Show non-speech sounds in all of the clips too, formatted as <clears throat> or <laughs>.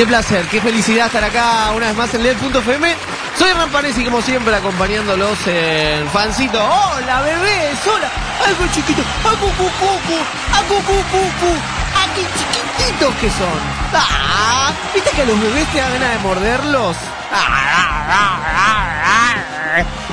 Qué placer, qué felicidad estar acá una vez más en LED.fm. Soy Hernán Panesi, como siempre, acompañándolos en Fancito. Hola, bebés, hola. Algo chiquito. Acu, cu, cu, cu. Acu, cu, cu, cu. Qué chiquititos que son. Ah, ¿viste que a los bebés te da ganas de morderlos?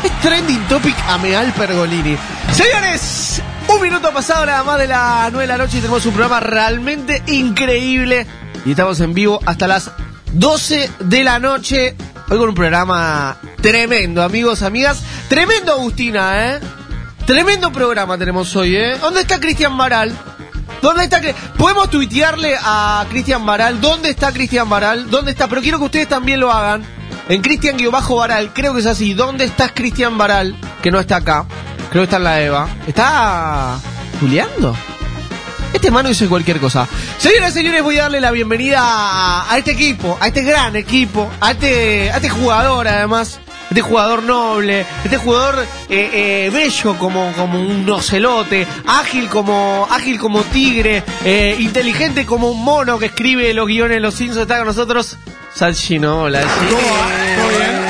Es trending topic Ameal Pergolini. Señores, un minuto pasado nada más de las 9 de la noche y tenemos un programa realmente increíble. Y estamos en vivo hasta las 12 de la noche. Hoy con un programa tremendo, amigos, amigas. Tremendo, Agustina, ¿eh? Tremendo programa tenemos hoy, ¿eh? ¿Dónde está Cristian Maral? ¿Dónde está? Podemos tuitearle a Cristian Baral. ¿Dónde está Cristian Baral? ¿Dónde está? Pero quiero que ustedes también lo hagan. En Cristian-Baral, creo que es así. ¿Dónde estás Cristian Baral? Que no está acá. Creo que está en la EVA. ¿Está juliando? Este mano dice cualquier cosa. Señoras y señores, voy a darle la bienvenida a, a este equipo, a este gran equipo, a este, a este jugador además, este jugador noble, este jugador eh, eh, bello como, como un ocelote, ágil como, ágil como tigre, eh, inteligente como un mono que escribe los guiones de los Simpsons, está con nosotros. Salchino, hola. ¿Cómo va? ¿Todo bien?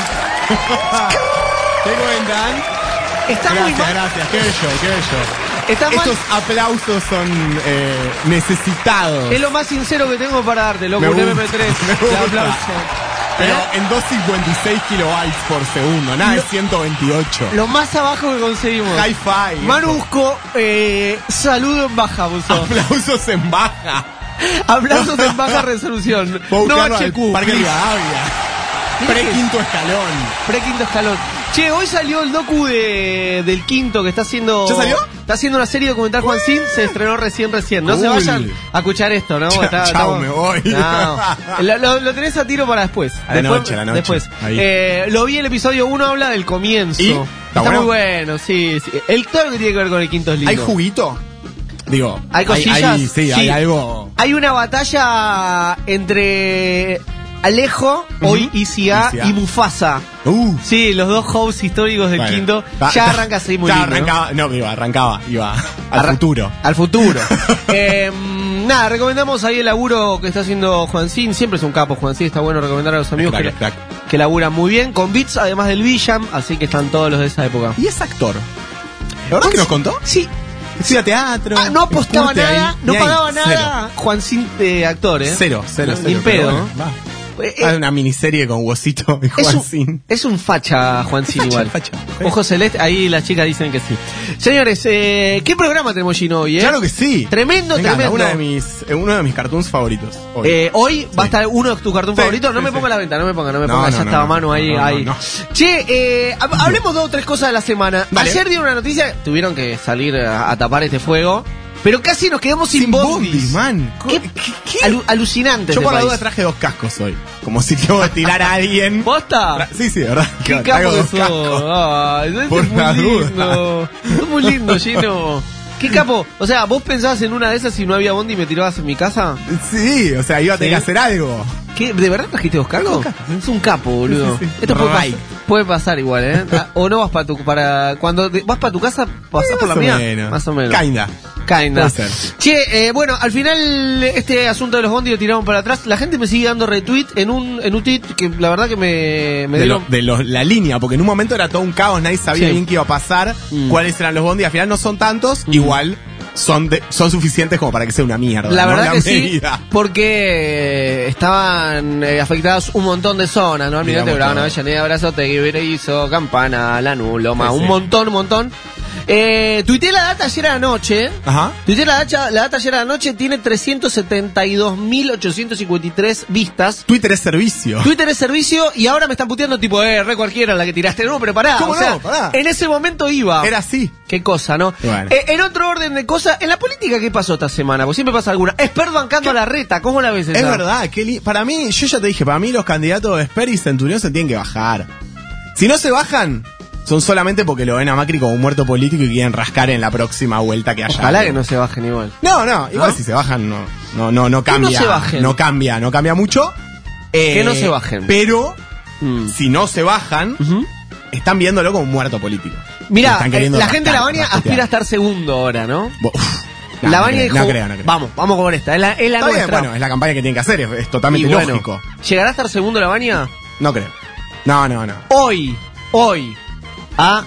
<laughs> ¿Qué cuentan? Está muy Gracias, mal. gracias. Qué bello, qué bello. Mal. Estos aplausos son eh, necesitados. Es lo más sincero que tengo para darte, loco, Me un gusta, MP3. <laughs> me El gusta. aplauso. Pero ¿Eh? en 256 kilobytes por segundo, nada de Lo- 128. Lo más abajo que conseguimos. Hi-Fi. Manu buscó eh, saludo en baja, puso. Aplausos en baja. <laughs> Aplausos en baja resolución. <laughs> No HQ. Parque que- Pre-quinto escalón. Pre-quinto escalón. Che, hoy salió el docu de, del quinto que está haciendo. ¿Ya salió? Está haciendo una serie documental Juan Sin, se estrenó recién, recién. No se vayan a escuchar esto, ¿no? Chao, Está- chao, me voy. No. Lo, lo- lo tenés a tiro para después. A la noche, a la noche. Después. Eh, lo vi el episodio 1, habla del comienzo. ¿Y? Está, muy bueno, sí, sí. El todo lo que tiene que ver con el quinto es lindo. ¿Hay juguito? Digo, ¿Hay cosillas? hay- sí, hay algo. Hay una batalla entre Alejo, hoy. ICA, y Mufasa. Uh. Sí, los dos hosts históricos del Bueno, quinto. va- ya arranca así muy ya lindo, ¿no? arrancaba, no, digo, arrancaba, iba al Arra- futuro. Al futuro. <laughs> Eh, nada, recomendamos ahí el laburo que está haciendo Juancín. Siempre es un capo, Juancín. Está bueno recomendar a los amigos Crack, que, crack. que laburan muy bien. Con Beats, además del Villam. Así que están todos los de esa época. ¿Y es actor? ¿La verdad que nos contó? Sí. Estudia teatro. Ah, no apostaba curte ahí, nada, no ni ahí, pagaba nada. Juancín de actor, ¿eh? Cero, cero, Ni cero. pero pedo, va. Eh, Ah, eh, una miniserie con Huesito <laughs> y Es Juan un, Sin. es un facha, Juancín, Facha, igual. facha. Ojo celeste, ahí las chicas dicen que sí. Señores, eh, ¿qué programa tenemos Gino hoy, eh? Claro que sí. Tremendo, Me encanta, tremendo. Una de mis, eh, uno de mis cartoons favoritos. hoy. Eh, hoy va a estar uno de tus cartoons Sí, favoritos. No sí, me ponga la venta, no me ponga, no me ponga. no, ya no, estaba no, mano ahí. ahí. Che, eh, hab- hablemos de otras cosas de la semana. Ayer dieron una noticia, tuvieron que salir a, a tapar este fuego. Pero casi nos quedamos sin, Sin bondis. bondis, man. Qué, ¿Qué- alu- alucinante. Yo por la duda traje dos cascos hoy. Como si que tirar a alguien. <laughs> ¿Posta? Sí, sí, de verdad. ¿Qué Traigo dos cascos. Ay, eso Por es muy la duda. lindo. Es muy lindo, Gino. ¿Qué capo? O sea, ¿vos pensabas en una de esas y no había bondi y me tirabas en mi casa? Sí, o sea, iba a tener Sí. que hacer algo. ¿Qué? ¿De verdad trajiste dos cargos? Es un capo, boludo. Sí, sí, sí. Esto puede, pas- puede pasar igual, ¿eh? <laughs> Ah, o no vas para tu. Para, cuando te- vas para tu casa, pasás Eh, por la mía. menos. Más o menos. Kinda. Kinda. Puede ser. Che, eh, bueno, al final este asunto de los bondi lo tiraron para atrás. La gente me sigue dando retweet en un, en un tweet que la verdad que me, me de, dieron. lo- de los- la línea, porque en un momento era todo un caos, nadie sabía Sí. bien qué iba a pasar, Mm. cuáles eran los bondi, al final no son tantos, igual son de- son suficientes como para que sea una mierda. La ¿no? verdad que sí, <laughs> porque eh, estaban eh, afectadas un montón de zonas, ¿no? Almirante Brown. Avellaneda, Brazotegui, hizo Campana, Lanús, Loma, Sí, un sí. montón, un montón. Eh, tuiteé la data ayer a la noche. Ajá. Tuiteé la data, la data ayer a la noche, tiene 372.853 vistas. Twitter es servicio. Twitter es servicio y ahora me están puteando tipo, eh, re cualquiera la que tiraste. No, pero pará. ¿Cómo o sea, no? Pará. En ese momento iba. Era así. Qué cosa, ¿no? Bueno. Eh, en otro orden de cosas, en la política, ¿qué pasó esta semana? Pues siempre pasa alguna. Esper bancando a la reta, ¿cómo la ves esa? Es verdad, li- para mí, yo ya te dije, para mí los candidatos de Esper y Centurión se tienen que bajar. Si no se bajan, son solamente porque lo ven a Macri como un muerto político y quieren rascar en la próxima vuelta que haya. Ojalá algo. que no se bajen igual. No, no, igual ¿No? si se bajan no, no, no, no cambia. se bajen? No cambia, no cambia mucho. Eh, Que no se bajen. Pero, Mm. si no se bajan, Ujú. están viéndolo como un muerto político. Mirá, Están eh, la gente de la Baña aspira a estar segundo ahora, ¿no? Uf, no, la no Baña dijo, No creo, no creo. vamos, vamos con esta, es la, es la Está bien, nuestra. bueno, es la campaña que tienen que hacer, es, es totalmente bueno, lógico. ¿Llegará a estar segundo la Baña? No creo. No, no, no. Hoy, hoy, a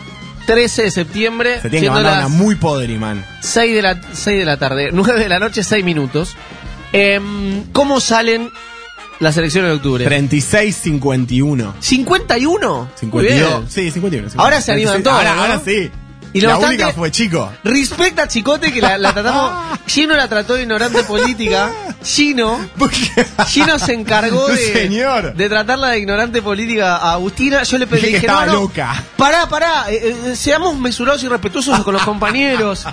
13 de septiembre, Se tiene que mandar una muy podri, man. 6 de la, 6 de la tarde, <laughs> 9 de la noche, 6 minutos. Em, ¿Cómo salen las elecciones de octubre? 36-51. 51. Muy 52. bien. Sí, 51. Ahora se animan 36. todos, Ahora, ¿no? ahora sí. Y lo la bastante- única fue chico. Respecta a Chicote que la, la tratamos. <laughs> Gino la trató de ignorante política. Gino. Gino se encargó <laughs> de, Señor. de tratarla de ignorante política a Agustina. Yo le pedí Dije que no, loca. Pará, pará. eh, eh, seamos mesurados y respetuosos con los <laughs> compañeros.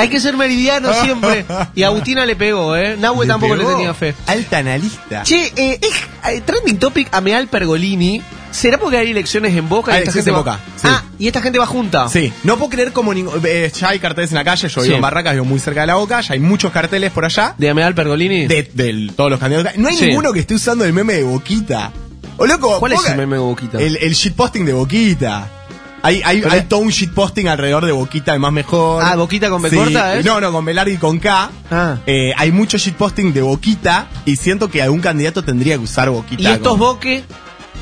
Hay que ser meridiano <laughs> siempre. Y Agustina le pegó, ¿eh? Nahue Le tampoco le tenía fe. Alta analista. Che, eh, es- eh, trending topic Ameal Pergolini. ¿Será porque hay elecciones en Boca? y Hay esta elecciones gente en va- Boca, sí. Ah, y esta gente va junta. Sí, no puedo creer como ningún. eh, ya hay carteles en la calle, yo Sí. vivo en Barracas, vivo muy cerca de la boca, ya hay muchos carteles por allá ¿De Ameal Pergolini? de, de todos los candidatos. No hay Sí. ninguno que esté usando el meme de Boquita. O loco, ¿Cuál es Boca- el meme de Boquita? El, el shitposting de Boquita. Hay, hay, hay todo un shitposting alrededor de Boquita, el más mejor. Ah, Boquita con B Sí. corta, ¿es? No, no, con Velarde y con K. Ah. Eh, hay mucho shitposting de Boquita y siento que algún candidato tendría que usar Boquita. ¿Y estos como- boque?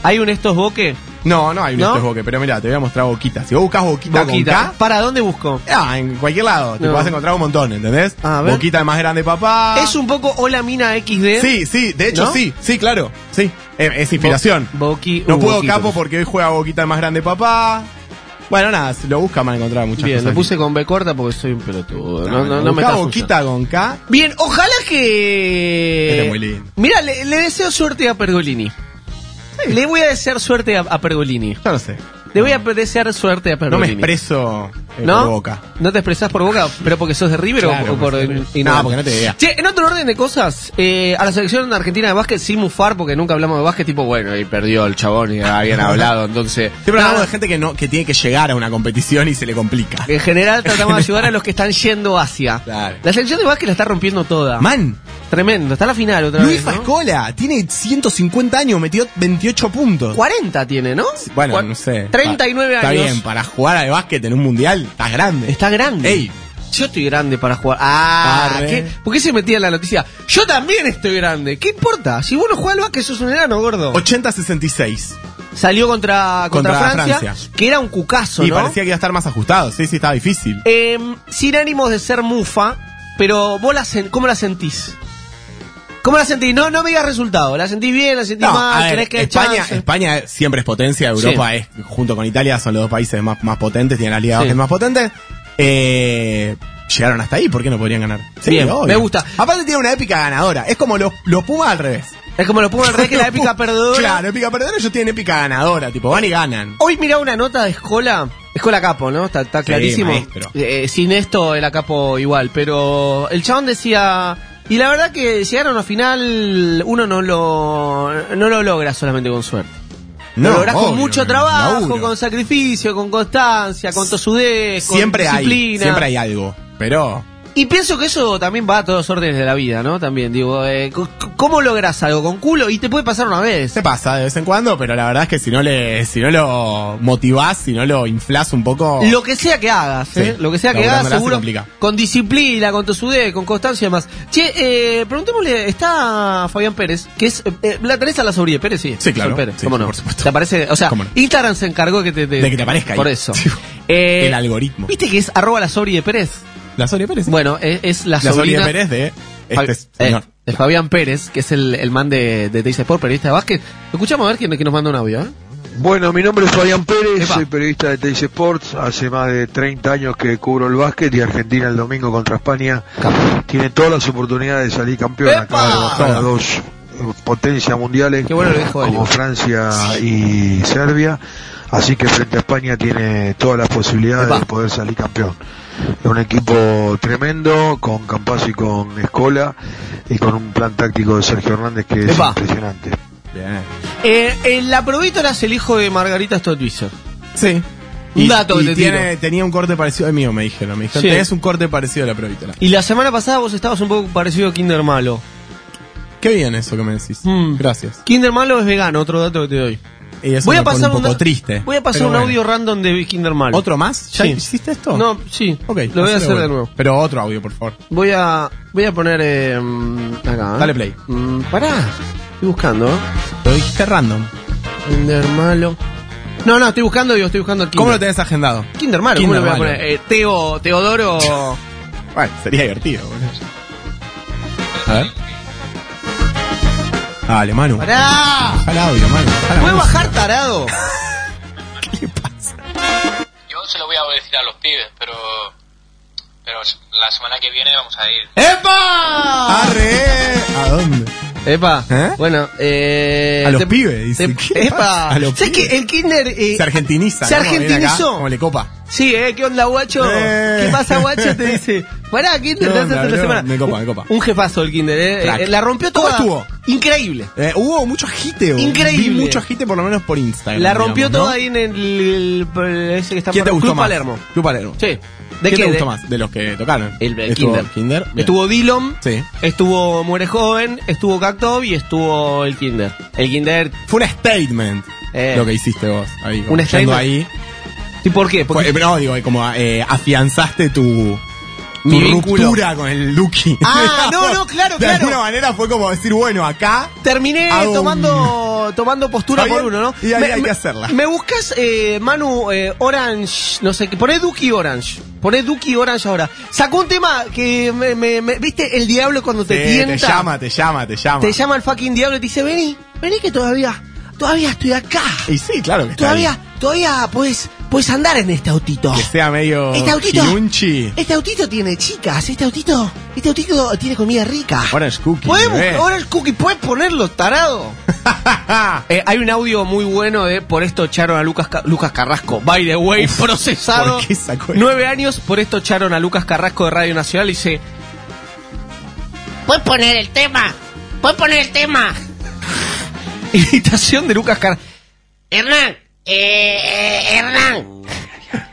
¿Hay un estos boque? No, no hay un ¿No? estos boque, pero mira, te voy a mostrar Boquita. Si vos buscas Boquita, Boquita. con K, ¿Para dónde busco? Ah, en cualquier lado. Te vas a encontrar un montón, ¿entendés? A ver. Boquita el más grande papá. Es un poco Hola Mina XD. Sí, sí, de hecho ¿No? sí, sí, claro. Sí, es, es inspiración. Bo- Boqui- no uh, puedo capo porque hoy juega Boquita el más grande papá. Bueno, nada, si lo buscan van a encontrar muchas Bien, cosas. lo puse con B corta porque soy un pelotudo. No, no, no, me buscá está Boquita con K. Bien, ojalá que. Este es muy lindo. Mira, le, le deseo suerte a Pergolini. Le voy a desear suerte a, a Pergolini. Yo no sé. Le voy a desear suerte a No me Pergolini. expreso eh, ¿No? por boca. ¿No te expresás por boca? ¿Pero porque sos de River o- Claro, o, por.? y No, porque no te veía. Che, en otro orden de cosas, eh, a la selección argentina de básquet sin mufar, porque nunca hablamos de básquet, tipo, bueno, y perdió el chabón y habían hablado, entonces. Siempre hablamos de gente que no que tiene que llegar a una competición y se le complica. En general tratamos de ayudar a los que están yendo hacia. <laughs> Claro. La selección de básquet la está rompiendo toda. Man, Tremendo, está la final otra Luis vez. ¿no? Fascola tiene 150 años, metió 28 puntos. 40 tiene, ¿no? Bueno, no sé. 39 Está años. bien, para jugar al básquet en un mundial, estás grande. Está grande. Ey. Yo estoy grande para jugar. Ah. ¿qué? ¿por qué se metía en la noticia? Yo también estoy grande. ¿Qué importa? Si vos no jugás al básquet, sos un enano, gordo. 80-66. Salió contra, contra, Contra Francia, Francia. que era un cucazo, Y ¿no? parecía que iba a estar más ajustado. Sí, sí, estaba difícil. Eh, sin ánimos de ser mufa, pero vos la ¿cómo la sentís? ¿Cómo la sentís? No, no me digas resultado. ¿La sentís bien? ¿La sentís No, mal? ver, ¿Crees que España, chance? España siempre es potencia, Europa es, junto con Italia, son los dos países más, más potentes, tienen de Sí. básquet más potentes. Eh, llegaron hasta ahí, ¿por qué no podrían ganar? Sí, Bien, obvio. me gusta. Aparte tiene una épica ganadora. Es como los, los Pumas al revés. Es como lo pongo al rey que la épica perdedora. Claro, épica perdedora, ellos tienen épica ganadora, tipo, van y ganan. Hoy mirá una nota de Escola. Escola Capo, ¿no? Está, clarísimo. maestro. Eh, sin esto era Capo igual, pero el chabón decía... Y la verdad que llegar a final uno no lo, no lo logra solamente con suerte. lo lográs con mucho trabajo, laburo. con sacrificio, con constancia, con tosudez, con siempre hay, disciplina. siempre hay algo, pero Y pienso que eso también va a todos los órdenes de la vida, ¿no? También, digo, eh, ¿cómo logras algo con culo? Y te puede pasar una vez. Se pasa de vez en cuando, pero la verdad es que si no le, si no lo motivás, si no lo inflás un poco. Lo que sea que hagas, ¿eh? Sí, Lo que sea que hagas, se seguro. Con disciplina, con tosudez, con constancia y demás. Che, eh, preguntémosle, está Fabián Pérez, que es. Eh, ¿La tenés a la sobrina Pérez? Sí. Sí, claro. Pérez, Sí, ¿cómo no? por supuesto. ¿Te aparece? O sea, ¿Cómo no? Instagram se encargó que te, De que te aparezca ahí. Por eso. <laughs> Sí. Eh, El algoritmo. ¿Viste que es arroba la sobri de Pérez? La Soria Pérez. ¿sí? Bueno, es, es la, la Soria sobrina. Pérez de este Fa- eh, señor. Fabián Pérez, que es el, el man de, de Teis Sport, periodista de básquet. Escuchamos a ver quién, quién nos manda un audio, ¿eh? Bueno, mi nombre es Fabián Pérez, Epa. soy periodista de Teis Sports, hace más de 30 años que cubro el básquet y Argentina el domingo contra España tiene todas las oportunidades de salir campeón, acaba de bajar a dos eh, potencias mundiales Qué bueno lo dijo como. Francia y Serbia, así que frente a España tiene todas las posibilidades Epa. de poder salir campeón. Es un equipo tremendo, con Campazzo y con Escola, y con un plan táctico de Sergio Hernández que es Epa. impresionante. Bien. Eh, el Aprovito era el hijo de Margarita Stolbizer. Sí. Un dato que te tiene, tenía un corte parecido al mío, me dijeron. Me dijeron, Sí. tenés un corte parecido a la provítola. Y la semana pasada vos estabas un poco parecido a Kinder Malo. Qué bien eso que me decís. Mm. Gracias. Kinder Malo es vegano, otro dato que te doy. Y eso Voy a pasar un poco triste. Voy a pasar un bueno. audio random de Kinder Malo. ¿Otro más? ¿Ya Sí. hiciste esto? No, sí. Ok. Lo voy a hacer de nuevo. Pero otro audio, por favor. Voy a voy a poner eh, acá. ¿eh? Dale play. Mm, pará. Estoy buscando, ¿eh? Lo dijiste random. Kinder Malo. No, no, estoy buscando, digo, estoy buscando el Kinder. ¿Cómo lo tenés agendado? Kinder Malo, ¿cómo le voy a poner? Eh, Teo, Teodoro. <laughs> Bueno, sería divertido, boludo. A ver. Dale, Manu. ¡Pará! Baja el audio, Manu. ¿Puedes bajar, tarado? <laughs> ¿Qué le pasa? Yo se lo voy a decir a los pibes, pero pero la semana que viene vamos a ir. ¡Epa! ¡Arre! ¿A dónde? Epa. ¿Eh? Bueno, eh. A los te- pibes, dice. te- ¿Qué epa. A los ¿Sabes pibes. que el Kinder. eh, Se argentiniza. Se ¿no? Argentinizó. Como le copa. Sí, ¿eh? ¿Qué onda, guacho? Eh. ¿Qué pasa, guacho? Te dice. <laughs> Pará, Kinder, ¿Qué te hace onda, hasta la semana. Me copa, me copa. Un jefazo el Kinder, ¿eh? Eh, La rompió ¿Cómo toda. estuvo? Increíble. Eh, hubo mucho agite. Increíble. Vi mucho agite, por lo menos por Instagram. La rompió digamos, toda ¿no? ahí en el. el- ese que está ¿Quién te gustó Club más? Palermo. Club Palermo. Sí. ¿De ¿Quién qué? te gustó De- más? De los que tocaron. El, el Estuvo Kinder. Kinder. Bien. Estuvo Dillon. Sí. Estuvo Muere Joven. Estuvo Cactov y estuvo el Kinder. El Kinder. Fue un statement Eh. lo que hiciste vos. Ahí, como Un yendo statement. ahí. ¿Y por qué? Porque Fue- no, digo, como eh, afianzaste tu Mi vínculo. ruptura con el Duki. Ah, no, <laughs> no, claro, De claro. alguna manera fue como decir, bueno, acá terminé Hago tomando tomando postura por uno, ¿no? y ahí hay que hacerla. Me buscas, eh, Manu, eh, Orange, no sé qué, poné Duki Orange. Poné Duki Orange ahora. Sacó un tema que me, me- me- ¿viste? El diablo cuando te te, tienta. te llama, te llama, te llama. Te llama el fucking diablo y te dice, vení, vení que todavía, todavía estoy acá. Y sí, claro que está Todavía, ahí. Todavía puedes, puedes andar en este autito. Que sea medio Este autito. quilunchi. Este autito tiene chicas, este autito, este autito tiene comida rica. Orange Cookie. Podemos. Orange Cookie, puedes ponerlo, tarado. <laughs> Eh, hay un audio muy bueno de por esto echaron a Lucas, Ca- Lucas Carrasco. By the way, Uf, procesado. ¿por qué sacó eso? Nueve años, por esto echaron a Lucas Carrasco de Radio Nacional y dice. Puedes poner el tema. Puedes poner el tema. <laughs> Imitación de Lucas Carrasco. Hernán. Eh, eh, Hernán.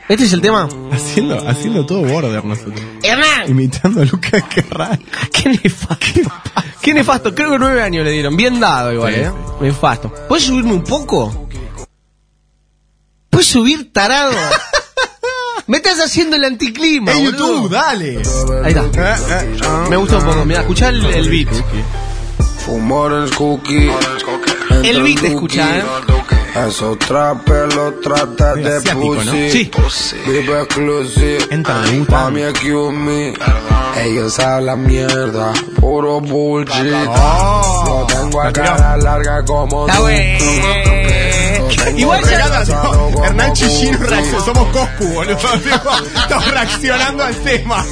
Este es el tema. haciendo, haciendo todo border nosotros. Hernán. Imitando a Lucas Carrasco. Qué nefasto. Qué nefasto. Creo que nueve años le dieron. Bien dado igual, Sí, eh. Nefasto. ¿Puedes subirme un poco? ¿Puedes subir, tarado? <laughs> Me estás haciendo el anticlima, ¡Ey, boludo. YouTube, dale! Ahí está. Me gustó un poco. Mira, escuchá el, el beat. Orange cookie. El beat escucha, eh. Esos trapes los trata de asiático, ¿no? pussy. Sí. Vive exclusive. Entra de excuse me. Ellos hablan mierda. Puro bullshit. Oh. Lo tengo a cara larga como tú. Igual ya. Regato, Hernán Chichino reaccionó. Somos Coscu, boludo. Estamos reaccionando al tema.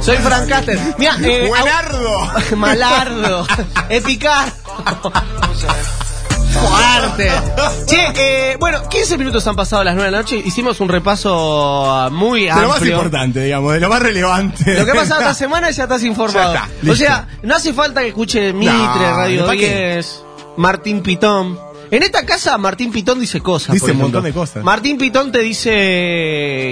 Soy Frank Caster. Mira, eh, Buenardo. <laughs> Malardo. Epicar. Fuerte. <laughs> Che, eh, bueno, 15 minutos han pasado a las 9 de la noche. Hicimos un repaso muy De lo más importante, digamos, de lo más relevante. Lo que ha pasado esta semana ya estás informado. Ya está, o sea, no hace falta que escuche Mitre, No, Radio ¿para qué? 10, Martín Pitón. En esta casa Martín Pitón dice cosas. Dice un montón de cosas. Martín Pitón te dice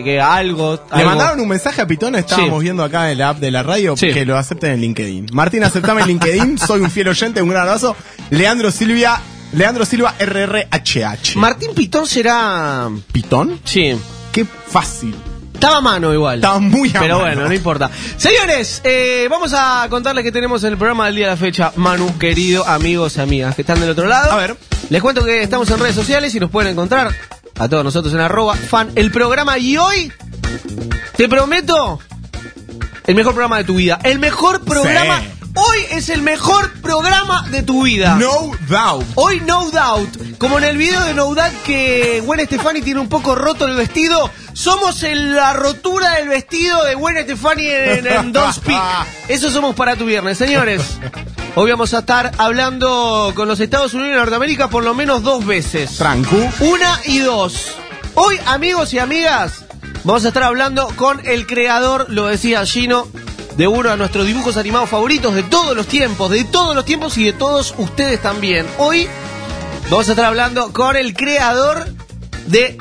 que algo. Le algo- mandaron un mensaje a Pitón, estábamos Sí. viendo acá en la app de la radio, Sí. que lo acepten en LinkedIn. Martín, aceptame en LinkedIn, soy un fiel oyente, un gran abrazo. Leandro Silvia, Leandro Silva RRHH. Martín Pitón será. ¿Pitón? Sí. Qué fácil. Estaba a mano igual. Estaba muy a Pero mano. bueno, no importa. Señores, eh, vamos a contarles que tenemos en el programa del día de la fecha. Manu, querido, amigos y amigas que están del otro lado. A ver. Les cuento que estamos en redes sociales y nos pueden encontrar a todos nosotros en arroba fan el programa. Y hoy, te prometo, el mejor programa de tu vida. El mejor programa. Sí. Hoy es el mejor programa de tu vida. No doubt. Hoy No Doubt, como en el video de No Doubt que Gwen Stefani tiene un poco roto el vestido, somos en la rotura del vestido de Gwen Stefani en, en Don't Speak. <laughs> Eso somos para tu viernes, señores. Hoy vamos a estar hablando con los Estados Unidos y Norteamérica por lo menos dos veces. Trancu. Una y dos. Hoy, amigos y amigas, vamos a estar hablando con el creador, lo decía Gino, de uno de nuestros dibujos animados favoritos de todos los tiempos, de todos los tiempos y de todos ustedes también. Hoy vamos a estar hablando con el creador de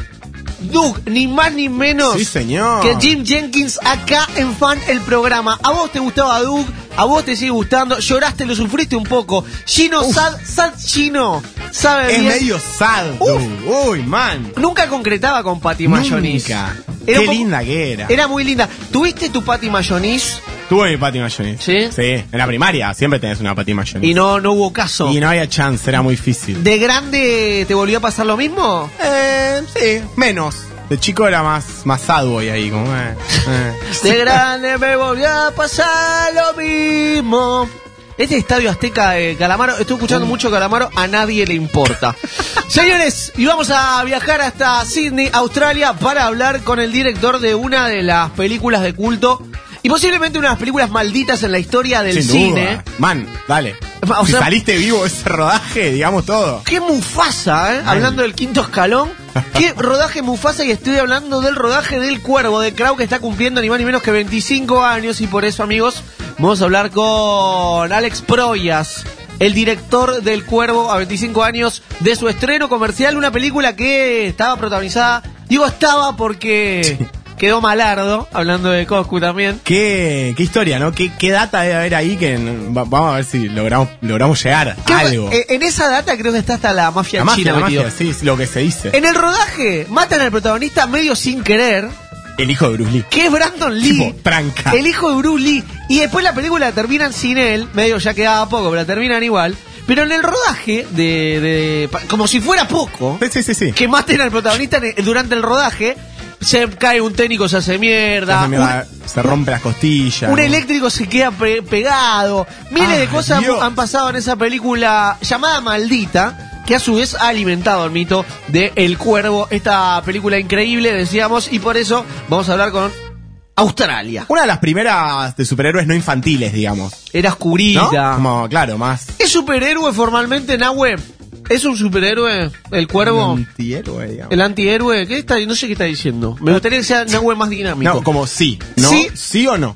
Doug, ni más ni menos Sí, señor. que Jim Jenkins acá en Fan el programa. ¿A vos te gustaba Doug? ¿A vos te sigue gustando? ¿Lloraste? ¿Lo sufriste un poco? Gino, sad, sad Gino, sabe Es bien. medio sad, Uf. Uy, man. Nunca concretaba con Patty Mayonis. Nunca. Era Qué linda que era. Era muy linda. ¿Tuviste tu Patty Mayonis Tuve mi Patty Mayonis. ¿Sí? Sí. En la primaria siempre tenés una Patty Mayonis. y no, no hubo caso? Y no había chance, era muy difícil. ¿De grande te volvió a pasar lo mismo? Eh, sí, menos. De chico era más, más sad boy ahí, como, eh, eh. <laughs> De grande me volvió a pasar lo mismo. Este estadio Azteca de Calamaro, estoy escuchando mucho Calamaro, a nadie le importa. <laughs> Señores, y vamos a viajar hasta Sydney, Australia, para hablar con el director de una de las películas de culto y posiblemente una de las películas malditas en la historia del Sin cine. duda. Man, dale. O si saliste vivo ese rodaje, digamos todo. Qué Mufasa, ¿eh? Hablando del quinto escalón. Qué rodaje Mufasa y estoy hablando del rodaje del Cuervo, de Crow que está cumpliendo ni más ni menos que 25 años y por eso, amigos, vamos a hablar con Alex Proyas, el director del Cuervo a 25 años de su estreno comercial, una película que estaba protagonizada, digo estaba porque quedó malardo, hablando de Coscu también. ¿Qué, qué historia, ¿no? ¿Qué, qué data debe haber ahí que va- vamos a ver si logramos, logramos llegar ¿Qué a algo? En esa data creo que está hasta la mafia la mafia, china la mafia, sí, es lo que se dice. En el rodaje matan al protagonista medio sin querer, El hijo de Bruce Lee. que es Brandon Lee. Tipo, tranca. El hijo de Bruce Lee. Y después la película la terminan sin él, medio ya quedaba poco, pero la terminan igual. Pero en el rodaje, de, de- pa- como si fuera poco, Sí, sí, sí, que maten al protagonista durante el rodaje, se cae un técnico, se hace mierda. Se, rompe las costillas. Un ¿no? eléctrico se queda pe- pegado. Miles Ay, de cosas Dios. han pasado en esa película llamada Maldita, que a su vez ha alimentado el mito de El Cuervo. Esta película increíble, decíamos, y por eso vamos a hablar con Australia. Una de las primeras de superhéroes no infantiles, digamos. Era ¿No? oscurita. Como, claro, más. ¿Es superhéroe formalmente, Nahue? ¿Es un superhéroe el cuervo? Antihéroe, digamos. ¿El antihéroe? ¿Qué está? No sé qué está diciendo. Me gustaría que sea Nahue más dinámico. No, como sí. ¿No? Sí. ¿Sí o no?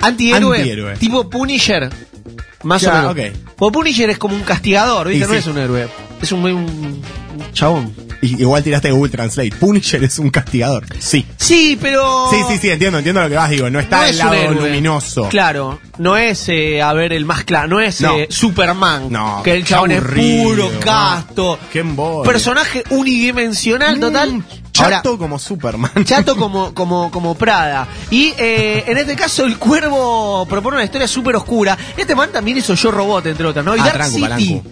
Antihéroe, Antihéroe. Tipo Punisher. Más Ya, o menos. ok. Porque Punisher es como un castigador, ¿viste? No sí. es un héroe. Es un, un- un chabón. Y- igual tiraste Google Translate. Punisher es un castigador. Sí. Sí, pero. Sí, sí, sí, entiendo, entiendo lo que vas, digo. No está no del es lado luminoso. Claro, no es, eh, a ver, el más claro, no es No. eh, Superman. No, que el chabón es puro, casto. Qué. Personaje unidimensional, total. Mm, Ahora, Chato como Superman. Chato <laughs> como, como, como Prada. Y eh, en este caso el cuervo propone una historia súper oscura. Este man también hizo Yo Robot, entre otras, ¿no? Y Ah, Dark tranco, City. palanco.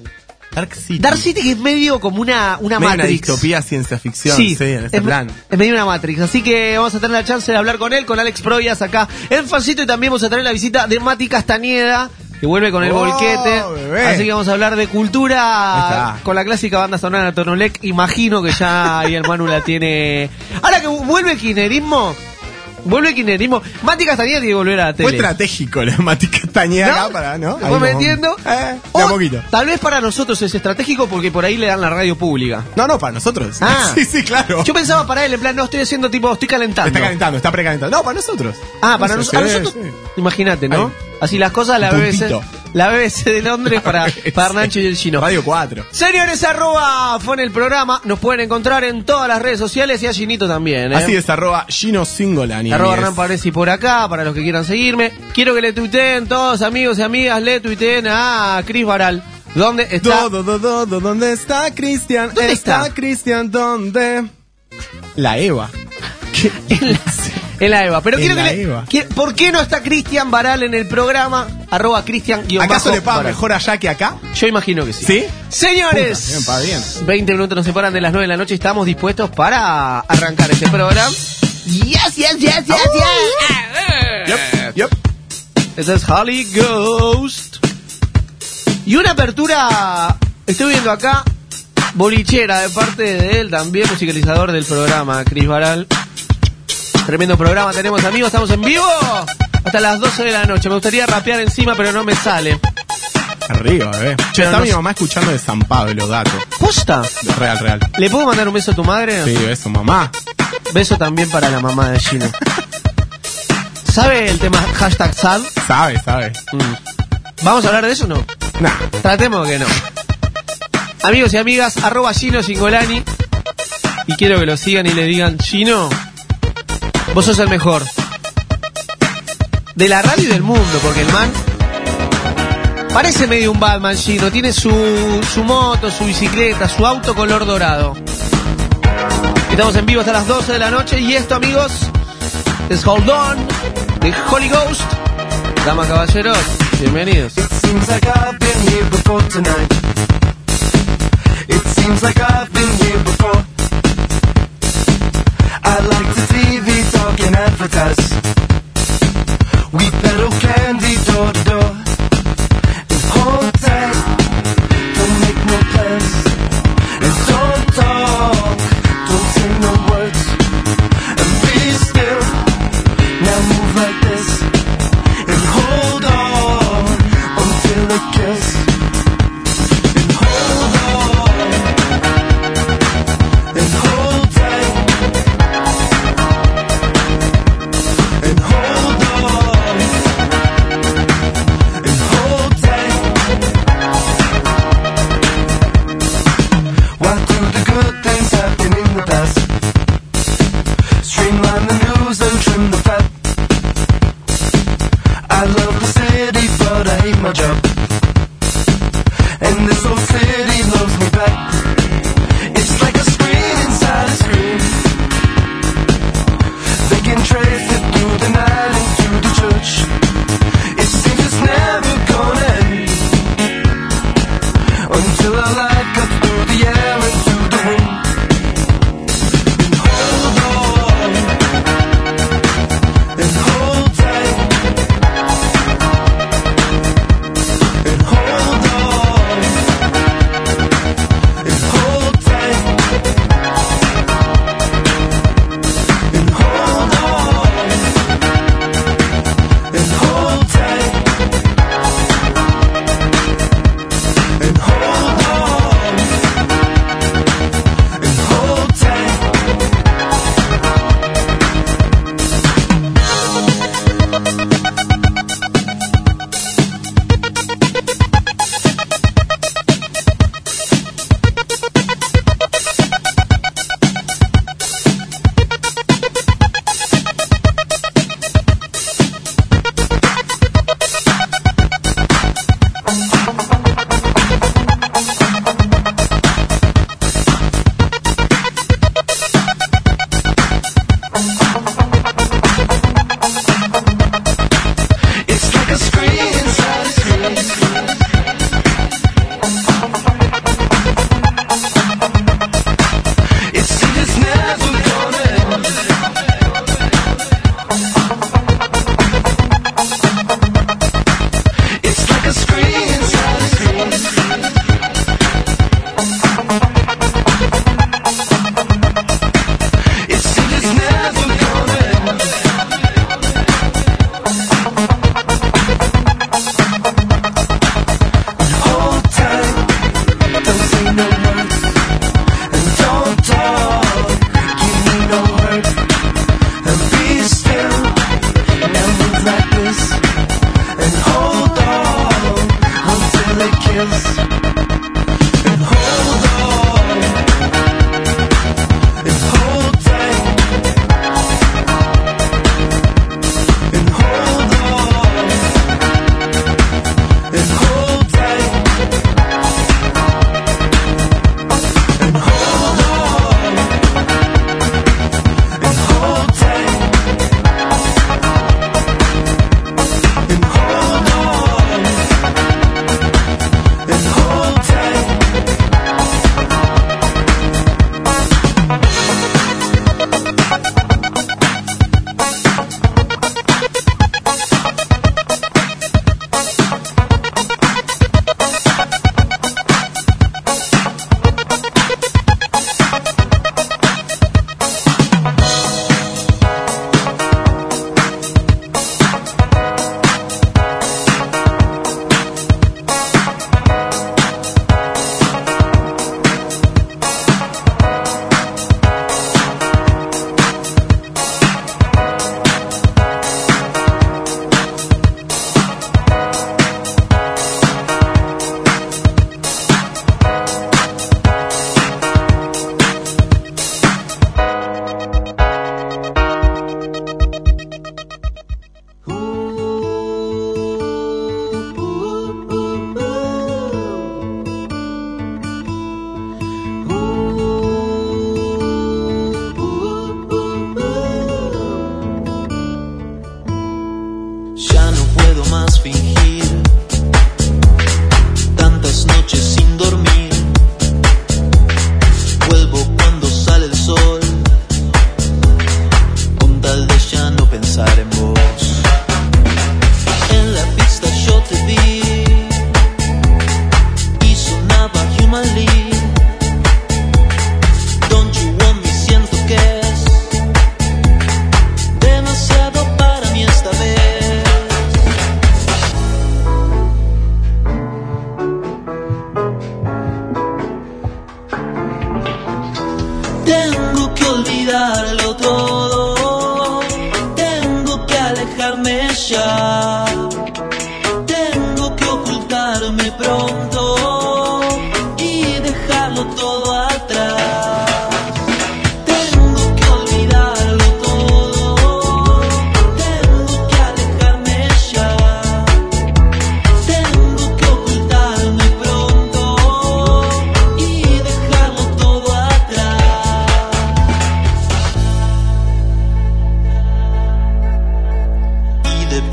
Dark City. Dark City que es medio como una, una Medio una Matrix. distopía ciencia ficción, sí, en este es, plan. es medio una Matrix. Así que vamos a tener la chance de hablar con él, con Alex Proyas acá en Fancito. Y también vamos a tener la visita de Mati Castañeda. Que vuelve con el Oh, volquete. bebé. Así que vamos a hablar de cultura con la clásica banda sonora Tonolec. Imagino que ya ahí el Manu la tiene. Ahora que vuelve el kinerismo. Vuelve el kinerismo. Mati Castañeda tiene que volver a la Fue tele. estratégico la Mati Castañeda ¿No? para, ¿no? ¿Lo Ahí fue como- metiendo? Eh, de a poquito. Tal vez para nosotros es estratégico porque por ahí le dan la radio pública. No, no, para nosotros. Ah. <laughs> sí, sí, claro. Yo pensaba para él, en plan, no estoy haciendo tipo, estoy calentando. Está calentando, está precalentando. No, para nosotros. Ah, para No nos- a nosotros. sí. Imagínate, ¿no? Ahí. Así las cosas, la BBC, la BBC de Londres <laughs> para, para Nacho y el chino. Radio 4. Señores, arroba fue en el programa. Nos pueden encontrar en todas las redes sociales y a Ginito también. ¿eh? Así es, arroba Gino Singolani. Arroba. Hernán Paresi por acá, para los que quieran seguirme. Quiero que le tuiteen todos, amigos y amigas, le tuiteen a Cris Baral. ¿Dónde está? Do, do, do, ¿Dónde está Cristian? ¿Dónde está? Cristian? ¿Dónde? La Eva. <laughs> ¿Qué? En la <laughs> Eva. Pero En quiero que la le- Eva. ¿Por qué no está Cristian Baral en el programa? Arroba Cristian guion ¿Acaso bajo le pagan Baral. mejor allá que acá? Yo imagino que sí. ¿Sí? Señores, Puta, bien, paga bien. 20 minutos nos separan de las 9 de la noche estamos dispuestos para arrancar este programa. Yes, yes, yes, yes, yes. Yup, yup. Ese es Holly Ghost. Y una apertura, estoy viendo acá, bolichera de parte de él, también musicalizador del programa, Cris Baral. Tremendo programa tenemos, amigos, estamos en vivo hasta las 12 de la noche. Me gustaría rapear encima, pero no me sale. Arriba. Che, Pero está no mi sé- mamá escuchando de San Pablo, dato. ¿Posta? Real, real. ¿Le puedo mandar un beso a tu madre? Sí, eso, mamá. Beso también para la mamá de Gino. ¿Sabe el tema hashtag sad? Sabe, sabe. Mm. ¿Vamos a hablar de eso o no? Nah. Tratemos que no. Amigos y amigas, arroba Gino Singolani. Y quiero que lo sigan y le digan, Gino, vos sos el mejor. De la radio y del mundo, porque el man parece medio un Batman, Gino. Tiene su, su moto, su bicicleta, su auto color dorado. Estamos en vivo hasta las 12 de la noche y esto, amigos, es Hold On de Holy Ghost. Damas, caballeros, bienvenidos. It seems like tonight. It seems like like the TV and advertise. We peddle candy door door.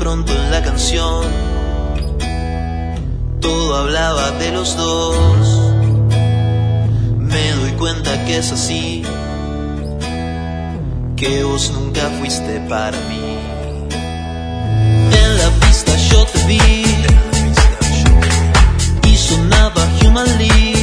Pronto en la canción todo hablaba de los dos. Me doy cuenta que es así, que vos nunca fuiste para mí. En la pista yo te vi y sonaba Human League.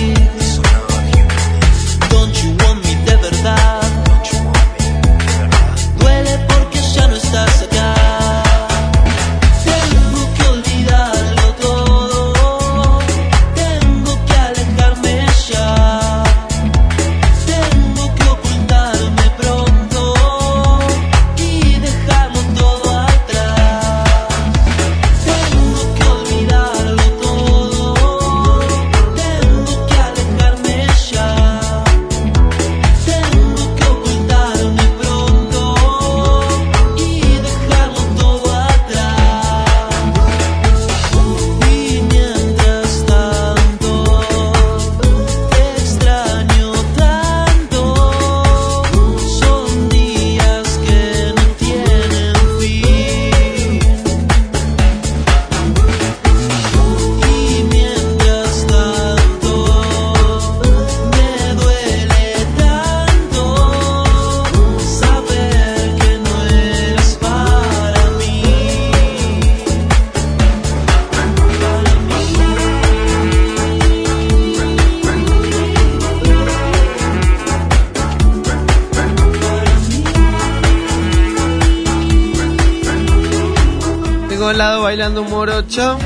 8.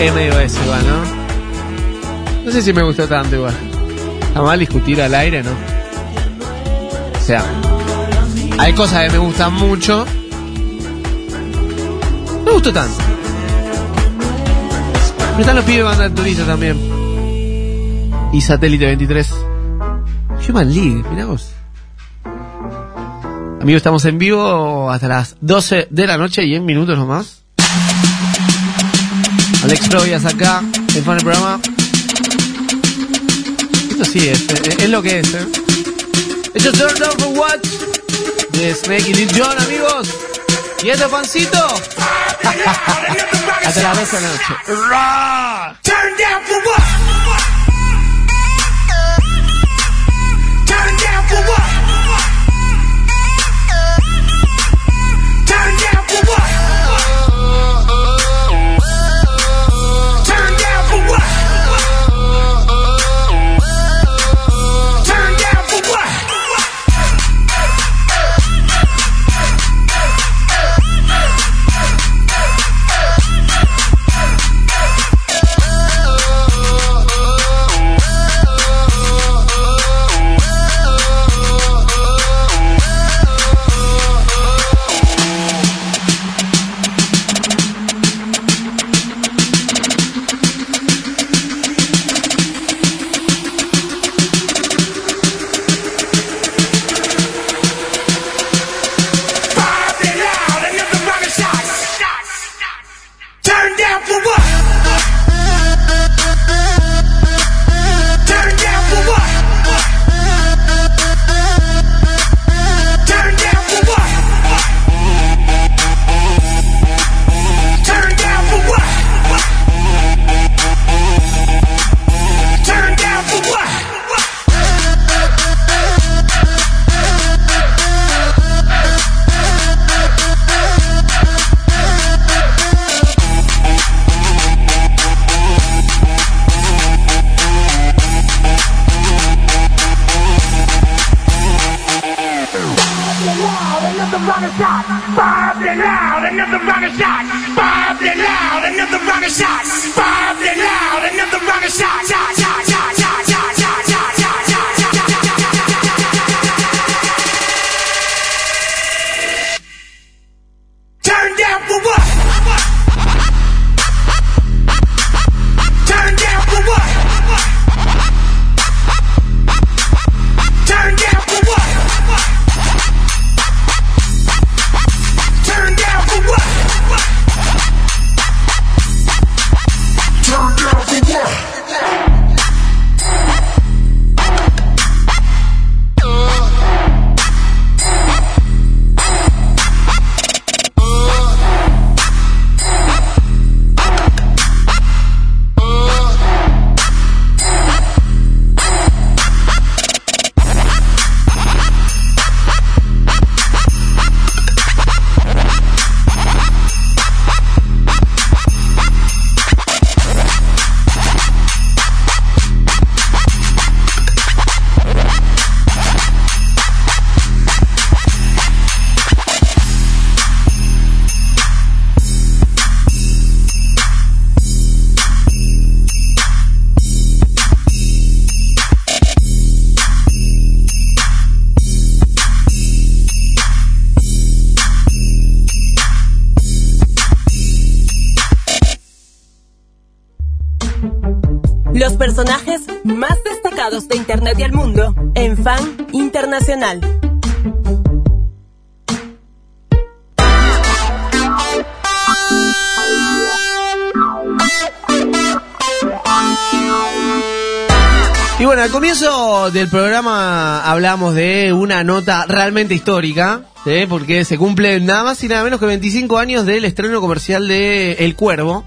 MOS va, ¿no? No sé si me gustó tanto igual. Está mal discutir al aire, ¿no? O sea, hay cosas que me gustan mucho. No me gustó tanto. Pero están los pibes banda turista también. Y Satélite 23. Human League, mirá vos. Amigos, estamos en vivo hasta las 12 de la noche y en minutos nomás. Alex Provias acá, el programa. Esto sí es, es, es lo que es, ¿eh? Esto es Turn Down for What de Snake y Lil Jon, amigos. ¿Y este pancito? <laughs> hasta las 12 de la noche. Turn down for what? Los personajes más destacados de Internet y el mundo en Fan Internacional. Y bueno, al comienzo del programa hablamos de una nota realmente histórica, porque se cumplen nada más y nada menos que 25 años del estreno comercial de El Cuervo,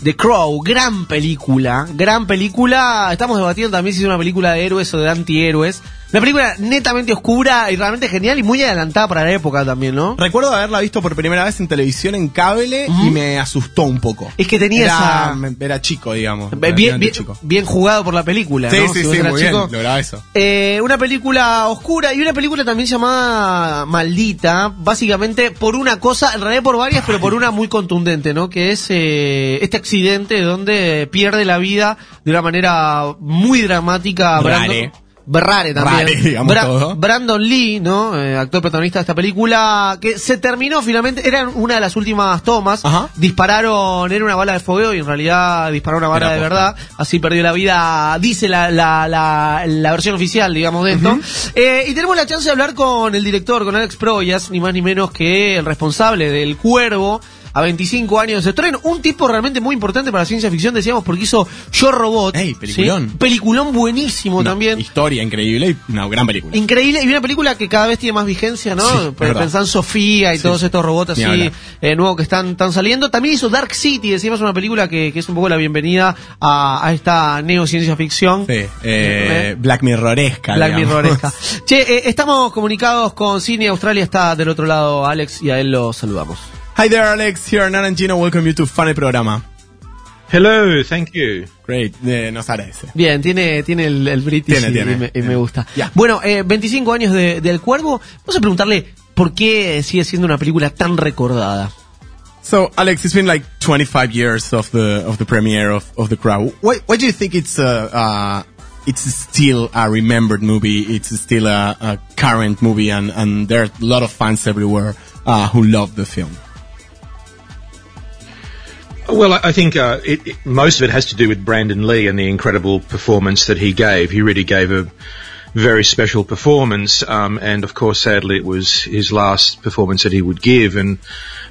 de Crow, gran película, gran película. Estamos debatiendo también si es una película de héroes o de antihéroes. Una película netamente oscura y realmente genial y muy adelantada para la época también, ¿no? Recuerdo haberla visto por primera vez en televisión en cable y me asustó un poco. Es que tenía era, esa- Era chico, digamos. Bien, bien, chico. bien jugado por la película, Sí, ¿no? sí, Si sí, muy bien. chico. Lograba eso. Eh, una película oscura y una película también llamada Maldita, básicamente por una cosa, en realidad por varias, pero por una muy contundente, ¿no? Que es eh, este accidente donde pierde la vida de una manera muy dramática Rare. Rare también. Rare, <laughs> digamos todo. Brandon Lee, ¿no? Eh, actor protagonista de esta película, que se terminó finalmente, era una de las últimas tomas. Dispararon, era una bala de fogueo y en realidad dispararon una bala Era de posta. verdad. Así perdió la vida, dice la, la, la, la versión oficial, digamos, de esto. Eh, y tenemos la chance de hablar con el director, con Alex Proyas, ni más ni menos que el responsable del Cuervo. A 25 años de su estreno, un tipo realmente muy importante para la ciencia ficción, decíamos, porque hizo Yo Robot. Ey, peliculón. ¿sí? Peliculón buenísimo también. Historia increíble y una gran película. Increíble, y una película que cada vez tiene más vigencia, ¿no? Sí, en Sofía y Sí, todos estos robots así eh, nuevos que están, están saliendo. También hizo Dark City, decíamos una película que, que es un poco la bienvenida a, a esta neociencia ficción. Sí, eh, Black Mirroresca. Black. Mirroresca. <laughs> che, eh, estamos comunicados con Cine Australia, está del otro lado Alex y a él lo saludamos. Hi there, Alex. Here, Nan and Gino. Welcome you to Funny Programa. Hello, thank you. Great. Eh, nos agradece. Bien, tiene, tiene el, el British Tiene, y, tiene. y me, y me gusta. Ya. Bueno, eh, 25 años de- del Cuervo. Vamos a preguntarle por qué sigue siendo una película tan recordada. So, Alex, it's been like 25 years of the of the premiere of, of The Crow. Why, why do you think it's uh, uh, it's still a remembered movie? It's still a, a current movie, and, and there are a lot of fans everywhere uh, who love the film. Well, I think uh, it, it, most of it has to do with Brandon Lee and the incredible performance that he gave. He really gave a very special performance, um, and of course, sadly, it was his last performance that he would give. And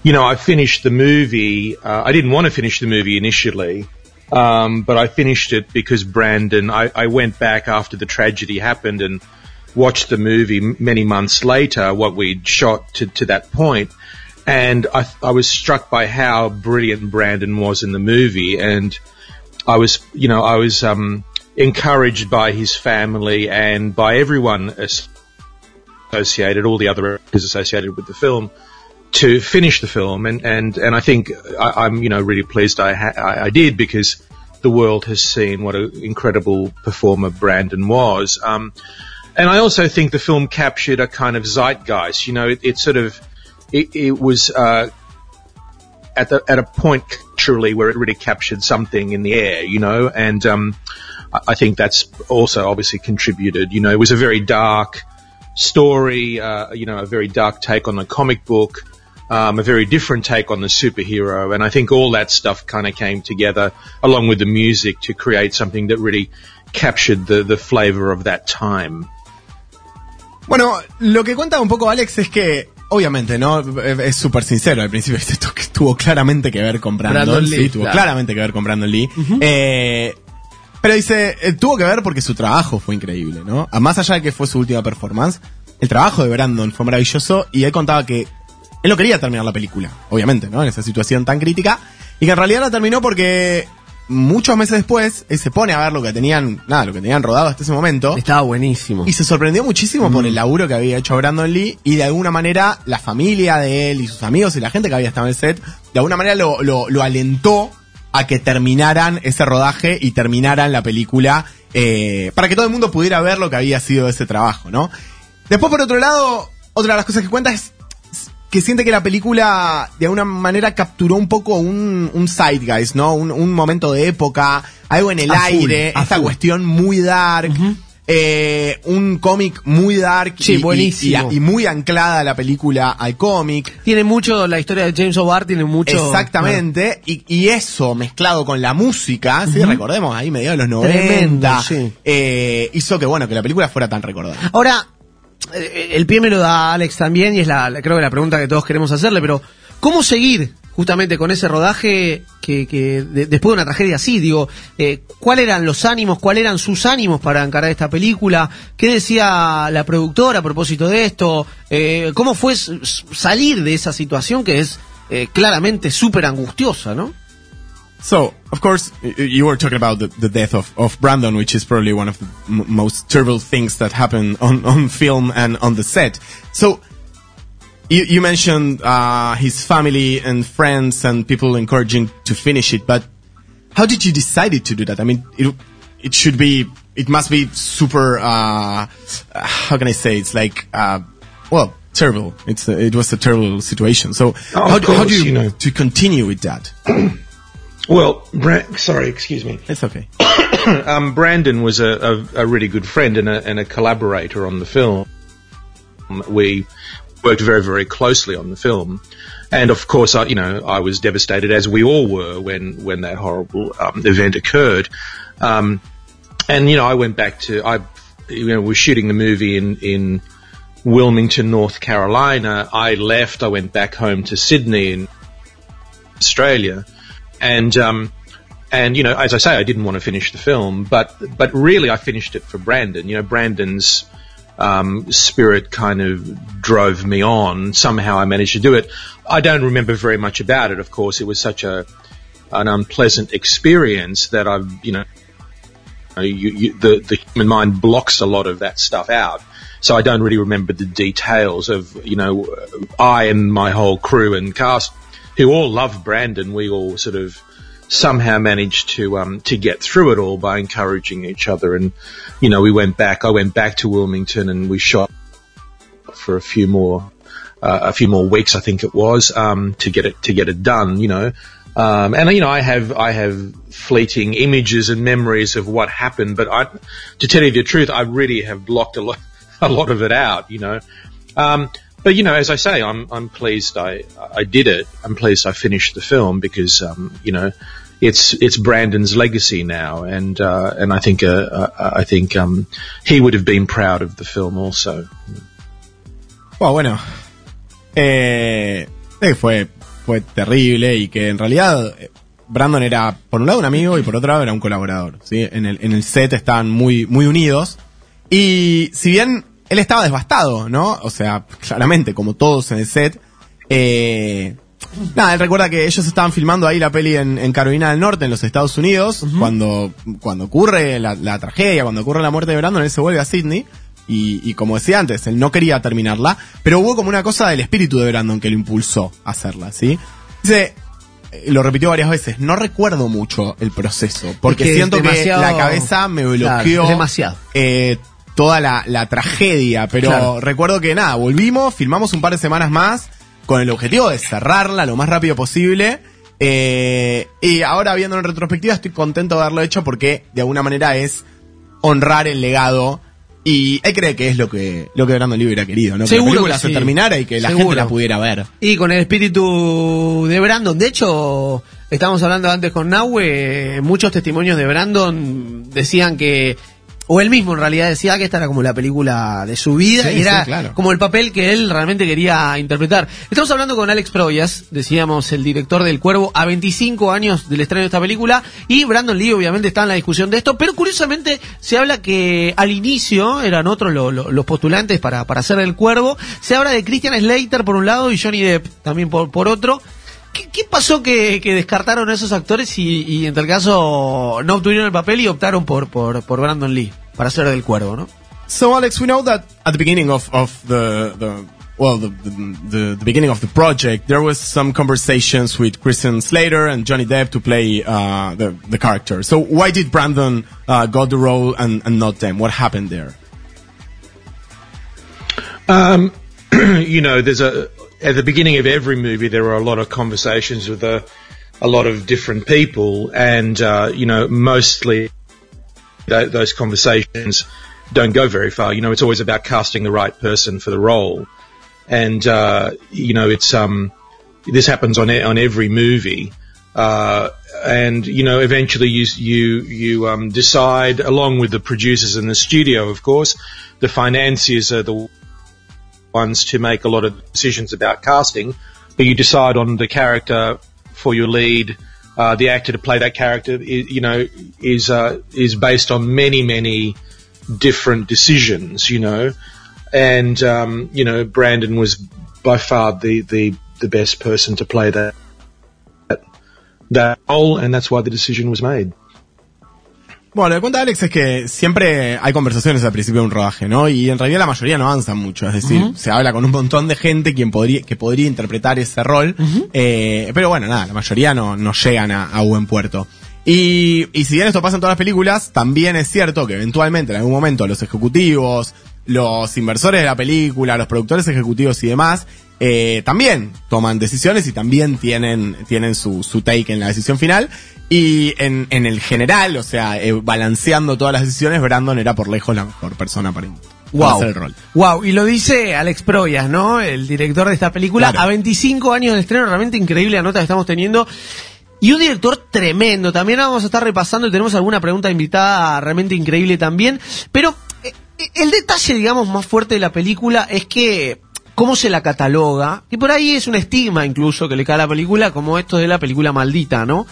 you know, I finished the movie. Uh, I didn't want to finish the movie initially. Um, but I finished it because Brandon, I, I went back after the tragedy happened and watched the movie many months later, what we'd shot to, to that point, and I, I was struck by how brilliant Brandon was in the movie, and I was, you know, I was um, encouraged by his family and by everyone associated, all the other actors associated with the film, to finish the film, and and and I think I, I'm, you know, really pleased I, ha- I I did because the world has seen what an incredible performer Brandon was. Um, and I also think the film captured a kind of zeitgeist. You know, it, it sort of it, it was uh, at the, at a point truly where it really captured something in the air, you know, and, um, I, think that's also obviously contributed, you know, it was a very dark story, uh, you know, a very dark take on the comic book, um, a very different take on the superhero, and I think all that stuff kind of came together along with the music to create something that really captured the, the flavor of that time. Bueno, lo que cuenta un poco Alex es que, obviamente, ¿no? Es súper sincero al principio, <laughs> esto que tuvo claramente que ver con Brandon, Brandon sí, tuvo claro. claramente que ver con Brandon Lee. Eh, pero dice, eh, tuvo que ver porque su trabajo fue increíble, ¿no? A más allá de que fue su última performance, el trabajo de Brandon fue maravilloso y él contaba que él no quería terminar la película, obviamente, ¿no? En esa situación tan crítica. Y que en realidad la terminó porque muchos meses después, él se pone a ver lo que tenían, nada, lo que tenían rodado hasta ese momento. Estaba buenísimo. Y se sorprendió muchísimo por el laburo que había hecho Brandon Lee y de alguna manera la familia de él y sus amigos y la gente que había estado en el set, de alguna manera lo, lo, lo alentó a que terminaran ese rodaje y terminaran la película eh, para que todo el mundo pudiera ver lo que había sido ese trabajo, ¿no? Después, por otro lado, otra de las cosas que cuenta es que siente que la película de alguna manera capturó un poco un, un zeitgeist, ¿no? Un, un momento de época, algo en el aire, esta cuestión muy dark, eh, un cómic muy dark Sí, y, y- buenísimo. y- y muy anclada la película al cómic. Tiene mucho, la historia de James O'Barr tiene mucho. Exactamente, y, y eso mezclado con la música, sí, recordemos, ahí medio de los 90, Tremendo, sí. eh, hizo que bueno, que la película fuera tan recordada. Ahora, el pie me lo da Alex también y es la, creo que la pregunta que todos queremos hacerle, pero ¿cómo seguir justamente con ese rodaje que, que de- después de una tragedia así? Digo, eh, ¿cuáles eran los ánimos, cuáles eran sus ánimos para encarar esta película? ¿Qué decía la productora a propósito de esto? Eh, ¿Cómo fue salir de esa situación que es eh, claramente súper angustiosa, no? So, of course, you were talking about the, the death of, of Brandon, which is probably one of the m- most terrible things that happen on, on film and on the set. So, you, you mentioned uh, his family and friends and people encouraging to finish it, but how did you decide to do that? I mean, it, it should be, it must be super, uh, how can I say, it's like, uh, well, terrible. It's a, it was a terrible situation. So, Oh, how, do- how do you, you know. to continue with that? <clears throat> Well, Bra- sorry, excuse me. It's okay. <coughs> um, Brandon was a, a, a really good friend and a, and a collaborator on the film. We worked very, very closely on the film. And of course, I, you know, I was devastated as we all were when, when that horrible um, event occurred. Um, and, you know, I went back to, I, you know, was shooting the movie in, in Wilmington, North Carolina. I left, I went back home to Sydney in Australia. And, um, and you know, as I say, I didn't want to finish the film, but but really, I finished it for Brandon. You know, Brandon's um, spirit kind of drove me on. Somehow, I managed to do it. I don't remember very much about it. Of course, it was such a an unpleasant experience that I've you know. You, you, the the human mind blocks a lot of that stuff out, so I don't really remember the details of you know I and my whole crew and cast who all loved Brandon. We all sort of somehow managed to um, to get through it all by encouraging each other. And you know, we went back. I went back to Wilmington and we shot for a few more uh, a few more weeks, I think it was, um, to get it to get it done. You know. Um, and you know, I have I have fleeting images and memories of what happened, but I, to tell you the truth, I really have blocked a lot <laughs> a lot of it out. You know, um, but you know, as I say, I'm I'm pleased I I did it. I'm pleased I finished the film because um, you know it's it's Brandon's legacy now, and uh, and I think uh, uh, I think um, he would have been proud of the film also. Bueno, bueno. Eh, fue, fue terrible y que en realidad eh, Brandon era por un lado un amigo y por otro lado era un colaborador. ¿sí? En, el, en el set estaban muy, muy unidos. Y si bien él estaba devastado, ¿no? O sea, claramente, como todos en el set, eh, Nada, él recuerda que ellos estaban filmando ahí la peli en, en Carolina del Norte, en los Estados Unidos, cuando, cuando ocurre la, la tragedia, cuando ocurre la muerte de Brandon, él se vuelve a Sydney. Y, y como decía antes, él no quería terminarla, pero hubo como una cosa del espíritu de Brandon que lo impulsó a hacerla, ¿sí? Dice, eh, lo repitió varias veces, no recuerdo mucho el proceso, porque Es que es siento que la cabeza me bloqueó demasiado. eh, toda la, la tragedia, pero Claro. recuerdo que nada, volvimos, filmamos un par de semanas más, con el objetivo de cerrarla lo más rápido posible. Eh, y ahora viendo en retrospectiva estoy contento de haberlo hecho porque de alguna manera es honrar el legado y él cree que es lo que lo que Brandon Lee hubiera querido, ¿no? Seguro que la película que se terminara y que la Seguro. gente la pudiera ver. Y con el espíritu de Brandon, de hecho, estábamos hablando antes con Nahue, muchos testimonios de Brandon decían que, o él mismo en realidad decía que esta era como la película de su vida Sí, y era sí, claro. como el papel que él realmente quería interpretar. Estamos hablando con Alex Proyas, decíamos el director del Cuervo, a 25 años del estreno de esta película, y Brandon Lee obviamente está en la discusión de esto, pero curiosamente se habla que al inicio eran otros lo- lo- los postulantes para, para hacer el Cuervo, se habla de Christian Slater por un lado y Johnny Depp también por, por otro. ¿Qué, qué pasó que, que descartaron a esos actores y, y en tal caso no obtuvieron el papel y optaron por, por, por Brandon Lee para hacer del Cuervo, no? So Alex, we know that at the beginning of, of the, the well, the, the, the, the beginning of the project, there was some conversations with Christian Slater and Johnny Depp to play uh, the, the character. So why did Brandon uh, got the role and, and not them? What happened there? Um, <clears throat> you know, there's a at the beginning of every movie there are a lot of conversations with a a lot of different people, and uh, you know, mostly th- those conversations don't go very far. You know, it's always about casting the right person for the role, and uh, you know, it's um, this happens on on every movie. Uh, and you know, eventually you you you um, decide, along with the producers in the studio, of course, the financiers are the ones to make a lot of decisions about casting, but you decide on the character for your lead. Uh, the actor to play that character, i you know, is uh, is based on many many different decisions, you know, and um, you know Brandon was by far the the the best person to play that, that role, and that's why the decision was made. Bueno, lo que cuenta Alex es que siempre hay conversaciones al principio de un rodaje, ¿no? Y en realidad la mayoría no avanzan mucho. Es decir, se habla con un montón de gente quien podría, que podría interpretar ese rol. eh, pero bueno, nada, la mayoría no, no llegan a, a buen puerto. Y, y si bien esto pasa en todas las películas, también es cierto que eventualmente en algún momento los ejecutivos, los inversores de la película, los productores ejecutivos y demás, eh, también toman decisiones y también tienen, tienen su, su take en la decisión final. Y en, en el general, o sea, eh, balanceando todas las decisiones, Brandon era por lejos la mejor persona para, para Wow. hacer el rol. Wow, y lo dice Alex Proyas, ¿no? El director de esta película. Claro. A 25 años de estreno, realmente increíble la nota que estamos teniendo. Y un director tremendo. También vamos a estar repasando y tenemos alguna pregunta invitada realmente increíble también. Pero eh, eh, el detalle, digamos, más fuerte de la película es que cómo se la cataloga, y por ahí es un estigma incluso que le cae a la película, como esto de la película maldita, ¿no?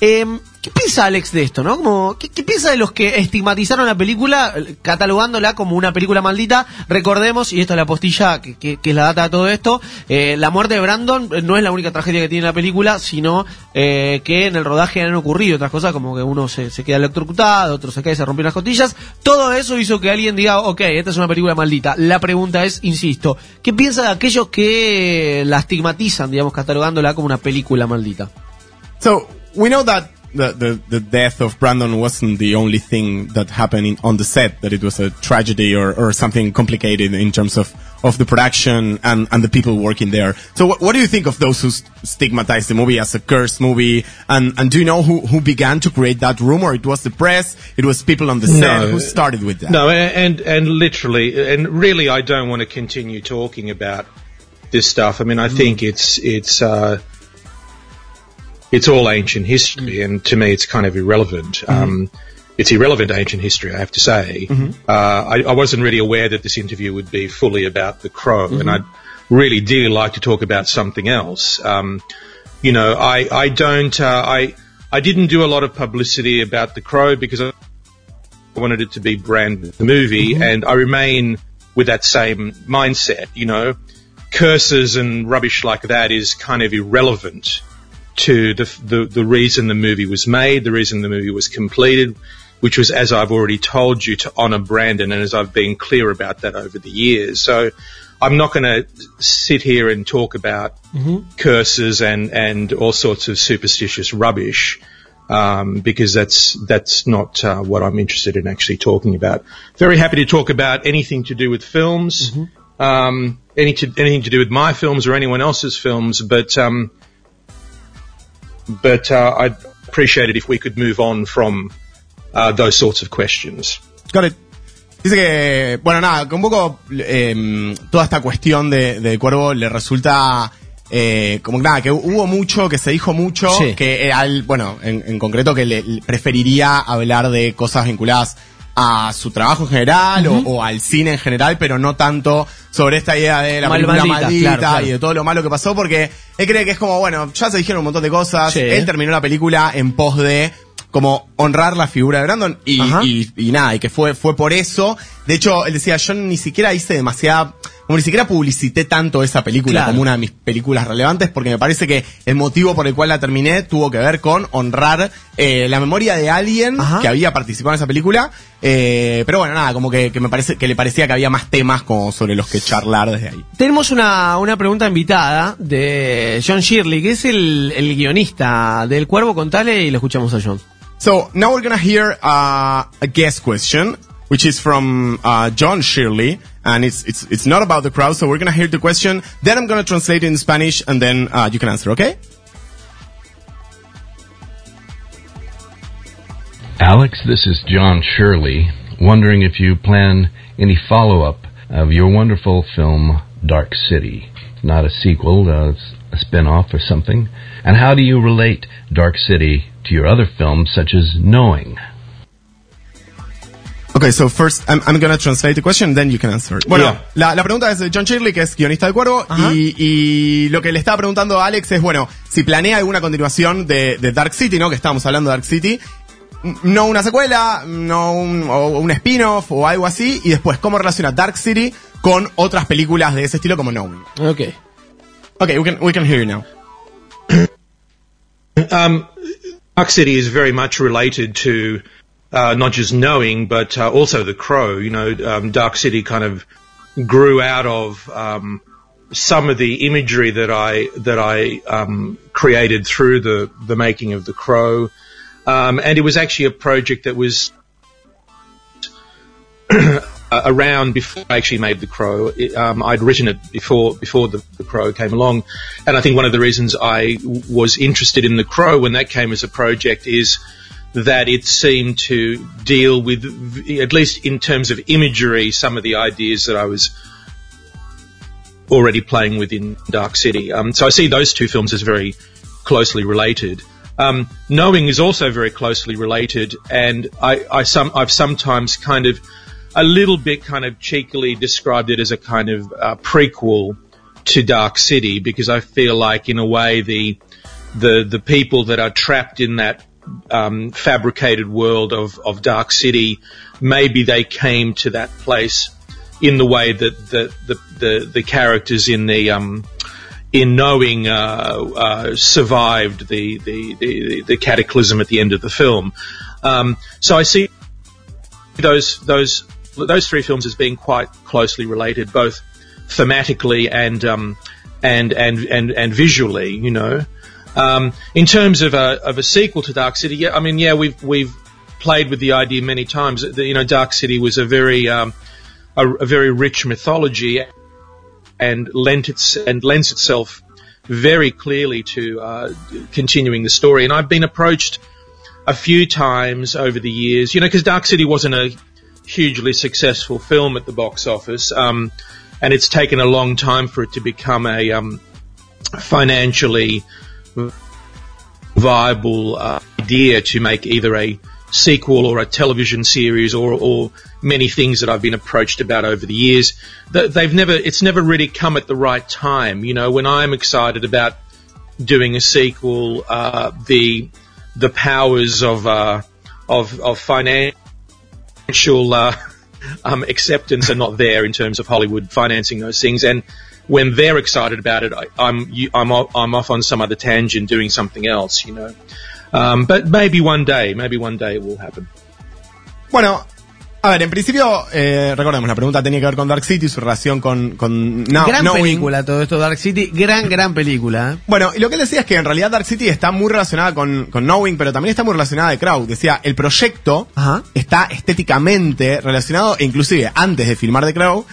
Eh, ¿Qué piensa Alex de esto, no? Como, ¿qué, piensa de los que estigmatizaron la película eh, catalogándola como una película maldita? Recordemos, y esto es la postilla que, que- es la data de todo esto, eh, la muerte de Brandon eh, no es la única tragedia que tiene la película, sino que en el rodaje han ocurrido otras cosas, como que uno se, se queda electrocutado, otro se cae y se rompió las costillas. Todo eso hizo que alguien diga, ok, esta es una película maldita. La pregunta es, insisto, ¿qué piensa de aquellos que la estigmatizan, digamos, catalogándola como una película maldita? So we know that the, the, the death of Brandon wasn't the only thing that happened in, on the set, that it was a tragedy or, or something complicated in terms of, of the production and, and the people working there. So what, what do you think of those who st- stigmatize the movie as a cursed movie? And, and do you know who, who began to create that rumor? It was the press, it was people on the set who started with that. No, and and literally, and really, I don't want to continue talking about this stuff. I mean, I think it's it's uh, it's all ancient history, and to me, it's kind of irrelevant. Um, it's irrelevant ancient history, I have to say. Uh, I, I wasn't really aware that this interview would be fully about the crow, and I'd really dearly like to talk about something else. Um, you know, I I don't uh, I I didn't do a lot of publicity about the crow because I I wanted it to be brand the movie, and I remain with that same mindset. You know, curses and rubbish like that is kind of irrelevant to the the, the reason the movie was made, the reason the movie was completed, which was, as I've already told you, to honour Brandon, and as I've been clear about that over the years. So. I'm not going to sit here and talk about curses and, and all sorts of superstitious rubbish um, because that's that's not uh, what I'm interested in actually talking about. Very happy to talk about anything to do with films. um, any to, anything to do with my films or anyone else's films, but um, but uh, I'd appreciate it if we could move on from uh, those sorts of questions. Got it. Dice que, bueno, nada, que un poco eh, toda esta cuestión de, de Cuervo le resulta eh, como que nada, que hubo mucho, que se dijo mucho, Sí. que al, bueno, en, en concreto que le, le preferiría hablar de cosas vinculadas a su trabajo en general o, o al cine en general, pero no tanto sobre esta idea de la Mal- película maldita, maldita claro, claro. y de todo lo malo que pasó, porque él cree que es como, bueno, ya se dijeron un montón de cosas, Sí. él terminó la película en pos de como honrar la figura de Brandon y, y nada, y que fue, fue por eso. De hecho, él decía, yo ni siquiera hice demasiada, como ni siquiera publicité tanto esa película Claro. como una de mis películas relevantes, porque me parece que el motivo por el cual la terminé tuvo que ver con honrar eh, la memoria de alguien Ajá. que había participado en esa película. Eh, pero bueno, nada, como que, que me parece que le parecía que había más temas como sobre los que charlar desde ahí. Tenemos una, una pregunta invitada de John Shirley, que es el, el guionista del Cuervo. Contale y lo escuchamos a John. So now we're gonna hear uh, a guest question, which is from uh, John Shirley, and it's it's it's not about the crowd. So we're gonna hear the question, then I'm gonna translate it in Spanish, and then uh, you can answer. Okay? Alex, this is John Shirley, wondering if you plan any follow up of your wonderful film Dark City. Not a sequel, uh, a spin off or something. And how do you relate Dark City to your other films, such as Knowing? Okay, so first I'm, I'm gonna translate the question, then you can answer. Bueno, Yeah. la, la pregunta es de John Shirley, que es guionista del Cuervo, y, y lo que le estaba preguntando a Alex es, bueno, si planea alguna continuación de, de Dark City, ¿no? Que estábamos hablando de Dark City. No una secuela, no un, o un spin-off o algo así, y después, ¿cómo relaciona Dark City con otras películas de ese estilo como Knowing? Ok. Okay, we can, we can hear you now. <coughs> Um, Dark City is very much related to uh, not just knowing, but uh, also The Crow. You know, um, Dark City kind of grew out of um, some of the imagery that I that I um, created through the the making of The Crow, um, and it was actually a project that was <clears throat> around before I actually made The Crow. It, um, I'd written it before before the, the Crow came along, and I think one of the reasons I w- was interested in The Crow when that came as a project is that it seemed to deal with, at least in terms of imagery, some of the ideas that I was already playing with in Dark City. Um, so I see those two films as very closely related. Um, Knowing is also very closely related, and I, I some, I've sometimes kind of a little bit kind of cheekily described it as a kind of uh, prequel to Dark City because I feel like in a way the the the people that are trapped in that um, fabricated world of, of Dark City, maybe they came to that place in the way that the the, the, the characters in the um, in knowing uh, uh, survived the, the, the, the cataclysm at the end of the film. Um, so I see those those those three films as being quite closely related, both thematically and um, and and and and visually. You know, um, in terms of a of a sequel to Dark City, yeah, I mean, yeah, we've we've played with the idea many times. You know, Dark City was a very um, a, a very rich mythology and lent its and lends itself very clearly to uh, continuing the story. And I've been approached a few times over the years, you know, because Dark City wasn't a hugely successful film at the box office, um, and it's taken a long time for it to become a um, financially viable uh, idea to make either a sequel or a television series or, or many things that I've been approached about over the years. They've never, it's never really come at the right time. You know, when I'm excited about doing a sequel, uh, the, the powers of, uh, of, of financial, uh, <laughs> um, acceptance are not there in terms of Hollywood financing those things. And when they're excited about it, I, I'm you, I'm off on some other tangent doing something else, you know. Um, but maybe one day, maybe one day it will happen. Bueno, a ver, en principio, eh, recordemos, la pregunta tenía que ver con Dark City, su relación con, con No- gran Knowing. película todo esto, Dark City. Gran, gran película. ¿eh? Bueno, y lo que él decía es que en realidad Dark City está muy relacionada con, con Knowing, pero también está muy relacionada de Crowd. Decía, el proyecto Ajá. está estéticamente relacionado, e inclusive antes de filmar The Crow,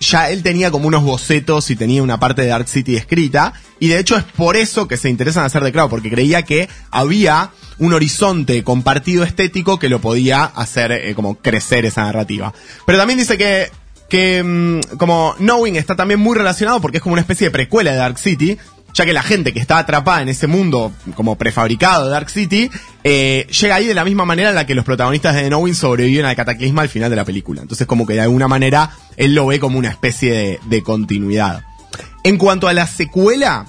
ya él tenía como unos bocetos y tenía una parte de Dark City escrita. Y de hecho es por eso que se interesa en hacer The Crow, porque creía que había un horizonte compartido estético que lo podía hacer eh, como crecer esa narrativa. Pero también dice que que mm, como Knowing está también muy relacionado porque es como una especie de precuela de Dark City, ya que la gente que está atrapada en ese mundo como prefabricado de Dark City, eh, llega ahí de la misma manera en la que los protagonistas de The Knowing sobreviven al cataclisma al final de la película. Entonces como que de alguna manera él lo ve como una especie de, de continuidad. En cuanto a la secuela,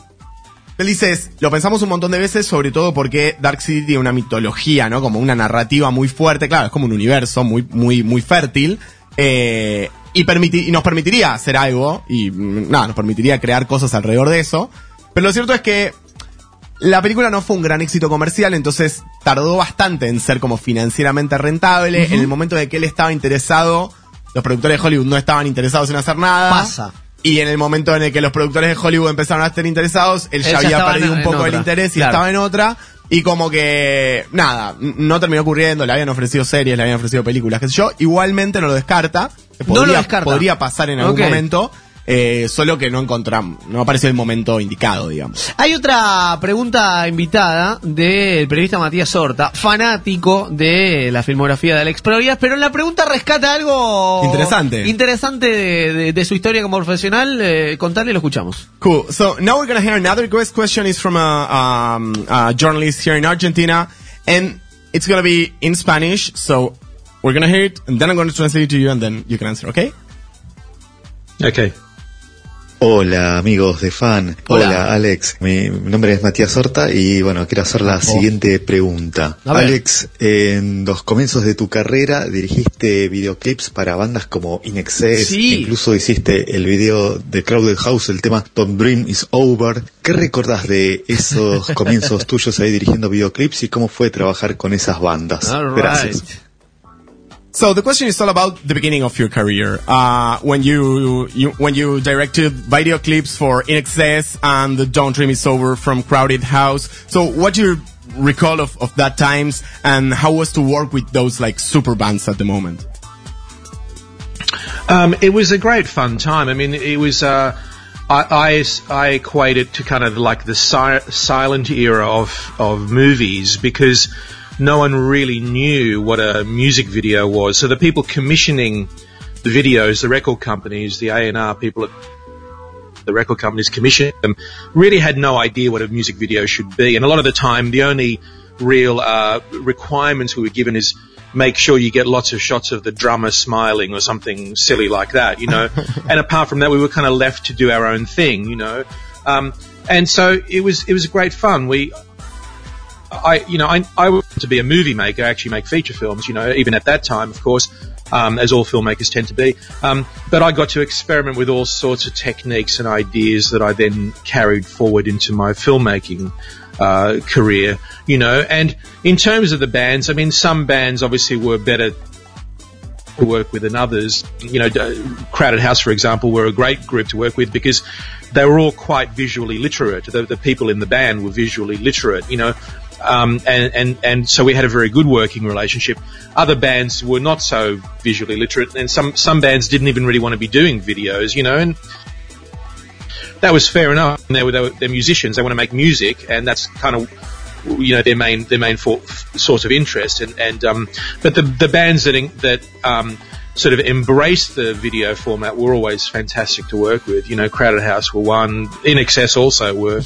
él dice, lo pensamos un montón de veces, sobre todo porque Dark City tiene una mitología, ¿no? Como una narrativa muy fuerte, claro, es como un universo muy, muy, muy fértil. Eh, y, y nos permitiría hacer algo, y mm, nada, nos permitiría crear cosas alrededor de eso. Pero lo cierto es que la película no fue un gran éxito comercial, entonces tardó bastante en ser como financieramente rentable. En el momento de que él estaba interesado, los productores de Hollywood no estaban interesados en hacer nada. Pasa. Y en el momento en el que los productores de Hollywood empezaron a estar interesados, él, Él ya había perdido en- un poco el interés y Claro. estaba en otra. Y como que, nada, no terminó ocurriendo, le habían ofrecido series, le habían ofrecido películas, qué sé yo. Igualmente no lo descarta. No lo Podría, descarta. podría pasar en algún momento, eh, solo que no encontramos, no apareció el momento indicado, digamos. Hay otra pregunta invitada del periodista Matías Horta, fanático de la filmografía de Alex Provías, pero en la pregunta rescata algo Interesante. interesante de, de- de su historia como profesional. Eh, contarle y lo escuchamos. Cool. So now we're gonna hear another quest question is from a, um, a journalist here in Argentina, and it's gonna be in Spanish. So we're gonna hear it, and then I'm gonna translate it to you, and then you can answer. Okay? Okay. Hola amigos de fan, Hola. hola, Alex, mi nombre es Matías Horta y bueno, quiero hacer la siguiente pregunta. Alex, en los comienzos de tu carrera dirigiste videoclips para bandas como In Excess, Sí. incluso hiciste el video de Crowded House, el tema Don't Dream Is Over. ¿Qué recordás de esos <laughs> comienzos tuyos ahí dirigiendo videoclips y cómo fue trabajar con esas bandas? Gracias. So the question is all about the beginning of your career. Uh, when you, you when you directed video clips for In Excess and the Don't Dream Is Over from Crowded House. So what do you recall of, of that times and how was to work with those like super bands at the moment? Um, it was a great fun time. I mean, it was. Uh, I, I I equate it to kind of like the si- silent era of of movies because no one really knew what a music video was. So the people commissioning the videos, the record companies, the A and R people at the record companies commissioning them really had no idea what a music video should be. And a lot of the time, the only real uh, requirements we were given is make sure you get lots of shots of the drummer smiling or something silly like that, you know. <laughs> and apart from that, we were kind of left to do our own thing, you know. Um, and so it was it was great fun. We I, you know, I, I wanted to be a movie maker, actually make feature films, you know, even at that time, of course, um, as all filmmakers tend to be. Um, but I got to experiment with all sorts of techniques and ideas that I then carried forward into my filmmaking uh, career, you know. And in terms of the bands, I mean, some bands obviously were better to work with than others. You know, Crowded House, for example, were a great group to work with because they were all quite visually literate. The, the people in the band were visually literate, you know. Um, and, and, and so we had a very good working relationship. Other bands were not so visually literate and some, some bands didn't even really want to be doing videos, you know, and that was fair enough. And they were, they were, they're musicians. They want to make music and that's kind of, you know, their main, their main for, source of interest. And, and, um, but the, the bands that, that, um, sort of embraced the video format were always fantastic to work with. You know, Crowded House were one. In Excess also were,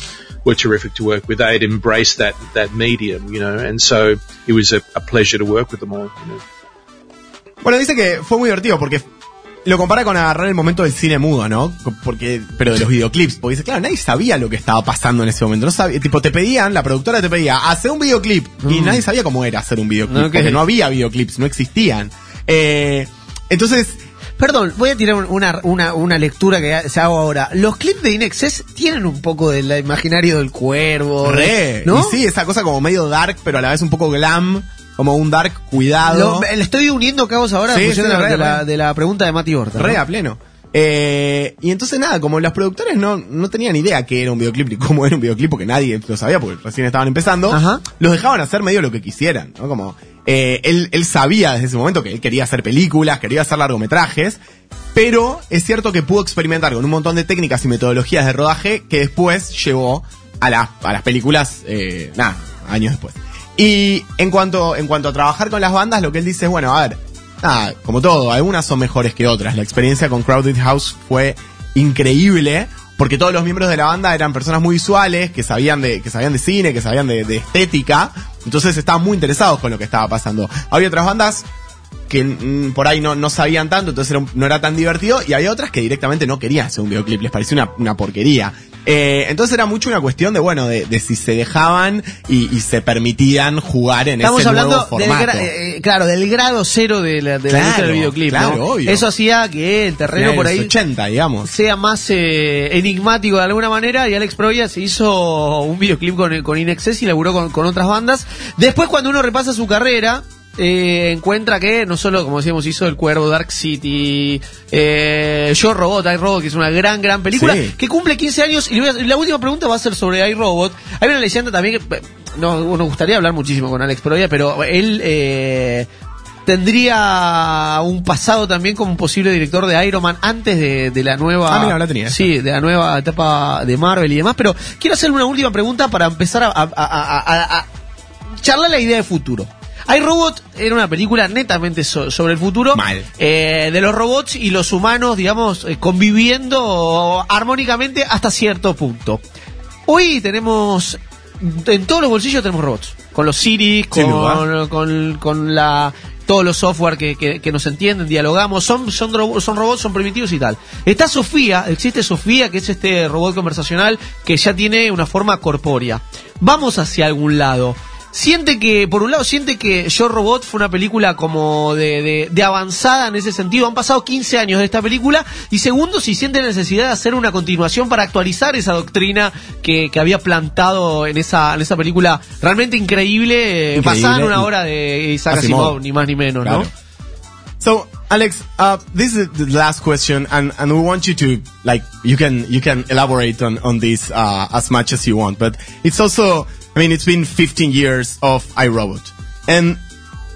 were terrific to work with. They had embraced that, that medium, you know, and so it was a, a pleasure to work with them all, you know. Bueno, dice que fue muy divertido porque lo compara con agarrar el momento del cine mudo, ¿no? Porque, pero de los videoclips. Porque dice, claro, nadie sabía lo que estaba pasando en ese momento. No sabía, tipo, te pedían, la productora te pedía, hacer un videoclip. Y Mm. nadie sabía cómo era hacer un videoclip. Porque no había videoclips, no existían. Eh, entonces, Perdón, voy a tirar un- una, una, una lectura que se hago ahora. Los clips de Inexcess tienen un poco del imaginario del cuervo. re, ¿no? y sí, esa cosa como medio dark, pero a la vez un poco glam, como un dark cuidado. Lo- le estoy uniendo cabos ahora Sí, sí, de, la, de la- re. de la pregunta de Mati Horta. ¿no? Re a pleno. Eh, y entonces nada, como los productores no, no tenían idea qué era un videoclip ni cómo era un videoclip, porque nadie lo sabía, porque recién estaban empezando, los dejaban hacer medio lo que quisieran, ¿no? Como, eh, él, sabía desde ese momento que él quería hacer películas, quería hacer largometrajes, pero es cierto que pudo experimentar con un montón de técnicas y metodologías de rodaje que después llevó a, las a las películas, eh, nada, años después. Y en cuanto, en cuanto a trabajar con las bandas, lo que él dice es, bueno, a ver, nada, como todo, algunas son mejores que otras. La experiencia con Crowded House fue increíble porque todos los miembros de la banda eran personas muy visuales, que sabían de, que sabían de cine, que sabían de, de estética, entonces estaban muy interesados con lo que estaba pasando. Había otras bandas que mm, por ahí no, no sabían tanto, entonces era un- no era tan divertido, y había otras que directamente no querían hacer un videoclip, les parecía una, una porquería. Eh, entonces era mucho una cuestión de, bueno, de, de si se dejaban y, y se permitían jugar en Estamos ese hablando nuevo del, formato. gra- eh, claro, del grado cero de la, de la Claro, industria del videoclip. claro, ¿no? obvio. Eso hacía que el terreno Finales por ahí los 80, digamos. sea más eh, enigmático de alguna manera y Alex Proya se hizo un videoclip con, con Inexcess y laburó con, con otras bandas. Después cuando uno repasa su carrera, eh, encuentra que no solo, como decíamos, hizo El Cuervo, Dark City, eh, Yo Robot, iRobot, que es una gran, gran película, Sí. que cumple 15 años. Y la última pregunta va a ser sobre iRobot. Hay una leyenda también que eh, no, nos gustaría hablar muchísimo con Alex Proya, pero él... Eh, tendría un pasado también como posible director de Iron Man antes de, de la nueva Ah, mira, la tenía. sí de la nueva etapa de Marvel y demás pero quiero hacerle una última pregunta para empezar a- a charlar la idea de futuro iRobot era una película netamente so- sobre el futuro eh, de los robots y los humanos digamos eh, conviviendo armónicamente hasta cierto punto hoy tenemos en todos los bolsillos tenemos robots con los Siri con, duda. con, con la todos los software que, que- que nos entienden, dialogamos, son, son, son robots, son primitivos y tal. Está Sofía, existe Sofía, que es este robot conversacional que ya tiene una forma corpórea. Vamos hacia algún lado. Siente que, por un lado, siente que Yo Robot fue una película como de, de- de avanzada en ese sentido. Han pasado 15 años de esta película. Y segundo, si siente necesidad de hacer una continuación para actualizar esa doctrina que, que había plantado en esa, en esa película realmente increíble, eh, Increíble basada en una obra de Isaac Asimov. Asimov, ni más ni menos, Claro. ¿no? So, Alex, uh, this is the last question, and, and we want you to like you can you can elaborate on on this uh, as much as you want, but it's also I mean it's been 15 years of iRobot, and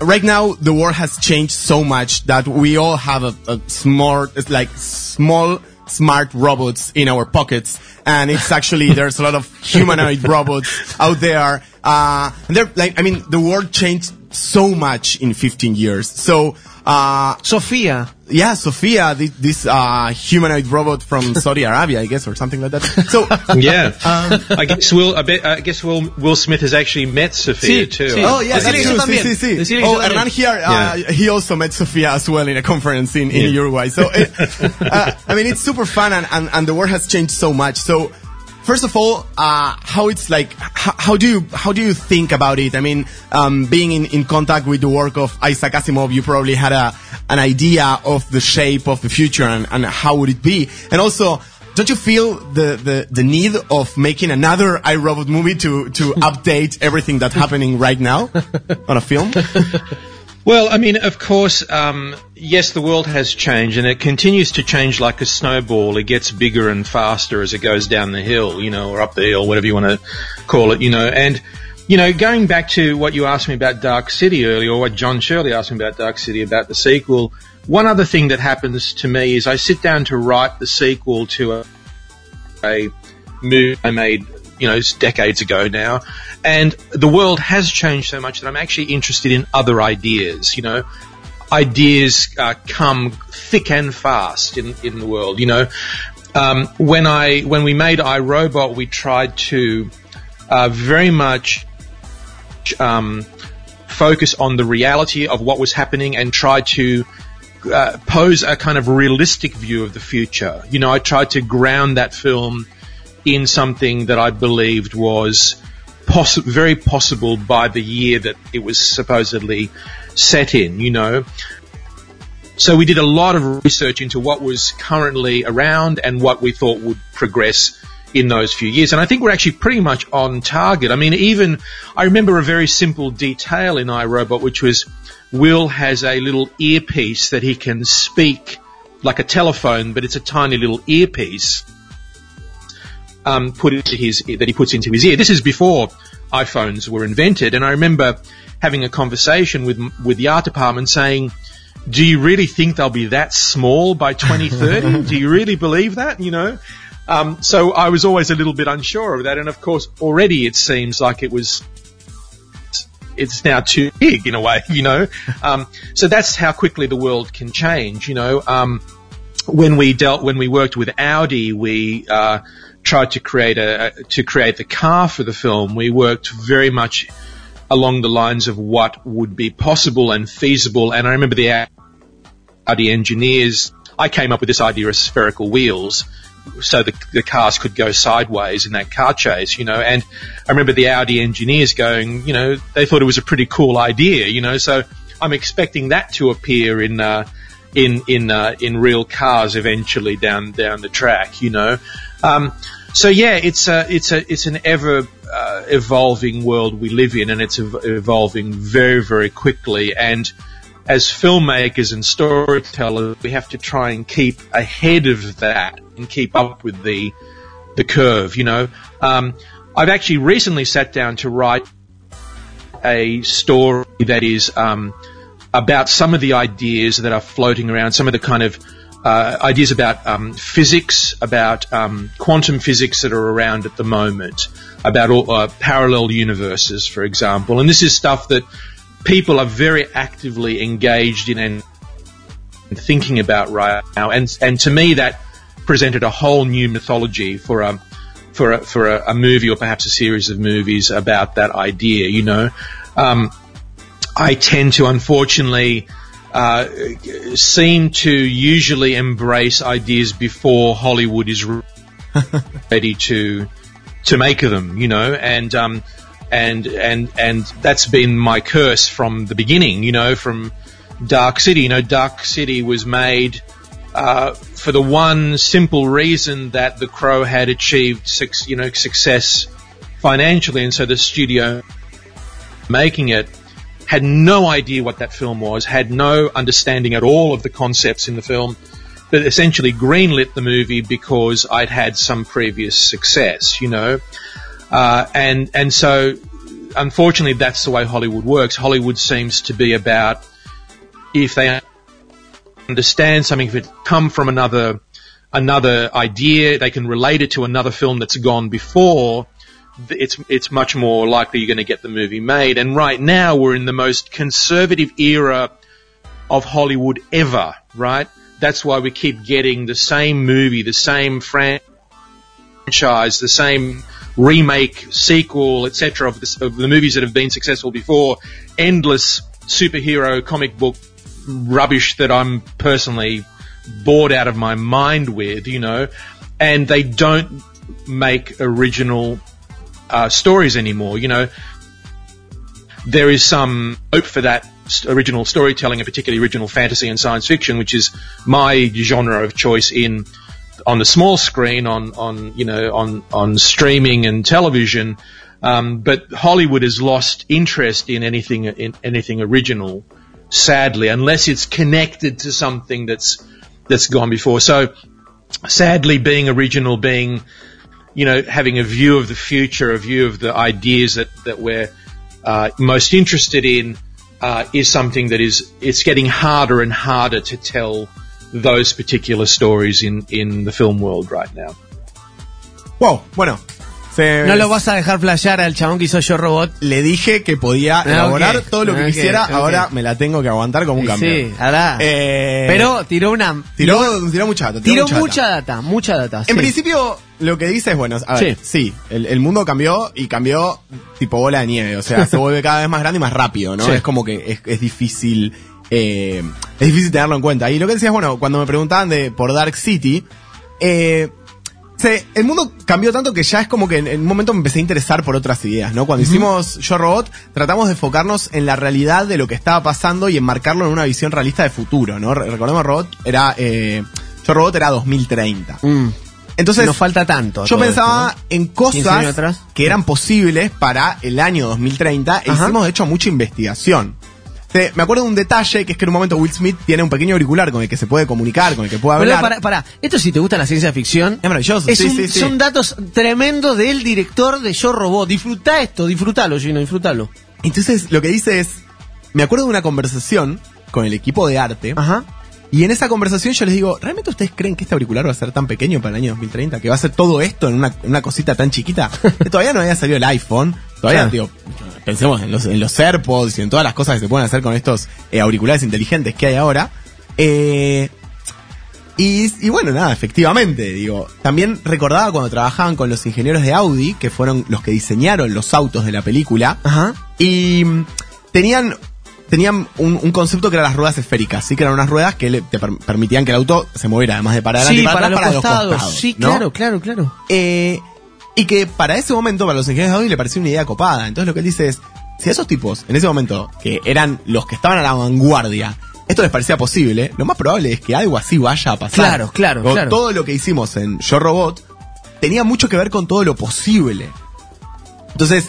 right now the world has changed so much that we all have a, a smart it's like small smart robots in our pockets. And it's actually <laughs> there's a lot of humanoid robots out there. Uh and they're like i mean the world changed so much in 15 years so uh sophia yeah sophia this, this uh humanoid robot from <laughs> saudi arabia i guess or something like that so <laughs> yeah, <laughs> um, I guess Will. I, bet, I guess Will Will Smith has actually met Sophia Sí, too. sí. Oh, yeah, that's true. Sí, sí, sí. Oh, Hernan here, uh, he also met Sophia as well in a conference in, in Yeah. Uruguay. So, it, uh, I mean, it's super fun and, and, and the world has changed so much. So, first of all, uh, how it's like, how, how do you, how do you think about it? I mean, um, being in, in contact with the work of Isaac Asimov, you probably had a, an idea of the shape of the future and, and how would it be? And also, don't you feel the, the, the need of making another iRobot movie to, to <laughs> update everything that's happening right now on a film? <laughs> Well, I mean, of course, um, yes, the world has changed, and it continues to change like a snowball. It gets bigger and faster as it goes down the hill, you know, or up the hill, whatever you want to call it, you know. And you know, going back to what you asked me about Dark City earlier, or what John Shirley asked me about Dark City about the sequel. One other thing that happens to me is I sit down to write the sequel to a, a movie I made, you know, decades ago now, and the world has changed so much that I'm actually interested in other ideas. You know, ideas uh, come thick and fast in in the world. You know, um, when I when we made iRobot, we tried to uh, very much um, focus on the reality of what was happening and try to uh, pose a kind of realistic view of the future. You know, I tried to ground that film in something that I believed was poss- very possible by the year that it was supposedly set in, you know. So we did a lot of research into what was currently around and what we thought would progress in those few years. And I think we're actually pretty much on target. I mean, even, I remember a very simple detail in iRobot, which was Will has a little earpiece that he can speak like a telephone, but it's a tiny little earpiece um, put into his that he puts into his ear. This is before iPhones were invented, and I remember having a conversation with with the art department saying, do you really think they'll be that small by <laughs> 2030? do you really believe that? You know? Um, so I was always a little bit unsure of that. And of course, already it seems like it was, it's now too big in a way, <laughs> you know? Um, so that's how quickly the world can change, you know? Um, when we dealt, when we worked with Audi, we, uh, tried to create a, to create the car for the film. We worked very much along the lines of what would be possible and feasible. And I remember the Audi engineers, I came up with this idea of spherical wheels so the, the cars could go sideways in that car chase, you know, and I remember the Audi engineers going, you know, they thought it was a pretty cool idea, you know, so I'm expecting that to appear in, uh, in, in, uh, in real cars eventually down, down the track, you know. Um, so yeah, it's a, it's a, it's an ever, uh, evolving world we live in and it's ev- evolving very, very quickly and, as filmmakers and storytellers, we have to try and keep ahead of that and keep up with the the curve. You know, um, I've actually recently sat down to write a story that is um, about some of the ideas that are floating around, some of the kind of uh, ideas about um, physics, about um, quantum physics that are around at the moment, about all, uh, parallel universes, for example. And this is stuff that people are very actively engaged in and thinking about right now. And and to me, that presented a whole new mythology for a for a, for a, a movie or perhaps a series of movies about that idea. You know, um, I tend to unfortunately. Uh, seem to usually embrace ideas before Hollywood is <laughs> ready to to make them, you know, and um, and and and that's been my curse from the beginning. You know, from Dark City. You know, Dark City was made uh, for the one simple reason that The Crow had achieved you know success financially, and so the studio making it had no idea what that film was, had no understanding at all of the concepts in the film, but essentially greenlit the movie because I'd had some previous success, you know. Uh, and and so, unfortunately, that's the way Hollywood works. Hollywood seems to be about if they understand something, if it come from another another idea, they can relate it to another film that's gone before. It's it's much more likely you're going to get the movie made. And right now, we're in the most conservative era of Hollywood ever. Right? That's why we keep getting the same movie, the same franchise, the same remake, sequel, etc. Of, of, the movies that have been successful before. Endless superhero comic book rubbish that I'm personally bored out of my mind with, you know, and they don't make original uh, stories anymore. You know, there is some hope for that original storytelling, and particularly original fantasy and science fiction, which is my genre of choice in on the small screen, on on you know on on streaming and television. Um, but Hollywood has lost interest in anything in anything original, sadly, unless it's connected to something that's that's gone before. So, sadly, being original, being you know having a view of the future, a view of the ideas that that we're uh, most interested in, uh, is something that is it's getting harder and harder to tell those particular stories in, in the film world right now. Wow, bueno. Se, no lo vas a dejar flashear al chabón que hizo Yo Robot. Le dije que podía Ah, elaborar ok. todo lo que Ok, quisiera, ok. ahora me la tengo que aguantar como un campeón. Sí, ahora. Eh, Pero tiró una. tiró, tiró mucha data. tiró mucha mucha data. data, mucha data. En sí. principio, lo que dice es, bueno, a ver, sí, el, el mundo cambió y cambió tipo bola de nieve, o sea, <laughs> se vuelve cada vez más grande y más rápido, ¿no? Sí. Es como que es, es difícil, eh, es difícil tenerlo en cuenta. Y lo que decías, bueno, cuando me preguntaban de por Dark City, eh, se- el mundo cambió tanto que ya es como que en, en un momento me empecé a interesar por otras ideas, ¿no? Cuando hicimos Yo Robot, tratamos de enfocarnos en la realidad de lo que estaba pasando y enmarcarlo en una visión realista de futuro, ¿no? Re- Recordemos, Robot era, eh, Yo Robot era 2030. Entonces, Nos falta tanto. yo pensaba esto, ¿no? en 15 años cosas que eran posibles para el año 2030 e Ajá. hicimos de hecho mucha investigación. Me acuerdo de un detalle que es que en un momento Will Smith tiene un pequeño auricular con el que se puede comunicar, con el que puede Pero hablar. para, para, esto si te gusta la ciencia ficción, Es maravilloso, es sí, un- sí, sí. son datos tremendos del director de Yo Robot. Disfruta esto, disfrútalo, Gino, disfrútalo. Entonces lo que dice es, me acuerdo de una conversación con el equipo de arte. Ajá. Y en esa conversación yo les digo, ¿realmente ustedes creen que este auricular va a ser tan pequeño para el año 2030? ¿Que va a ser todo esto en una, una cosita tan chiquita? Que todavía no había salido el iPhone. Todavía, Claro. digo, pensemos en los, en los AirPods y en todas las cosas que se pueden hacer con estos eh, auriculares inteligentes que hay ahora. Eh, y, y bueno, nada, efectivamente, digo, también recordaba cuando trabajaban con los ingenieros de Audi, que fueron los que diseñaron los autos de la película, Ajá. y mm, tenían tenían un, un concepto que eran las ruedas esféricas, sí que eran unas ruedas que le- te per- permitían que el auto se moviera, además de para adelante Sí, y para, para, atrás, los para costados. los costados. sí, ¿no? claro, claro, claro. Eh, y que para ese momento, para los ingenieros de Audi, le pareció una idea copada. Entonces lo que él dice es, si a esos tipos, en ese momento, que eran los que estaban a la vanguardia, esto les parecía posible, lo más probable es que algo así vaya a pasar. Claro, claro, claro. Todo lo que hicimos en Yo Robot tenía mucho que ver con todo lo posible. Entonces,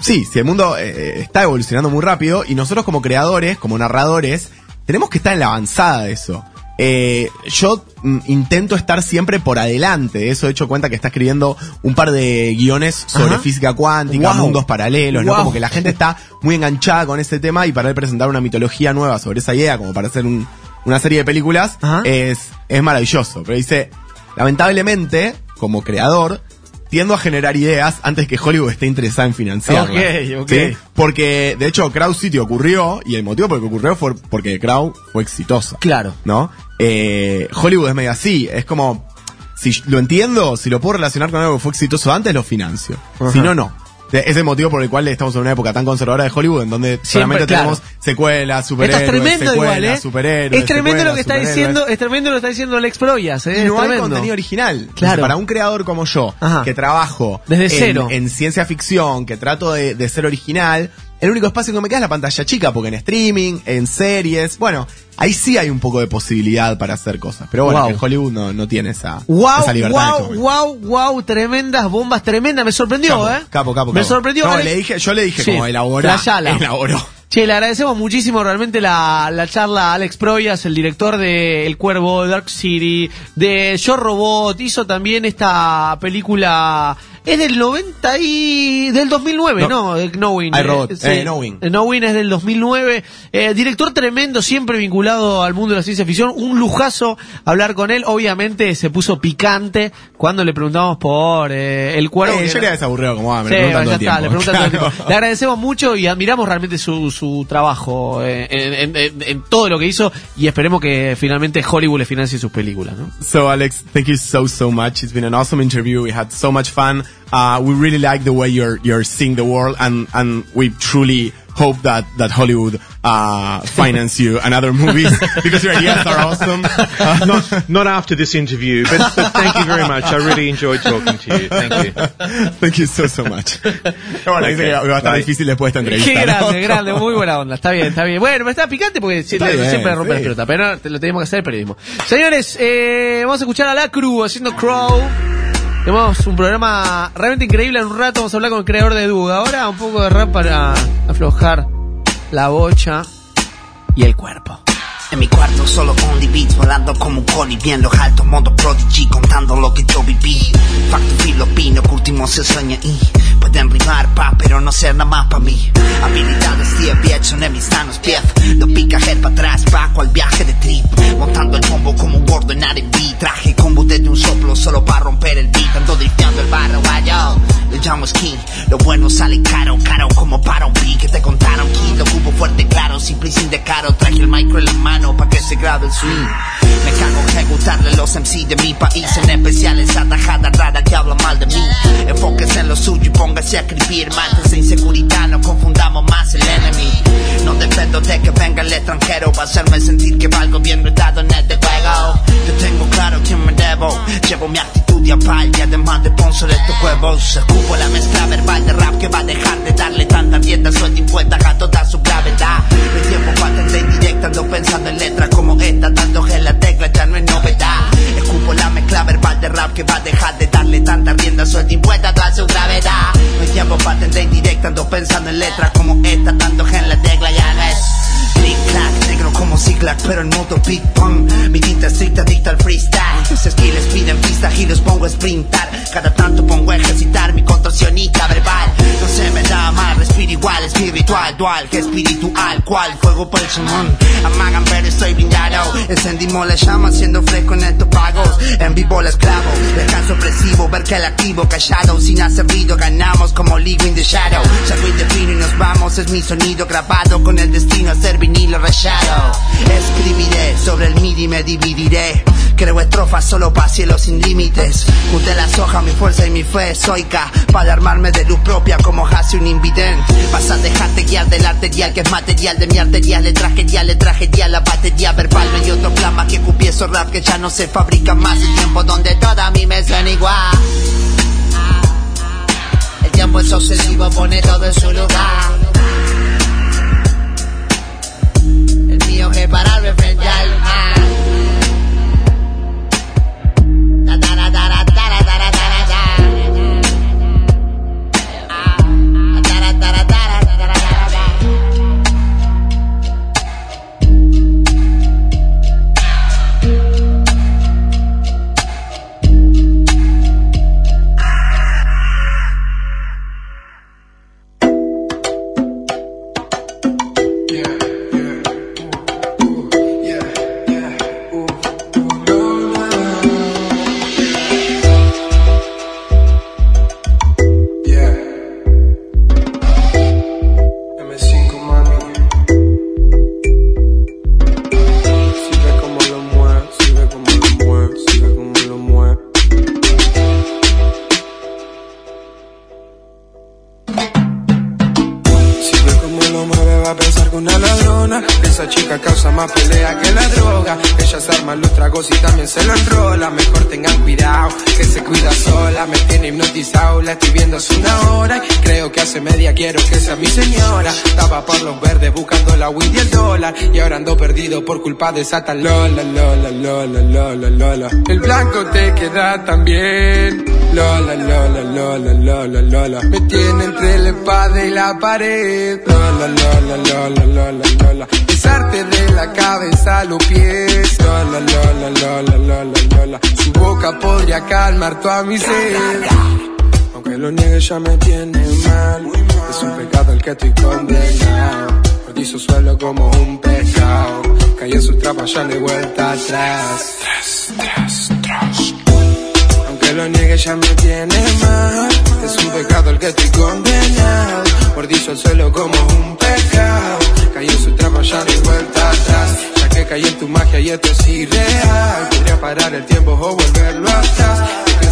sí, si el mundo eh, está evolucionando muy rápido y nosotros como creadores, como narradores, tenemos que estar en la avanzada de eso. Eh, yo mm, intento estar siempre por adelante. De eso he hecho cuenta que está escribiendo un par de guiones sobre Ajá. física cuántica, Wow. mundos paralelos, ¿no? Como que la gente está muy enganchada con ese tema y para él presentar una mitología nueva sobre esa idea, como para hacer un- una serie de películas, Ajá. es, es maravilloso. Pero dice, lamentablemente, como creador, tiendo a generar ideas antes que Hollywood esté interesada en financiarlas. Ok, ok. ¿sí? Porque, de hecho, Crow City ocurrió, y el motivo por el que ocurrió fue porque Crow fue exitosa. Claro. ¿No? Eh, Hollywood es medio así, es como, si lo entiendo, si lo puedo relacionar con algo que fue exitoso antes, lo financio. Ajá. Si no, no. Es el motivo por el cual estamos en una época tan conservadora de Hollywood, en donde solamente claro. tenemos secuelas, superhéroes, Esto es tremendo secuelas, igual, ¿eh? superhéroes. es tremendo lo que está diciendo, es tremendo lo que está diciendo Alex Proyas, ¿eh? Y es no hay tremendo. contenido original. Claro. Para un creador como yo, Ajá. que trabajo Desde en, cero. en ciencia ficción, que trato de, de ser original, el único espacio que me queda es la pantalla chica, porque en streaming, en series, bueno, ahí sí hay un poco de posibilidad para hacer cosas. Pero bueno, Wow. en Hollywood no, no tiene esa, Wow, esa libertad. este wow, wow, wow, tremendas bombas, tremendas. Me sorprendió, Capo, ¿eh? capo, capo, Me capo. sorprendió. No, le dije, yo le dije Sí, como flayala. elaboró. Che, le agradecemos muchísimo realmente la, la charla a Alex Proyas, el director de El Cuervo, Dark City, de Yo Robot, hizo también esta película, es del 90 y... del 2009, No. ¿no? De Knowing. Robot. sí. Eh, Knowing. Eh, Knowing es del 2009. Eh, director tremendo, siempre vinculado al mundo de la ciencia ficción. Un lujazo hablar con él. Obviamente se puso picante cuando le preguntamos por eh, El. Eh, que yo era- le desaburrido como ah, me Sí, preguntan todo el está, tiempo. le preguntan todo el <laughs> Claro. tiempo. Le agradecemos mucho y admiramos realmente su, su trabajo eh, en, en- en- en todo lo que hizo y esperemos que finalmente Hollywood le financie sus películas, ¿no? So Alex, thank you so so much. It's been an awesome interview. We had so much fun. Uh, we really like the way you're you're seeing the world, and and we truly hope that that Hollywood uh, <laughs> finance you and other movies <laughs> because your ideas are awesome. Uh, <laughs> not, not after this interview, but, but thank you very much. I really enjoyed talking to you. Thank you. Thank you so so much. Bueno, dice que va a estar difícil después de esta entrevista. Qué ¿no? grande, grande, muy buena onda, está bien, está bien. Bueno, me está picante porque siempre, bien, siempre rompe sí. las pelotas, pero lo tenemos que hacer el periodismo. Señores, eh, vamos a escuchar a la crew haciendo Crow. Tenemos un programa realmente increíble. En un rato vamos a hablar con el creador de Duga. Ahora un poco de rap para aflojar la bocha y el cuerpo. En mi cuarto solo only beats volando como un colibrí en los altos modo prodigy contando lo que yo viví. Facto filipino que último se sueña y pueden rimar pa pero no ser nada más pa mí. Habilidades 10 viejo en mis manos pief Lo pica head para atrás bajo al viaje de trip. Montando el combo como un gordo en R&B Traje combo desde un soplo solo para romper el beat. Ando drifteando el barro vaya Le llamo skin. Lo bueno sale caro, caro como para un beat. Que te contaron que lo cubo fuerte claro Simple y sin decaro Traje el micro en la mano pa' que se grabe el swing. Me cago en ejecutarle los MC de mi país En especial esa tajada rara que habla mal de mí. Enfóquese en lo suyo y póngase a escribir Mátese inseguridad, no confundamos más el enemy No dependo de que venga el extranjero Va a hacerme sentir que valgo bien retado en este juego. Yo tengo claro quién me debo Llevo mi actitud y apal y además de sponsor de estos huevos. Escupo la mezcla verbal de rap que va a dejar de darle tanta rienda suelta impuesta a toda su gravedad. No hay tiempo para indirecta, ando pensando en letras como esta Tanto que la tecla ya no es novedad. Escupo la mezcla verbal de rap que va a dejar de darle tanta rienda suelta impuesta a toda su gravedad. No hay tiempo para atender indirecta, ando pensando en letras como esta Tanto que la tecla ya no es Click clack, negro como Ziglag, pero en modo Big Pong. Mi tinta estricta dicta al freestyle. Mis skills piden pista y los pongo a sprintar. Cada tanto pongo a ejercitar mi contorsionista verbal. No se me da mal, respiro igual, espiritual, dual, que espiritual, cual fuego por el chumón. Amagan, pero estoy blindado. Encendimos la llama, siendo fresco en estos pagos. En vivo la esclavo, descanso opresivo, ver que el activo callado, sin hacer ruido, ganamos como Ligo in the Shadow. Salgo y defino y nos vamos, es mi sonido grabado con el destino a ser vinilo rayado. Escribiré sobre el MIDI, me dividiré. Creo estrofas solo para cielos sin límites. Junté las hojas, mi fuerza y mi fe estoica. Para armarme de luz propia como hace un invidente. Vas a dejarte guiar del arterial que es material de mi arterial. Le traje ya, le traje ya la batería verbal. No hay otro plan más que cupiezo rap que ya no se fabrica más. El tiempo donde toda mí me suena igual. El tiempo es obsesivo, pone todo en su lugar. mío es. Hipnotizado, la estoy viendo hace una hora Y creo que hace media quiero que sea mi señora Estaba por los verdes buscando la weed y el dólar Y ahora ando perdido por culpa de esa tal Lola, Lola, Lola, Lola, Lola El blanco te queda tan bien Lola, Lola, Lola, Lola, Lola Me tiene entre la espada y la pared Lola, Lola, Lola, Lola, Lola Besarte de la cabeza a los pies Lola, Lola, Lola, Lola, Lola Su boca podría calmar toda mi sed Aunque lo niegue ya me tiene mal. Es un pecado el que estoy condenado. Perdizo suelo como un pescado. Caí en su trampa ya no hay vuelta atrás. Aunque lo niegue ya me tiene mal. Es un pecado el que estoy condenado. Mordizo el suelo como un pecado Caí en su trampa ya no hay vuelta atrás que caí en tu magia y esto es irreal Podría parar el tiempo o volverlo atrás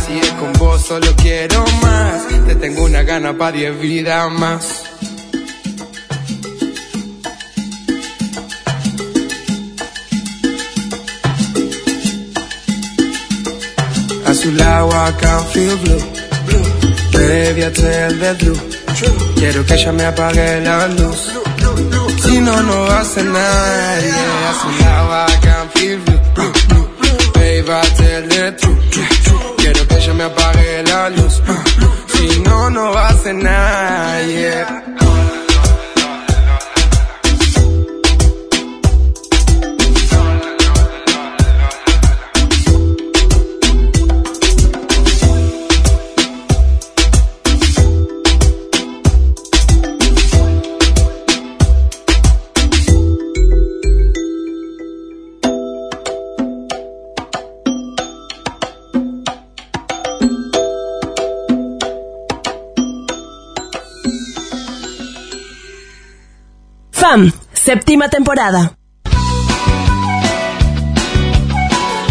si es con vos solo quiero más Te tengo una gana para diez vidas más A su lado I can feel blue. Baby, I tell the truth. Quiero que ella me apague la luz. Si no no hace and I, yeah. I see can feel you. I tell the truth. Quiero que ella me apague la luz. Si no, no hace a cenar, yeah. FAM, séptima temporada.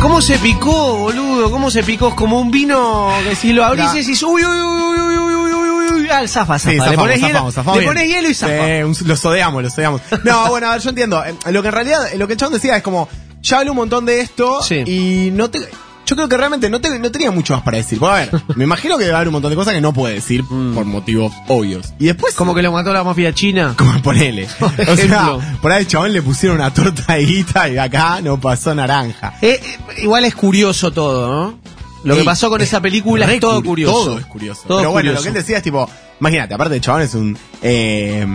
¿Cómo se picó, boludo? ¿Cómo se picó? Es como un vino que si lo abrís y decís, uy, uy, uy, uy, uy, uy, uy, uy, uy, al zafa, zafa. Sí, le zafamos, hielo, zafamos, zafamos le bien. pones hielo y zafa. Sí, un- los odiamos, los odiamos. No, <laughs> bueno, a ver, yo entiendo. Eh, Lo que en realidad, lo que el chabón decía es como, ya hablé un montón de esto y no te... Yo creo que realmente no, te- no tenía mucho más para decir. Porque, a ver, <laughs> me imagino que a haber un montón de cosas que no puede decir por motivos obvios. Y después... Como que lo mató la mafia china. <laughs> Como ponele. <laughs> O sea, por ahí el chabón le pusieron una torta de guita y acá no pasó naranja. Eh, eh, igual es curioso todo, ¿no? Lo que pasó con es esa película es todo curi- curioso. Todo es curioso. Todo Pero bueno, curioso. lo que él decía es tipo, imagínate, aparte el chabón es un eh,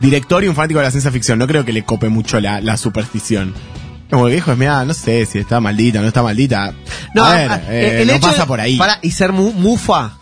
director y un fanático de la ciencia ficción. No creo que le cope mucho la, la superstición. Como que dijo, mira, no sé si está maldita o no está maldita. No, a ver, eh, el no hecho pasa por ahí. Pará, y ser mu- mufa.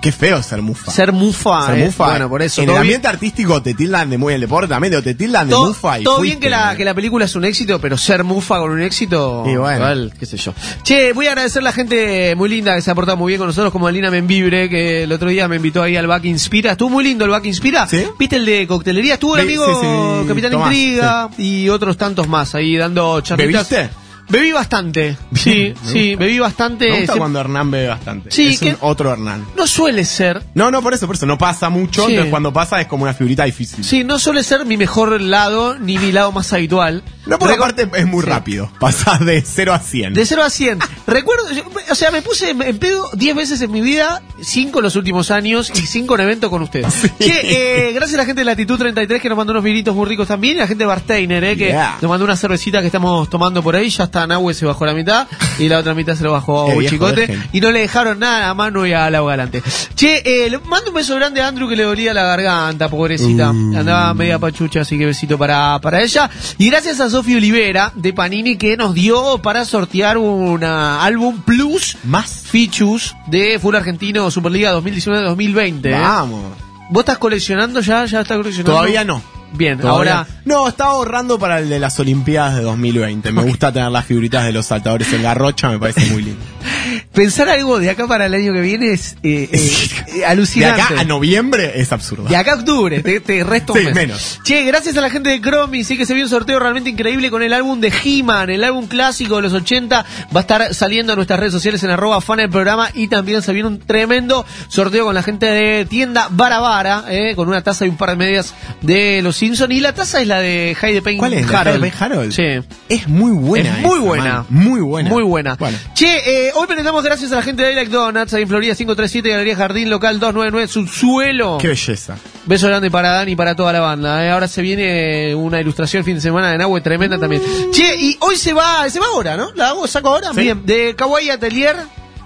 Qué feo ser mufa. Ser mufa. Ser eh, mufa. Bueno, por eso. En el bien- ambiente artístico te tildan de muy el deporte también, te tildan de mufa y todo fuiste. bien que la, que la película es un éxito, pero ser mufa con un éxito. Y bueno. igual, qué sé yo. Che, voy a agradecer a la gente muy linda que se ha portado muy bien con nosotros, como Alina Membibre, que el otro día me invitó ahí al Back Inspira. Estuvo muy lindo el Back Inspira. ¿Viste el de coctelería? Estuvo el Sí, amigo sí, sí, Capitán Tomás, Intriga y otros tantos más ahí dando charlitas. ¿Bebiste? Bebí bastante. Sí, sí, bebí bastante. Me gusta cuando Hernán bebe bastante. Sí, es que- un otro Hernán. No suele ser. No, no, por eso, por eso. No pasa mucho. Sí. Entonces cuando pasa es como una figurita difícil. Sí, no suele ser mi mejor lado ni mi lado más habitual. No, por Recu- aparte es muy rápido. Pasás de 0 a 100. De 0 a 100. Recuerdo, yo- o sea, me puse en pedo 10 veces en mi vida, 5 en los últimos años y 5 en evento con ustedes. <laughs> Che, eh, gracias a la gente de Latitud 33 que nos mandó unos vinitos muy ricos también, y a la gente de Barsteiner, eh, que Yeah. nos mandó una cervecita que estamos tomando por ahí, ya está Nahue se bajó la mitad y la otra mitad se lo bajó a Chicote y no le dejaron nada a mano y a la galante. Che, eh, mando un beso grande a Andrew que le dolía la garganta, pobrecita. Uh. Andaba media pachucha, así que besito para, para ella. Y gracias a Sofía Olivera de Panini que nos dio para sortear un álbum plus más features de Full Argentino Superliga 2019-2020. ¿eh? Vamos. ¿Vos estás coleccionando ya? ¿Ya estás coleccionando? Todavía no. Bien, Todavía- ahora No, estaba ahorrando para el de las Olimpiadas de 2020. Me gusta tener las figuritas de los saltadores en garrocha, me parece muy lindo. <laughs> pensar algo de acá para el año que viene es eh, eh, eh, De alucinante. acá a noviembre es absurdo. De acá a octubre, te, te resto Sí, menos. Che, gracias a la gente de Chromie, sí que se vio un sorteo realmente increíble con el álbum de He-Man, el álbum clásico de los 80. Va a estar saliendo en nuestras redes sociales en arroba fan el programa y también se viene un tremendo sorteo con la gente de tienda Barabara, eh, con una taza y un par de medias de los Simpsons. Y la taza es la de Heide Payne ¿Cuál es? ¿La Harold. Harold? Sí. Es muy buena. Es muy esa, buena. man. Muy buena. Muy buena. Bueno. Che, eh, hoy presentamos gracias a la gente de Like Donuts, ahí en Florida 537, Galería Jardín, local 299, Subsuelo. Qué belleza. Beso grande para Dani y para toda la banda. eh. Ahora se viene una ilustración fin de semana de Nahue tremenda también. Che, y hoy se va, se va ahora, ¿no? ¿La hago, saco ahora? Sí. Bien, de Kawaii Atelier,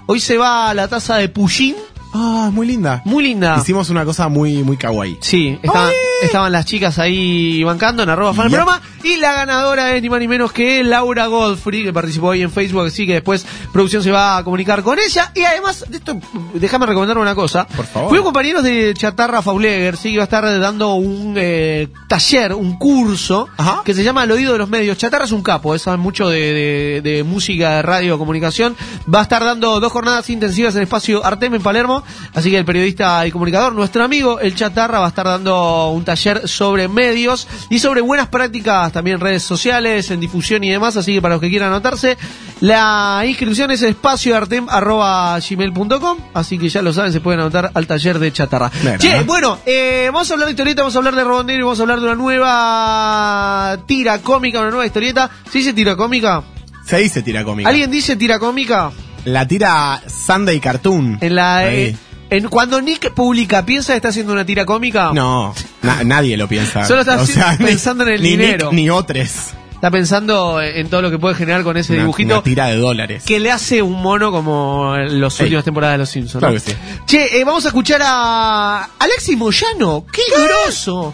hoy se va la taza de Pushín. Ah, muy linda. Muy linda. Hicimos una cosa muy, muy kawaii. Sí, estaban, estaban las chicas ahí bancando en arroba fan el programa. Y la ganadora es ni más ni menos que Laura Godfrey, que participó hoy en Facebook, así que después producción se va a comunicar con ella. Y además, de esto, déjame recomendar una cosa. Por favor. Fuimos compañeros de Chatarra Fauleger, sí, que va a estar dando un eh, taller, un curso, Ajá. que se llama El Oído de los Medios. Chatarra es un capo, eh, sabe mucho de, de- de música, de radio, comunicación. Va a estar dando dos jornadas intensivas en espacio Artem en Palermo, así que el periodista y comunicador, nuestro amigo El Chatarra, va a estar dando un taller sobre medios y sobre buenas prácticas también redes sociales, en difusión y demás, así que para los que quieran anotarse, la inscripción es espacioartem.gmail.com, así que ya lo saben, se pueden anotar al taller de Chatarra. Bueno, Che, ¿no? bueno, eh, vamos a hablar de historieta, vamos a hablar de Robot Negro y vamos a hablar de una nueva tira cómica, una nueva historieta. ¿Se dice tira cómica? Se dice tira cómica. ¿Alguien dice tira cómica? La tira Sunday Cartoon. En la eh, en cuando Nick publica, piensa que está haciendo una tira cómica. No, na- nadie lo piensa. Solo está O sea, <laughs> ni- pensando en el ni dinero. Nick ni otros. Está pensando en todo lo que puede generar con ese Una, dibujito una tira de dólares. que le hace un mono como en las últimas temporadas de Los Simpsons. Claro ¿no? que sí. Che, eh, vamos a escuchar a Alexis Moyano. ¡Qué, grosso!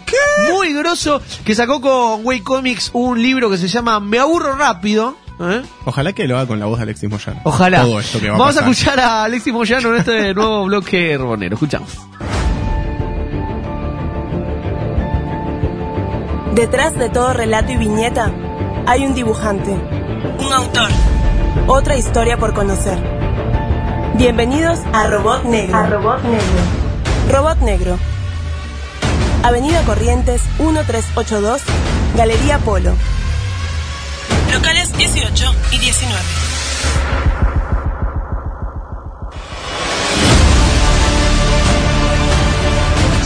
Muy grosso. Que sacó con Way Comics un libro que se llama Me aburro rápido. ¿Eh? Ojalá que lo haga con la voz de Alexis Moyano. Ojalá. Todo esto que va a Vamos a pasar. escuchar a Alexis Moyano en este <laughs> nuevo bloque robonero. Escuchamos. Detrás de todo relato y viñeta hay un dibujante, un autor, otra historia por conocer. Bienvenidos a Robot Negro. Robot Negro. Robot Negro. Avenida Corrientes 1382, Galería Polo. Locales 18 y 19.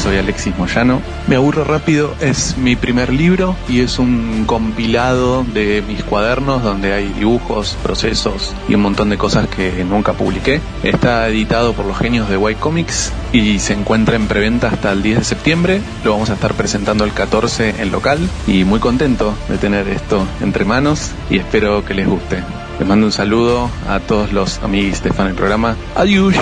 Soy Alexis Moyano. Me aburro rápido es mi primer libro y es un compilado de mis cuadernos donde hay dibujos, procesos y un montón de cosas que nunca publiqué. Está editado por los genios de White Comics y se encuentra en preventa hasta el 10 de septiembre. Lo vamos a estar presentando el 14 en local y muy contento de tener esto entre manos y espero que les guste. Les mando un saludo a todos los amigos de fan del programa. Adiós.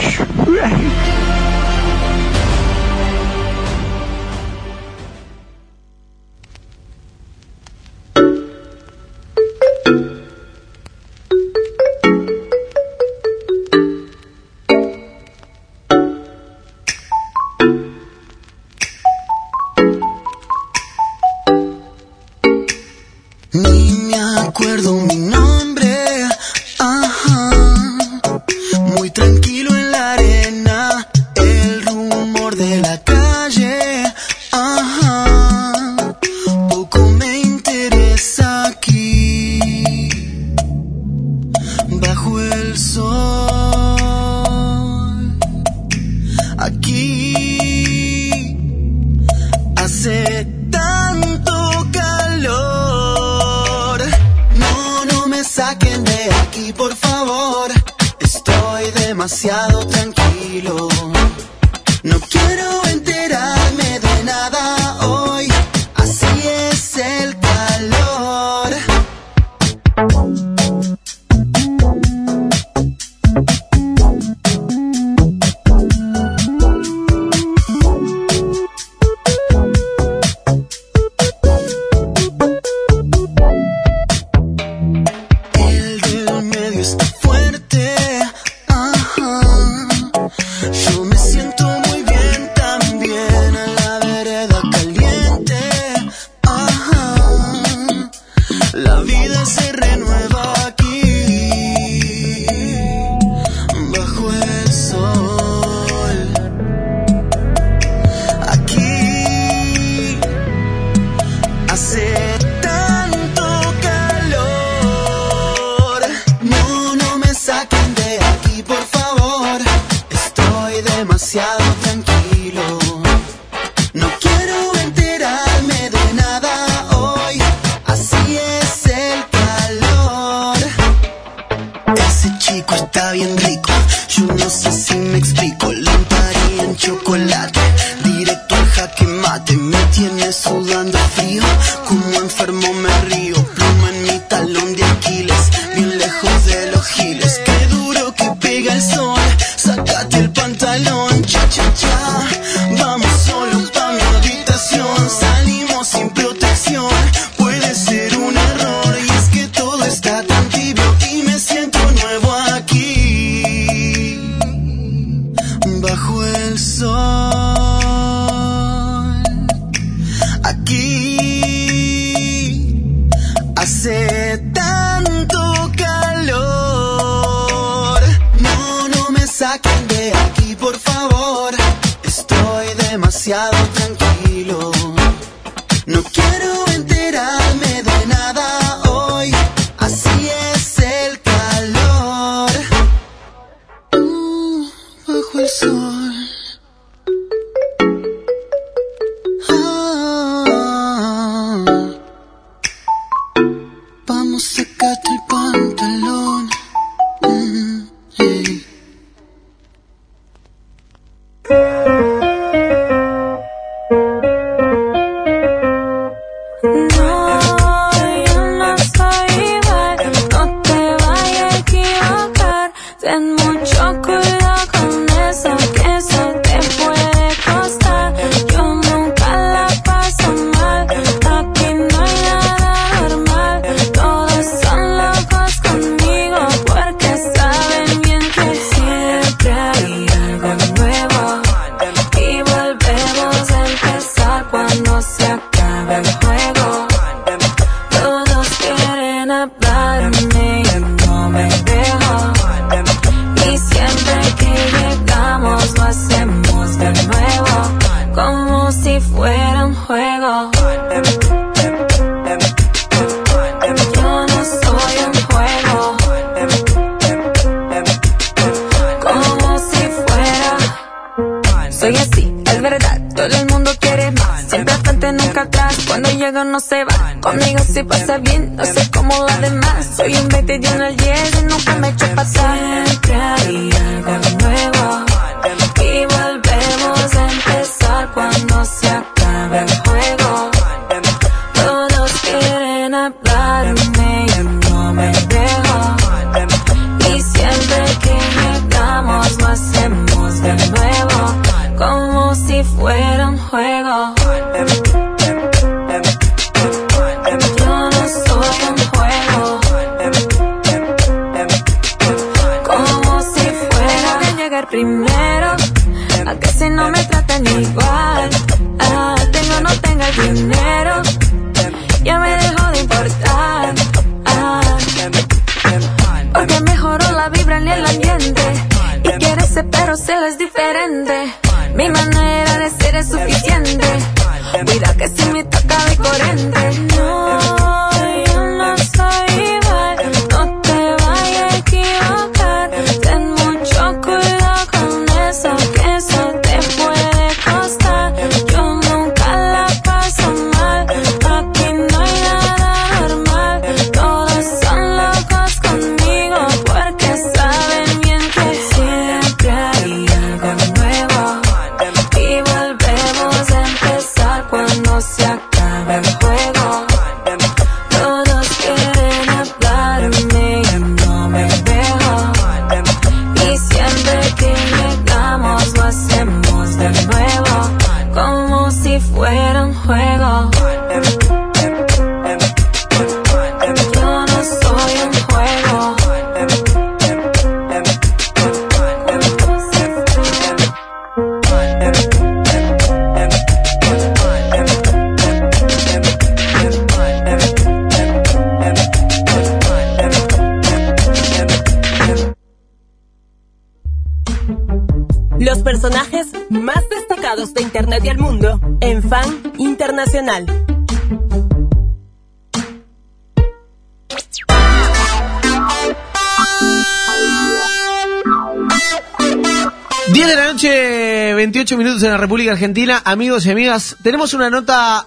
En la República Argentina. Amigos y amigas, tenemos una nota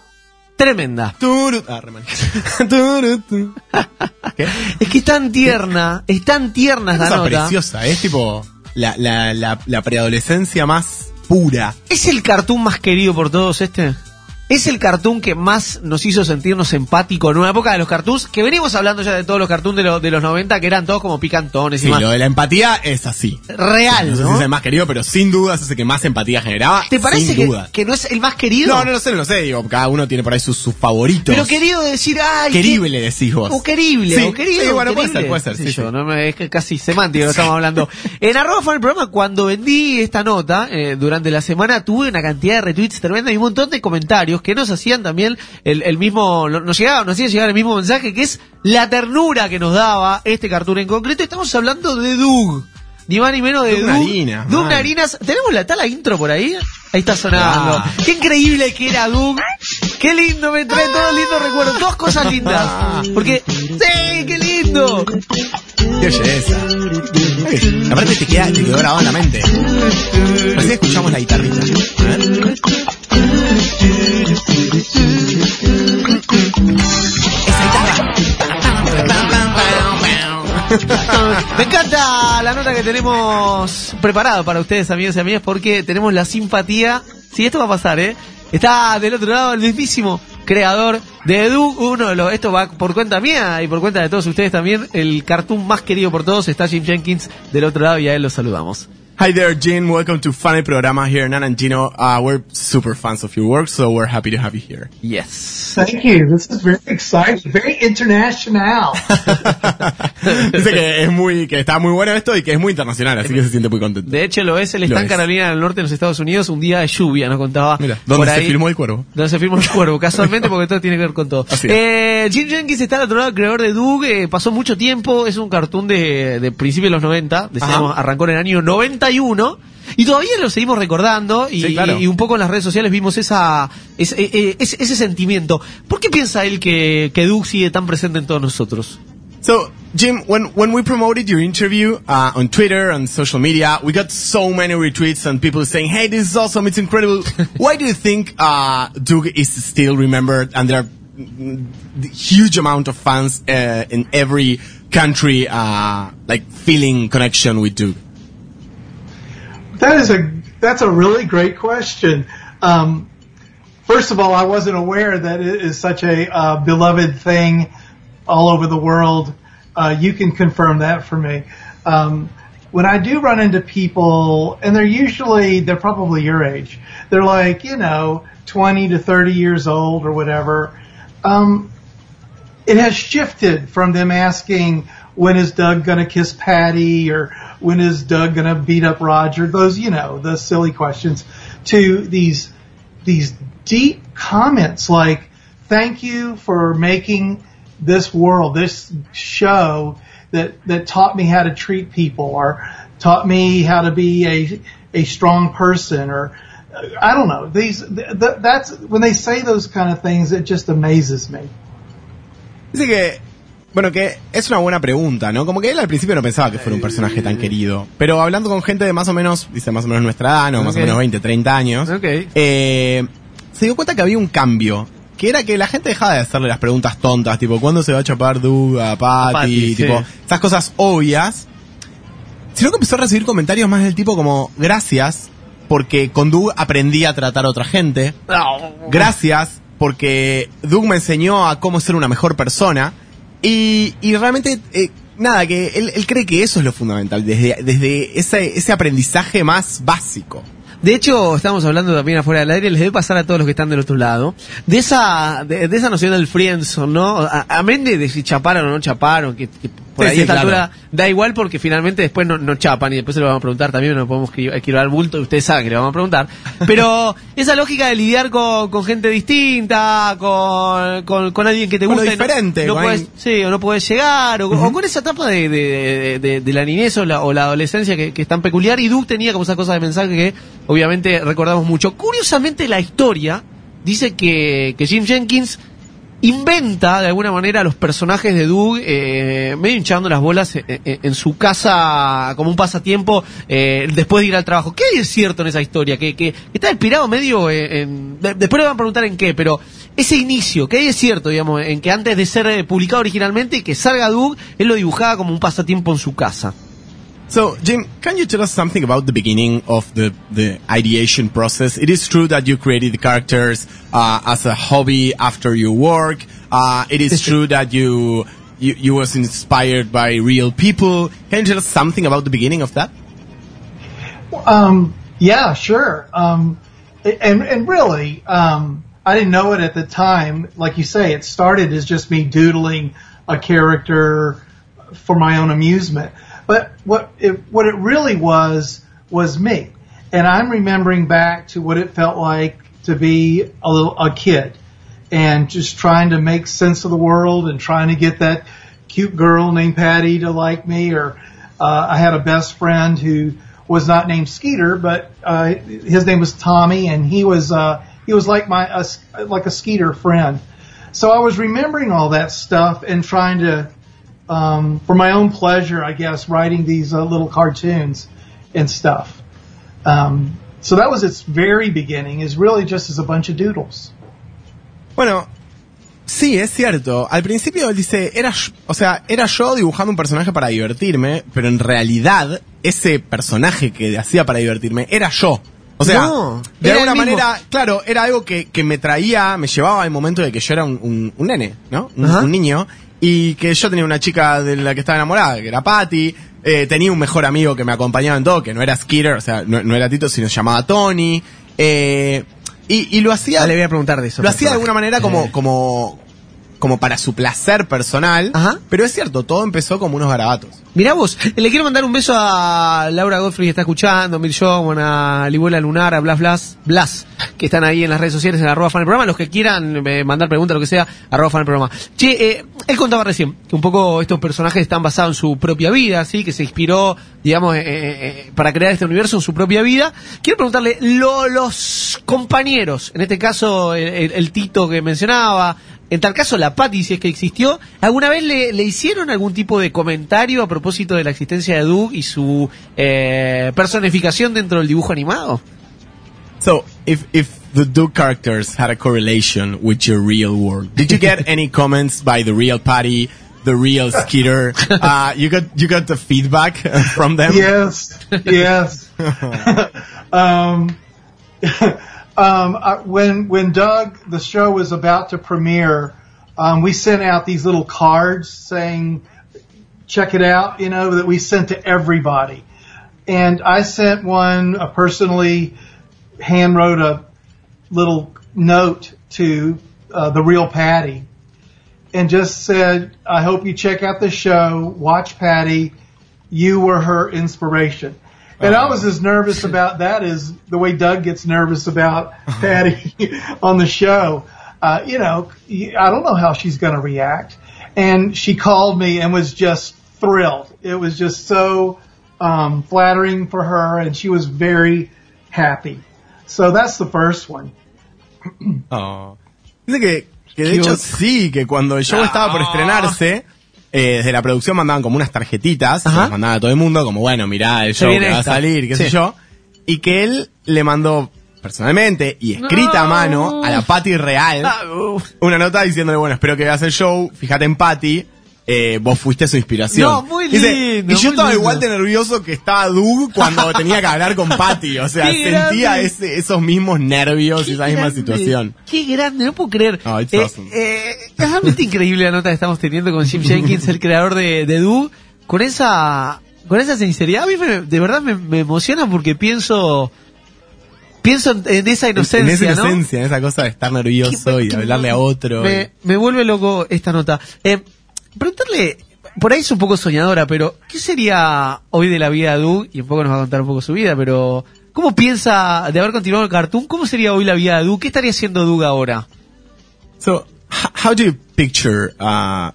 tremenda. Ah. Turu, <laughs> tu. Es que es tan tierna, es tan tierna esta nota. preciosa, es tipo la, la, la, la preadolescencia más pura. ¿Es el cartoon más querido por todos este? ¿Es el cartoon que más nos hizo sentirnos empáticos en una época de los cartoons? Que venimos hablando ya de todos los cartoons de, los de los 90 que eran todos como picantones y Sí, más. lo de la empatía es así. Real, No sé ¿no? si es el más querido, pero sin duda es el que más empatía generaba. ¿Te parece sin que, duda. que no es el más querido? No, no lo sé, no lo sé. Digo, cada uno tiene por ahí sus, sus favoritos. Pero querido de decir, ay, qué- Querible decís vos. O querible, Sí, o querido. sí, bueno, puede querible. ser, puede ser, Qué sé sí, yo, no me- es que casi semántico lo estamos hablando. <laughs> En arroba fue el programa, cuando vendí esta nota, eh, durante la semana tuve una cantidad de retweets tremenda y un montón de comentarios que nos hacían también el, el mismo, nos llegaba, nos hacía llegar el mismo mensaje que es la ternura que nos daba este cartoon en concreto. Estamos hablando de Doug. Ni más ni menos de Doug. Narinas, Doug. Narinas. ¿Tenemos la, está la intro por ahí? Ahí está sonando. Ah. Qué increíble que era Doug. Qué lindo, me trae todos lindos recuerdos. Dos cosas lindas. Porque, ¡sí! ¡Qué lindo! Qué belleza. Aparte te queda, te quedó grabado en la mente. Así escuchamos la guitarrita. A ver. Me encanta la nota que tenemos preparada para ustedes, amigos y amigas, porque tenemos la simpatía. Sí, esto va a pasar, ¿eh? Está del otro lado el mismísimo creador de Edu, uno de los, esto va por cuenta mía y por cuenta de todos ustedes también, el cartoon más querido por todos, está Jim Jenkins del otro lado y a él lo saludamos. Hi there, Jin. Welcome to Funny Programa here, Nan and Gino. Uh, we're super fans of your work, so we're happy to have you here. Yes. Thank you. This is very exciting, very international. <laughs> Dice que es muy, que está muy bueno esto y que es muy internacional, así que se siente muy contento. De hecho, lo es, él está en. Carolina del Norte, en los Estados Unidos, un día de lluvia, nos contaba. Mira, donde se ahí. filmó el cuervo. Donde se firmó el cuervo, <laughs> casualmente, porque todo tiene que ver con todo. Así es. Eh, Jim Jenkins está al otro lado, creador de Doug, eh, pasó mucho tiempo, es un cartoon de, de principios de los 90, decíamos, Ajá. arrancó en el año 91, y todavía lo seguimos recordando, y, Sí, claro. y- un poco en las redes sociales vimos esa, ese, eh, ese, ese sentimiento. ¿Por qué piensa él que, que Doug sigue tan presente en todos nosotros? So, Jim, when, when we promoted your interview uh, on Twitter and social media, we got so many retweets and people saying, hey, this is awesome, it's incredible. <laughs> Why do you think uh, Doug is still remembered and there are mm, the huge amount of fans uh, in every country uh, like feeling connection with Doug? That is a that's a really great question. Um, first of all, I wasn't aware that it is such a uh, beloved thing all over the world. Uh, you can confirm that for me. Um, when I do run into people, and they're usually they're probably your age. They're like you know twenty to thirty years old or whatever. Um, it has shifted from them asking when is Doug going to kiss Patty or when is Doug going to beat up Roger those you know the silly questions to these these deep comments like thank you for making this world this show that that taught me how to treat people or taught me how to be a a strong person, or I don't know. These th- th- that's when they say those kind of things, it just amazes me. Dice que, bueno, que es una buena pregunta, ¿no? Como que él al principio no pensaba que fuera un personaje tan querido. Pero hablando con gente de más o menos, dice más o menos nuestra edad, ¿no? Más o menos 20, 30 años. eh, se dio cuenta que había un cambio. Que era que la gente dejaba de hacerle las preguntas tontas, tipo, ¿cuándo se va a chapar Doug a Patty? Patty, tipo, sí. esas cosas obvias. Sino que empezó a recibir comentarios más del tipo como, gracias, porque con Doug aprendí a tratar a otra gente. Gracias, porque Doug me enseñó a cómo ser una mejor persona. Y, y realmente, eh, nada, que él, él cree que eso es lo fundamental, desde, desde ese, ese aprendizaje más básico. De hecho, estamos hablando también afuera del aire, les debe pasar a todos los que están del otro lado, de esa, de, de esa noción del friendzone, ¿no? Amén de, de si chaparon o no chaparon, que, que por Sí, ahí sí, a esta claro. altura da igual porque finalmente después no, no chapan y después se lo vamos a preguntar también, no podemos esquivar el bulto, ustedes saben que le vamos a preguntar. Pero <laughs> esa lógica de lidiar con, con gente distinta, con, con, con alguien que te lo gusta. no- diferente, no, alguien- sí, o no puedes llegar, o, o con esa etapa de, de, de- de la niñez o la, o la adolescencia que, que es tan peculiar. Y Duke tenía como esa cosa de mensaje que obviamente recordamos mucho. Curiosamente, la historia dice que, que Jim Jenkins inventa de alguna manera los personajes de Doug eh, medio hinchando las bolas eh, eh, en su casa como un pasatiempo eh, después de ir al trabajo. ¿Qué hay de cierto en esa historia? Que, que, que está inspirado medio en- de- después le van a preguntar en qué, pero ese inicio, ¿qué hay de cierto, digamos, en que antes de ser eh, publicado originalmente y que salga Doug, él lo dibujaba como un pasatiempo en su casa? So, Jim, can you tell us something about the beginning of the, the ideation process? It is true that you created the characters uh, as a hobby after your work. Uh, it is true that you, you you was inspired by real people. Can you tell us something about the beginning of that? Um, yeah, sure. Um, and and really, um, I didn't know it at the time. Like you say, it started as just me doodling a character for my own amusement. But what it what it really was was me. And I'm remembering back to what it felt like to be a little a kid and just trying to make sense of the world and trying to get that cute girl named Patty to like me or uh, I had a best friend who was not named Skeeter but uh, his name was Tommy and he was uh, he was like my a, like a Skeeter friend so I was remembering all that stuff and trying to um, for my own pleasure I guess writing these uh, little cartoons and stuff um, so that was its very beginning is really just as a bunch of doodles Bueno, sí, es cierto. Al principio él dice, era, o sea, era yo dibujando un personaje para divertirme, pero en realidad ese personaje que hacía para divertirme era yo. O sea, No, de alguna manera, claro, era algo que, que me traía, me llevaba al momento de que yo era un, un- un nene, ¿no? Un, un niño. Y que yo tenía una chica de la que estaba enamorada, que era Patty. Eh, tenía un mejor amigo que me acompañaba en todo, que no era Skeeter, o sea, no, no era Tito, sino se llamaba Tony. Eh, y, y lo hacía. Ah, le voy a preguntar de eso. Lo hacía de alguna manera como, como, como para su placer personal. Pero es cierto, todo empezó como unos garabatos. Mirá vos, le quiero mandar un beso a Laura Godfrey que está escuchando, a Mil John, a Libuela Lunar, a Blas Blas, Blas, que están ahí en las redes sociales en arroba fan del programa, los que quieran eh, mandar preguntas, lo que sea, arroba fan del programa. Che, eh, él contaba recién que un poco estos personajes están basados en su propia vida, ¿sí? Que se inspiró, digamos, eh, eh, eh, para crear este universo en su propia vida. Quiero preguntarle, lo- los compañeros, en este caso el, el- el Tito que mencionaba, en tal caso, la Patty, si es que existió, ¿alguna vez le, le hicieron algún tipo de comentario a propósito de la existencia de Doug y su eh, personificación dentro del dibujo animado? So, if, if the Duke characters had a correlation with your real world, did you get <laughs> any comments by the real Patty, the real Skeeter? Uh, you got, you got the feedback <laughs> from them? Yes, yes. <laughs> um, um, I, when when Doug the show was about to premiere, um, we sent out these little cards saying, "Check it out," you know, that we sent to everybody. And I sent one uh, personally, hand wrote a little note to uh, the real Patty, and just said, "I hope you check out the show, watch Patty." you were her inspiration. And I was as nervous about that as the way Doug gets nervous about Patty <laughs> on the show. Uh, you know, I don't know how she's going to react. And she called me and was just thrilled. It was just so um, flattering for her, and she was very happy. So that's the first one. Oh. Dice que, que de hecho sí, que cuando el show estaba por estrenarse, eh, desde la producción mandaban como unas tarjetitas, se las mandaban a todo el mundo, como bueno, mirá el show que va a salir, qué Sí. sé yo, y que él le mandó personalmente y escrita a mano a la Patty real Ah, una nota diciéndole, bueno, espero que veas el show, fíjate en Patty, eh, vos fuiste su inspiración. No, muy Dice, lindo, y yo estaba lindo. igual de nervioso que estaba Doug cuando <laughs> tenía que hablar con Patty, o sea, sentía ese- esos mismos nervios y esa misma situación. Qué grande, no puedo creer. Oh, Eh, awesome. eh, es realmente increíble la nota que estamos teniendo con Jim Jenkins, el creador de, de Do, con esa, con esa sinceridad. A mí me- de verdad me, me emociona porque pienso, pienso en, esa inocencia, en esa ¿no? inocencia, en esa cosa de estar nervioso y hablarle a otro. Me, me vuelve loco esta nota. Eh, preguntarle, por ahí es un poco soñadora, pero ¿qué sería hoy de la vida de Doug? Y un poco nos va a contar un poco su vida, pero ¿cómo piensa de haber continuado el cartoon? ¿Cómo sería hoy la vida de Doug? ¿Qué estaría haciendo Doug ahora? So, how do you picture uh,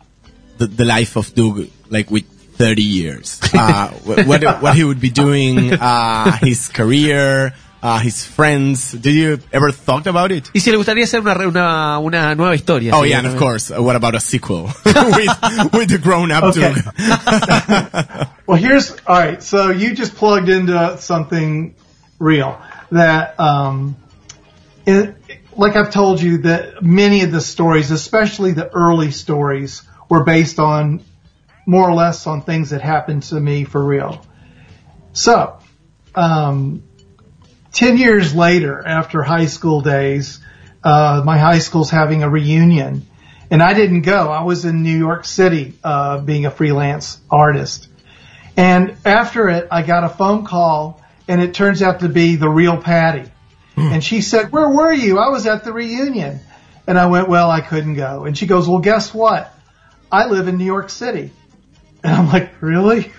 the, the life of Doug, like with 30 years? Uh, wh- what, what he would be doing, uh, his career, uh, his friends. Did you ever thought about it? Y si le gustaría hacer una, re- una, una nueva historia. Oh sí, yeah, and of course. Uh, what about a sequel <laughs> with, with the grown-up Okay. Doug? <laughs> Well, here's all right. So you just plugged into something real that, um, it, like I've told you, that many of the stories, especially the early stories, were based on more or less on things that happened to me for real. So, um, 10 years later, after high school days, uh, my high school's having a reunion and I didn't go. I was in New York City, uh, being a freelance artist. And after it, I got a phone call and it turns out to be the real Patty. And she said, where were you? I was at the reunion. And I went, well, I couldn't go. And she goes, well, guess what? I live in New York City. <laughs> And I'm like, really?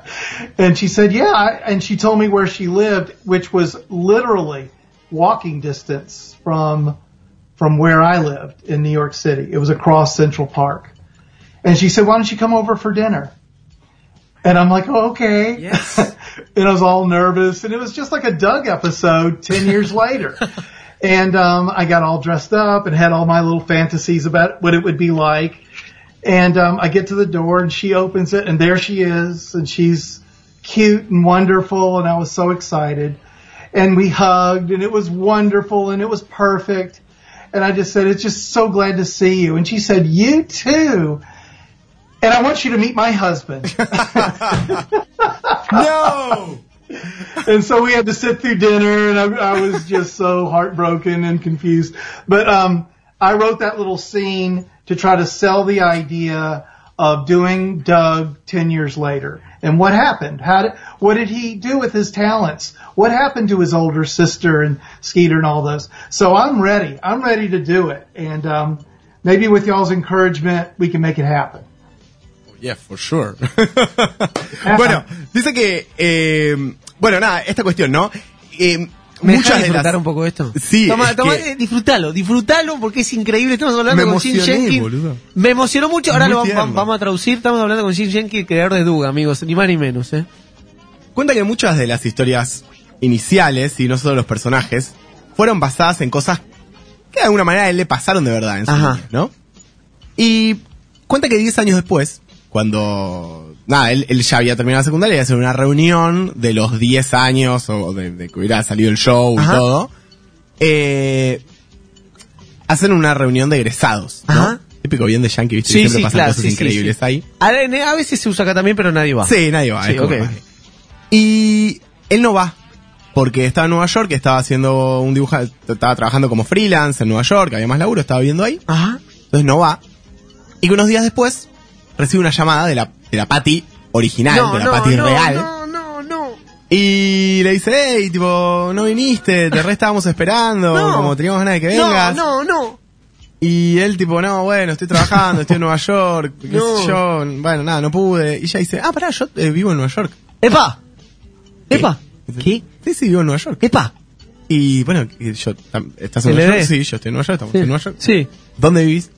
<laughs> and she said, yeah. And she told me where she lived, which was literally walking distance from, from where I lived in New York City. It was across Central Park. And she said, why don't you come over for dinner? And I'm like, oh, okay. Yes. <laughs> and I was all nervous and it was just like a Doug episode 10 years later. And, um, I got all dressed up and had all my little fantasies about what it would be like. And, um, I get to the door and she opens it and there she is and she's cute and wonderful and I was so excited. And we hugged and it was wonderful and it was perfect. And I just said, it's just so glad to see you. And she said, you too. And I want you to meet my husband. <laughs> no! and so we had to sit through dinner and I, I was just so heartbroken and confused. But, um, I wrote that little scene to try to sell the idea of doing Doug 10 years later. And what happened? How did, what did he do with his talents? What happened to his older sister and Skeeter and all those? So I'm ready. I'm ready to do it. And, um, maybe with y'all's encouragement, we can make it happen. Yeah, for sure. <laughs> bueno, dice que, eh, bueno, nada, esta cuestión, ¿no? Eh, ¿Me muchas de disfrutar las... un poco esto? Sí, Toma, toma, que- eh, disfrutalo, disfrutalo porque es increíble. Estamos hablando Me con Jim Jenkins. boludo. Me emocionó mucho. Ahora lo vamos, vamos a traducir. Estamos hablando con Jim Jenkins, creador de Doug, amigos. Ni más ni menos, ¿eh? Cuenta que muchas de las historias iniciales, y no solo los personajes, fueron basadas en cosas que de alguna manera a él le pasaron de verdad en su Ajá. niñez, ¿no? Y cuenta que 10 años después, cuando, nada, él, él ya había terminado la secundaria, iba a hacer una reunión de los 10 años, o de, de que hubiera salido el show Ajá. y todo, eh, hacen una reunión de egresados, ¿no? Ajá. Típico bien de Yankee, ¿viste? Sí, Siempre sí, pasan claro, cosas sí, increíbles ahí. A, a veces se usa acá también, pero nadie va. Sí, nadie va. Y él no va. Porque estaba en Nueva York, estaba haciendo un dibujo, estaba trabajando como freelance en Nueva York, había más laburo, estaba viviendo ahí. Ajá. Entonces no va. Y que unos días después recibe una llamada de la, de la Patty original, No, de la no, Patty no, real. no, no, no. Y le dice, hey, tipo, no viniste, te re estábamos esperando, No. como teníamos ganas de que No, vengas. no, no. Y él tipo, no, bueno, estoy trabajando, estoy en Nueva York, qué No. sé yo, bueno, nada, no pude. Y ella dice, ah, pará, yo eh, vivo en Nueva York. ¡Epa! ¡Epa! ¿Qué? Sí, sí, vivo en Nueva York. ¡Epa! Y bueno, yo, ¿estás en. Nueva York? Sí, yo estoy en Nueva York, estamos Sí. en Nueva York. Sí. ¿Dónde vivís?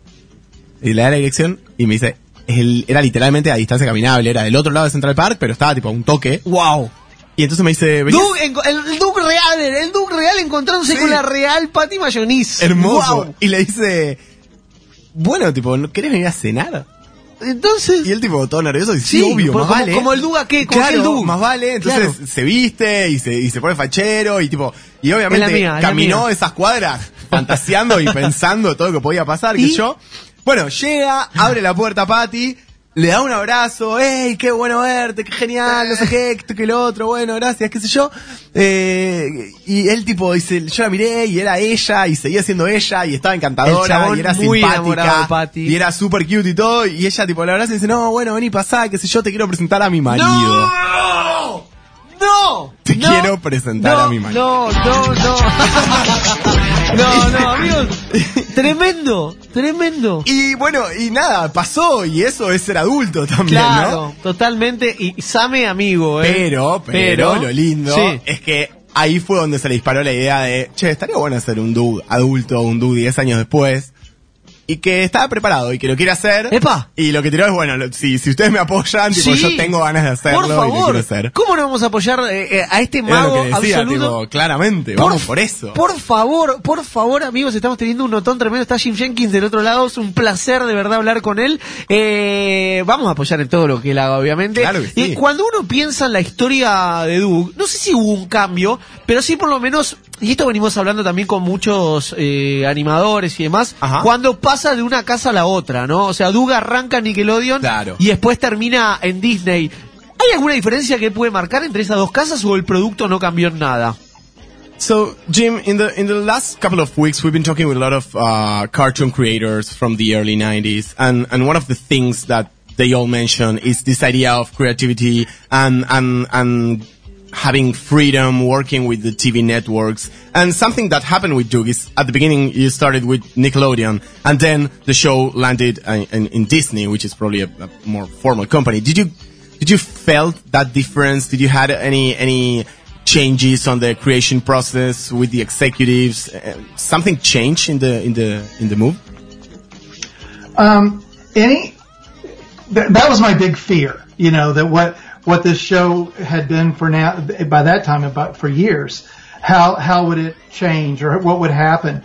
Y le da la dirección y me dice, el- era literalmente a distancia caminable, era del otro lado de Central Park, pero estaba tipo a un toque. ¡Wow! Y entonces me dice, "Venías- Doug, enco- el, el Doug real, el Doug real encontrándose con la real Patty Mayonnaise. hermoso. Wow. Y le dice, bueno, tipo, ¿no querés venir a cenar? Entonces. Y él, tipo, todo nervioso, dice, sí, Sí, obvio, como- más vale. como el Doug aquel, como claro, Doug. más vale. Entonces Claro. se viste y se, y se pone fachero y tipo, y obviamente mía, caminó esas cuadras <laughs> fantaseando y pensando todo lo que podía pasar, ¿Y? que yo. Bueno, llega, abre la puerta a Patty, le da un abrazo, ¡ey, qué bueno verte, qué genial, no sé qué, esto que lo otro, bueno, gracias, qué sé yo! Eh, y él tipo dice, yo la miré y era ella y seguía siendo ella y estaba encantadora y era muy simpática Patty. y era super cute y todo y ella tipo la abraza y dice, no, bueno, vení, pasá, qué sé yo, te quiero presentar a mi marido. ¡No! ¡No! Te No. quiero presentar no, a mi marido. No, no, no. No, <laughs> no, amigos. Tremendo, tremendo. Y bueno, y nada, pasó y eso es ser adulto también, Claro, ¿no? totalmente. Y Same amigo, ¿eh? Pero, pero, lo lindo Sí. es que ahí fue donde se le disparó la idea de, che, estaría bueno ser un dude adulto, un dude 10 años después. Y que estaba preparado y que lo quiere hacer. ¡Epa! Y lo que tiró es, bueno, lo- si, si ustedes me apoyan, tipo, Sí. yo tengo ganas de hacerlo Por y lo quiero favor, hacer. ¿cómo no vamos a apoyar eh, eh, a este Era lo mago que decía, absoluto? tipo, claramente, vamos por eso. Por favor, por favor, amigos, estamos teniendo un notón tremendo. Está Jim Jenkins del otro lado. Es un placer de verdad hablar con él. Eh, vamos a apoyar en todo lo que él haga, obviamente. Claro que sí. Y cuando uno piensa en la historia de Doug, no sé si hubo un cambio, pero sí por lo menos, y esto venimos hablando también con muchos eh, animadores y demás, Ajá. cuando pasa de una casa a la otra, ¿no? O sea, Doug arranca en Nickelodeon Claro. y después termina en Disney. ¿Hay alguna diferencia que puede marcar entre esas dos casas o el producto no cambió en nada? So, Jim, in the in the last couple of weeks, we've been talking with a lot of uh, cartoon creators from the early '90s, and and one of the things that they all mention is this idea of creativity and and and having freedom working with the TV networks. And something that happened with Doug is at the beginning you started with Nickelodeon, and then the show landed uh, in, in Disney, which is probably a, a more formal company. Did you did you felt that difference? Did you had any any changes on the creation process with the executives? Uh, something changed in the in the in the move? Um, any th- that was my big fear. You know that what what this show had been for now by that time about for years. How how would it change or what would happen?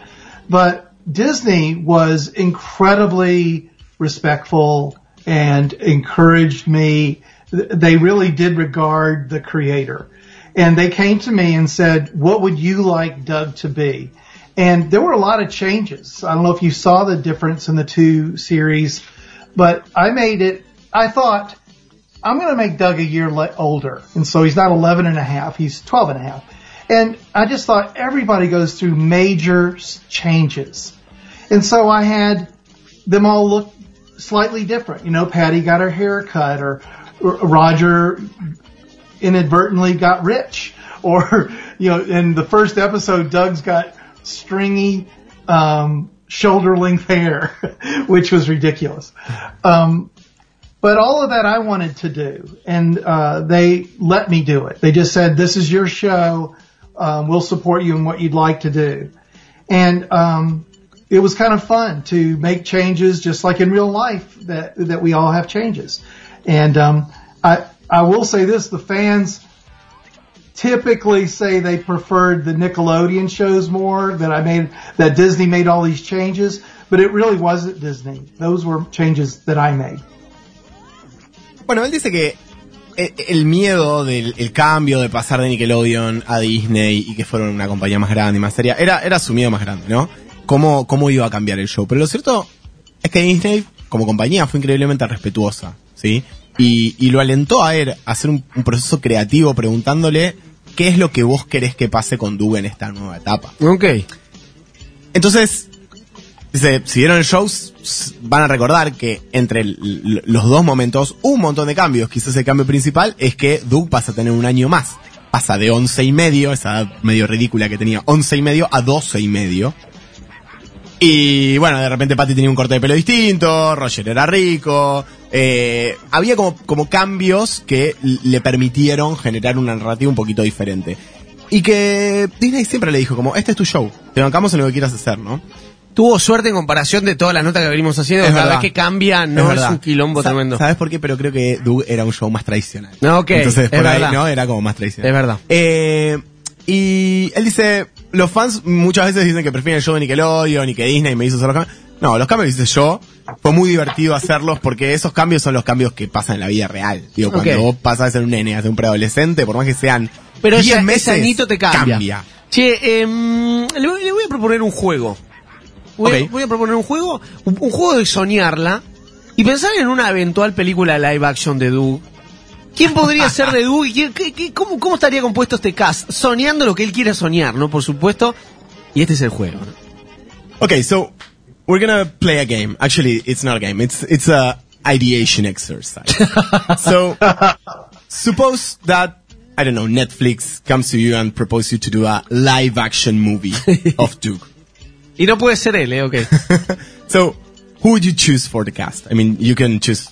But Disney was incredibly respectful and encouraged me. They really did regard the creator. And they came to me and said, what would you like Doug to be? And there were a lot of changes. I don't know if you saw the difference in the two series, but I made it, I thought, I'm going to make Doug a year le- older. And so he's not 11 and a half, he's 12 and a half. And I just thought everybody goes through major changes. And so I had them all look slightly different. You know, Patty got her hair cut or, Roger inadvertently got rich <laughs> or, you know, in the first episode, Doug's got stringy, um, shoulder length hair, <laughs> which was ridiculous. Um, but all of that I wanted to do, and uh, they let me do it. They just said, "This is your show. Um, we'll support you in what you'd like to do." And um, it was kind of fun to make changes, just like in real life that that we all have changes. And um, I I will say this: the fans typically say they preferred the Nickelodeon shows more that I made that Disney made all these changes, but it really wasn't Disney. Those were changes that I made. Bueno, él dice que e- el miedo del el cambio de pasar de Nickelodeon a Disney y que fueron una compañía más grande y más seria, era, era su miedo más grande, ¿no? Cómo, cómo iba a cambiar el show. Pero lo cierto es que Disney, como compañía, fue increíblemente respetuosa, ¿sí? Y, y lo alentó a él a hacer un, un proceso creativo preguntándole qué es lo que vos querés que pase con Doug en esta nueva etapa. Ok. Entonces, dice, si vieron el show, van a recordar que entre los dos momentos un montón de cambios. Quizás el cambio principal es que Doug pasa a tener un año más. Pasa de 11 y medio, esa edad medio ridícula que tenía, 11 y medio a 12 y medio. Y bueno, de repente Patty tenía un corte de pelo distinto, Roger era rico, eh, había como, como cambios que le permitieron generar una narrativa un poquito diferente. Y que Disney siempre le dijo como, este es tu show, te bancamos en lo que quieras hacer, ¿no? Tuvo suerte en comparación de todas las notas que venimos haciendo. Es Cada verdad. vez que cambia, no es, un quilombo Sa- tremendo. ¿Sabes por qué? Pero creo que Doug era un show más tradicional. No, ok, Entonces, es por ahí, verdad. ¿no? Era como más tradicional. Es verdad. Eh, y él dice, los fans muchas veces dicen que prefieren el show de Nickelodeon y que Disney me hizo hacer los cambios. No, los cambios hice yo, fue muy divertido hacerlos porque esos cambios son los cambios que pasan en la vida real. Digo, cuando Ok. vos pasas de ser un nene a ser un preadolescente, por más que sean Pero 10 ese, meses, ese añito te cambia. cambia. Che, le, voy, le voy a proponer un juego. Voy, a, Ok. voy a proponer un juego, un, un juego de soñarla y pensar en una eventual película live action de Doug. ¿Quién podría <laughs> ser de Doug qué- qué- cómo, cómo estaría compuesto este cast? Soñando lo que él quiera soñar, ¿no? Por supuesto. Y este es el juego, ¿no? Okay, so we're gonna play a game. Actually, it's not a game. It's it's a ideation exercise. <laughs> so suppose that I don't know Netflix comes to you and proposes you to do a live action movie <laughs> of Duke. Y no puede ser él, ¿eh? Ok. <laughs> So who would you choose for the cast? I mean, you can choose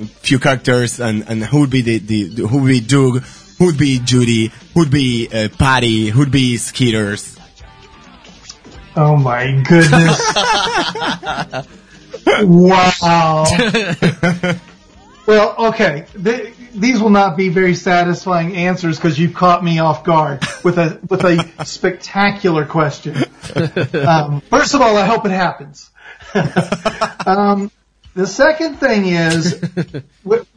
a few characters and and who would be the, the, the- who would be Doug, who would be Judy, who would be uh, Patty, who would be Skeeters. Oh my goodness. <laughs> wow. <laughs> well, okay. Th- these will not be very satisfying answers because you've caught me off guard with a with a spectacular question. <laughs> Um, first of all, I hope it happens. <laughs> um, the second thing is,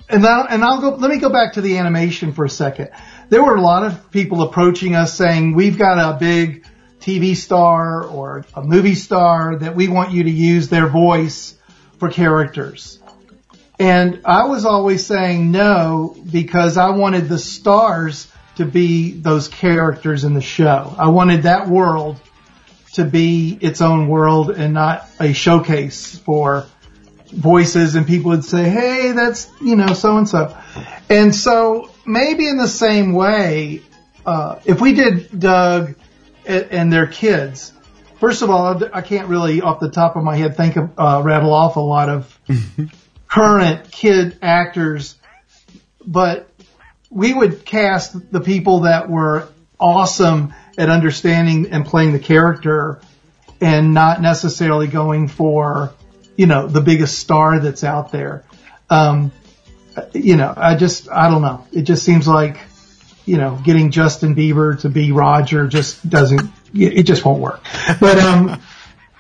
and I'll, and I'll go. Let me go back to the animation for a second. There were a lot of people approaching us saying, "We've got a big TV star or a movie star that we want you to use their voice for characters." And I was always saying no because I wanted the stars to be those characters in the show. I wanted that world to be its own world and not a showcase for voices and people would say, hey, that's, you know, so and so. And so maybe in the same way, uh, if we did Doug and, and their kids, first of all, I can't really off the top of my head think of, uh, rattle off a lot of <laughs> current kid actors, but we would cast the people that were awesome at understanding and playing the character and not necessarily going for, you know, the biggest star that's out there. Um, you know, I just, I don't know. It just seems like, you know, getting Justin Bieber to be Roger just doesn't, it just won't work. But, um,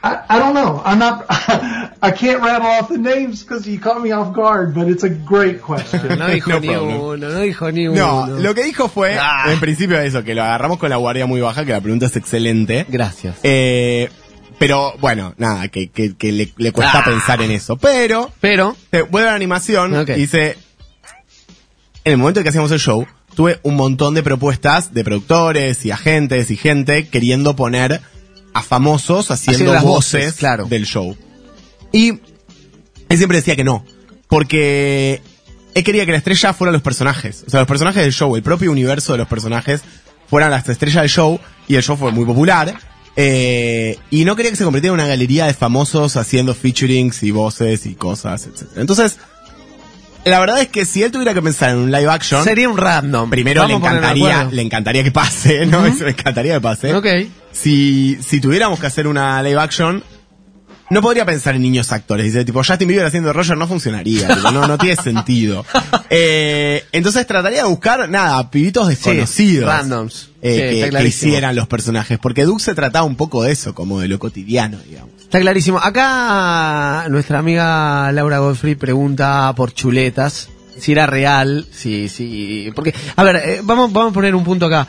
I, I don't know. I'm not, <laughs> I can't rattle off the names because you caught me off guard, but it's a great question. No dijo <laughs> No ni problem. uno, no dijo ni uno. No, lo que dijo fue, Ah. en principio eso, que lo agarramos con la guardia muy baja, que la pregunta es excelente. Gracias. Eh, pero bueno, nada, que, que, que le, le cuesta Ah. pensar en eso. Pero, Pero, vuelve a la animación Ok. y dice, en el momento en que hacíamos el show, tuve un montón de propuestas de productores y agentes y gente queriendo poner a famosos haciendo, Haciendo las voces, voces, claro. del show. Y él siempre decía que no, porque él quería que la estrella fueran los personajes, o sea, los personajes del show, el propio universo de los personajes fueran las estrellas del show y el show fue muy popular. eh, y no quería que se convirtiera en una galería de famosos haciendo featurings y voces y cosas, etc. Entonces, la verdad es que si él tuviera que pensar en un live action, sería un random. primero le Vamos encantaría, le encantaría que pase, <laughs> ¿no? Eso <laughs> le encantaría que pase. Ok. Si, si tuviéramos que hacer una live action, no podría pensar en niños actores. Dice, tipo, Justin Bieber haciendo Roger no funcionaría. <laughs> tipo, no, no tiene sentido. Eh, entonces trataría de buscar, nada, pibitos desconocidos. randoms. eh, Sí, que- hicieran los personajes. Porque Duke se trataba un poco de eso, como de lo cotidiano, digamos. Está clarísimo. Acá nuestra amiga Laura Godfrey pregunta por chuletas. Si era real, si, si. Porque, a ver, eh, vamos, vamos a poner un punto acá.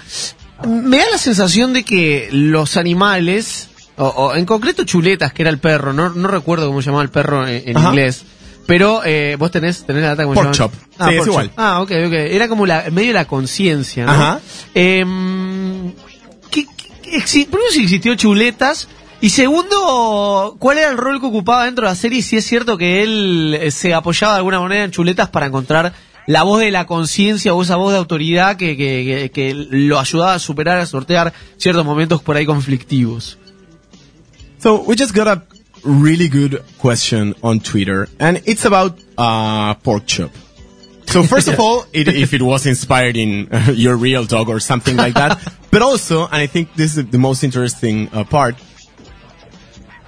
Me da la sensación de que los animales, o, o en concreto chuletas, que era el perro, no, no recuerdo cómo se llamaba el perro en, inglés. Pero eh, vos tenés, tenés la data como Pork chop. Sí, es igual. Ah, ok, ok. Era como la, medio la conciencia, ¿no? Ajá. Em, ¿qué- qué- primero si existió chuletas y segundo cuál era el rol que ocupaba dentro de la serie si es cierto que él eh, se apoyaba de alguna manera en chuletas para encontrar la voz de la conciencia o esa voz de autoridad que, que, que- que lo ayudaba a superar a sortear ciertos momentos por ahí conflictivos So we just got a really good question on Twitter, and it's about uh, pork chop. So <laughs> first of all, it, if it was inspired in uh, your real dog or something like that, <laughs> but also, and I think this is the most interesting uh, part,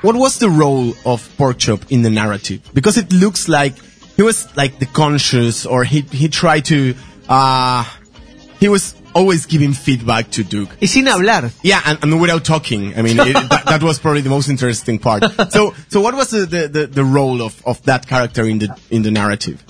what was the role of Porkchop in the narrative? Because it looks like he was like the conscious, or he he tried to, uh, he was always giving feedback to Duke. Y sin hablar. Yeah, and, and without talking. I mean, it, that, that was probably the most interesting part. <laughs> So, so what was the, the, the, the role of, of that character in the in the narrative?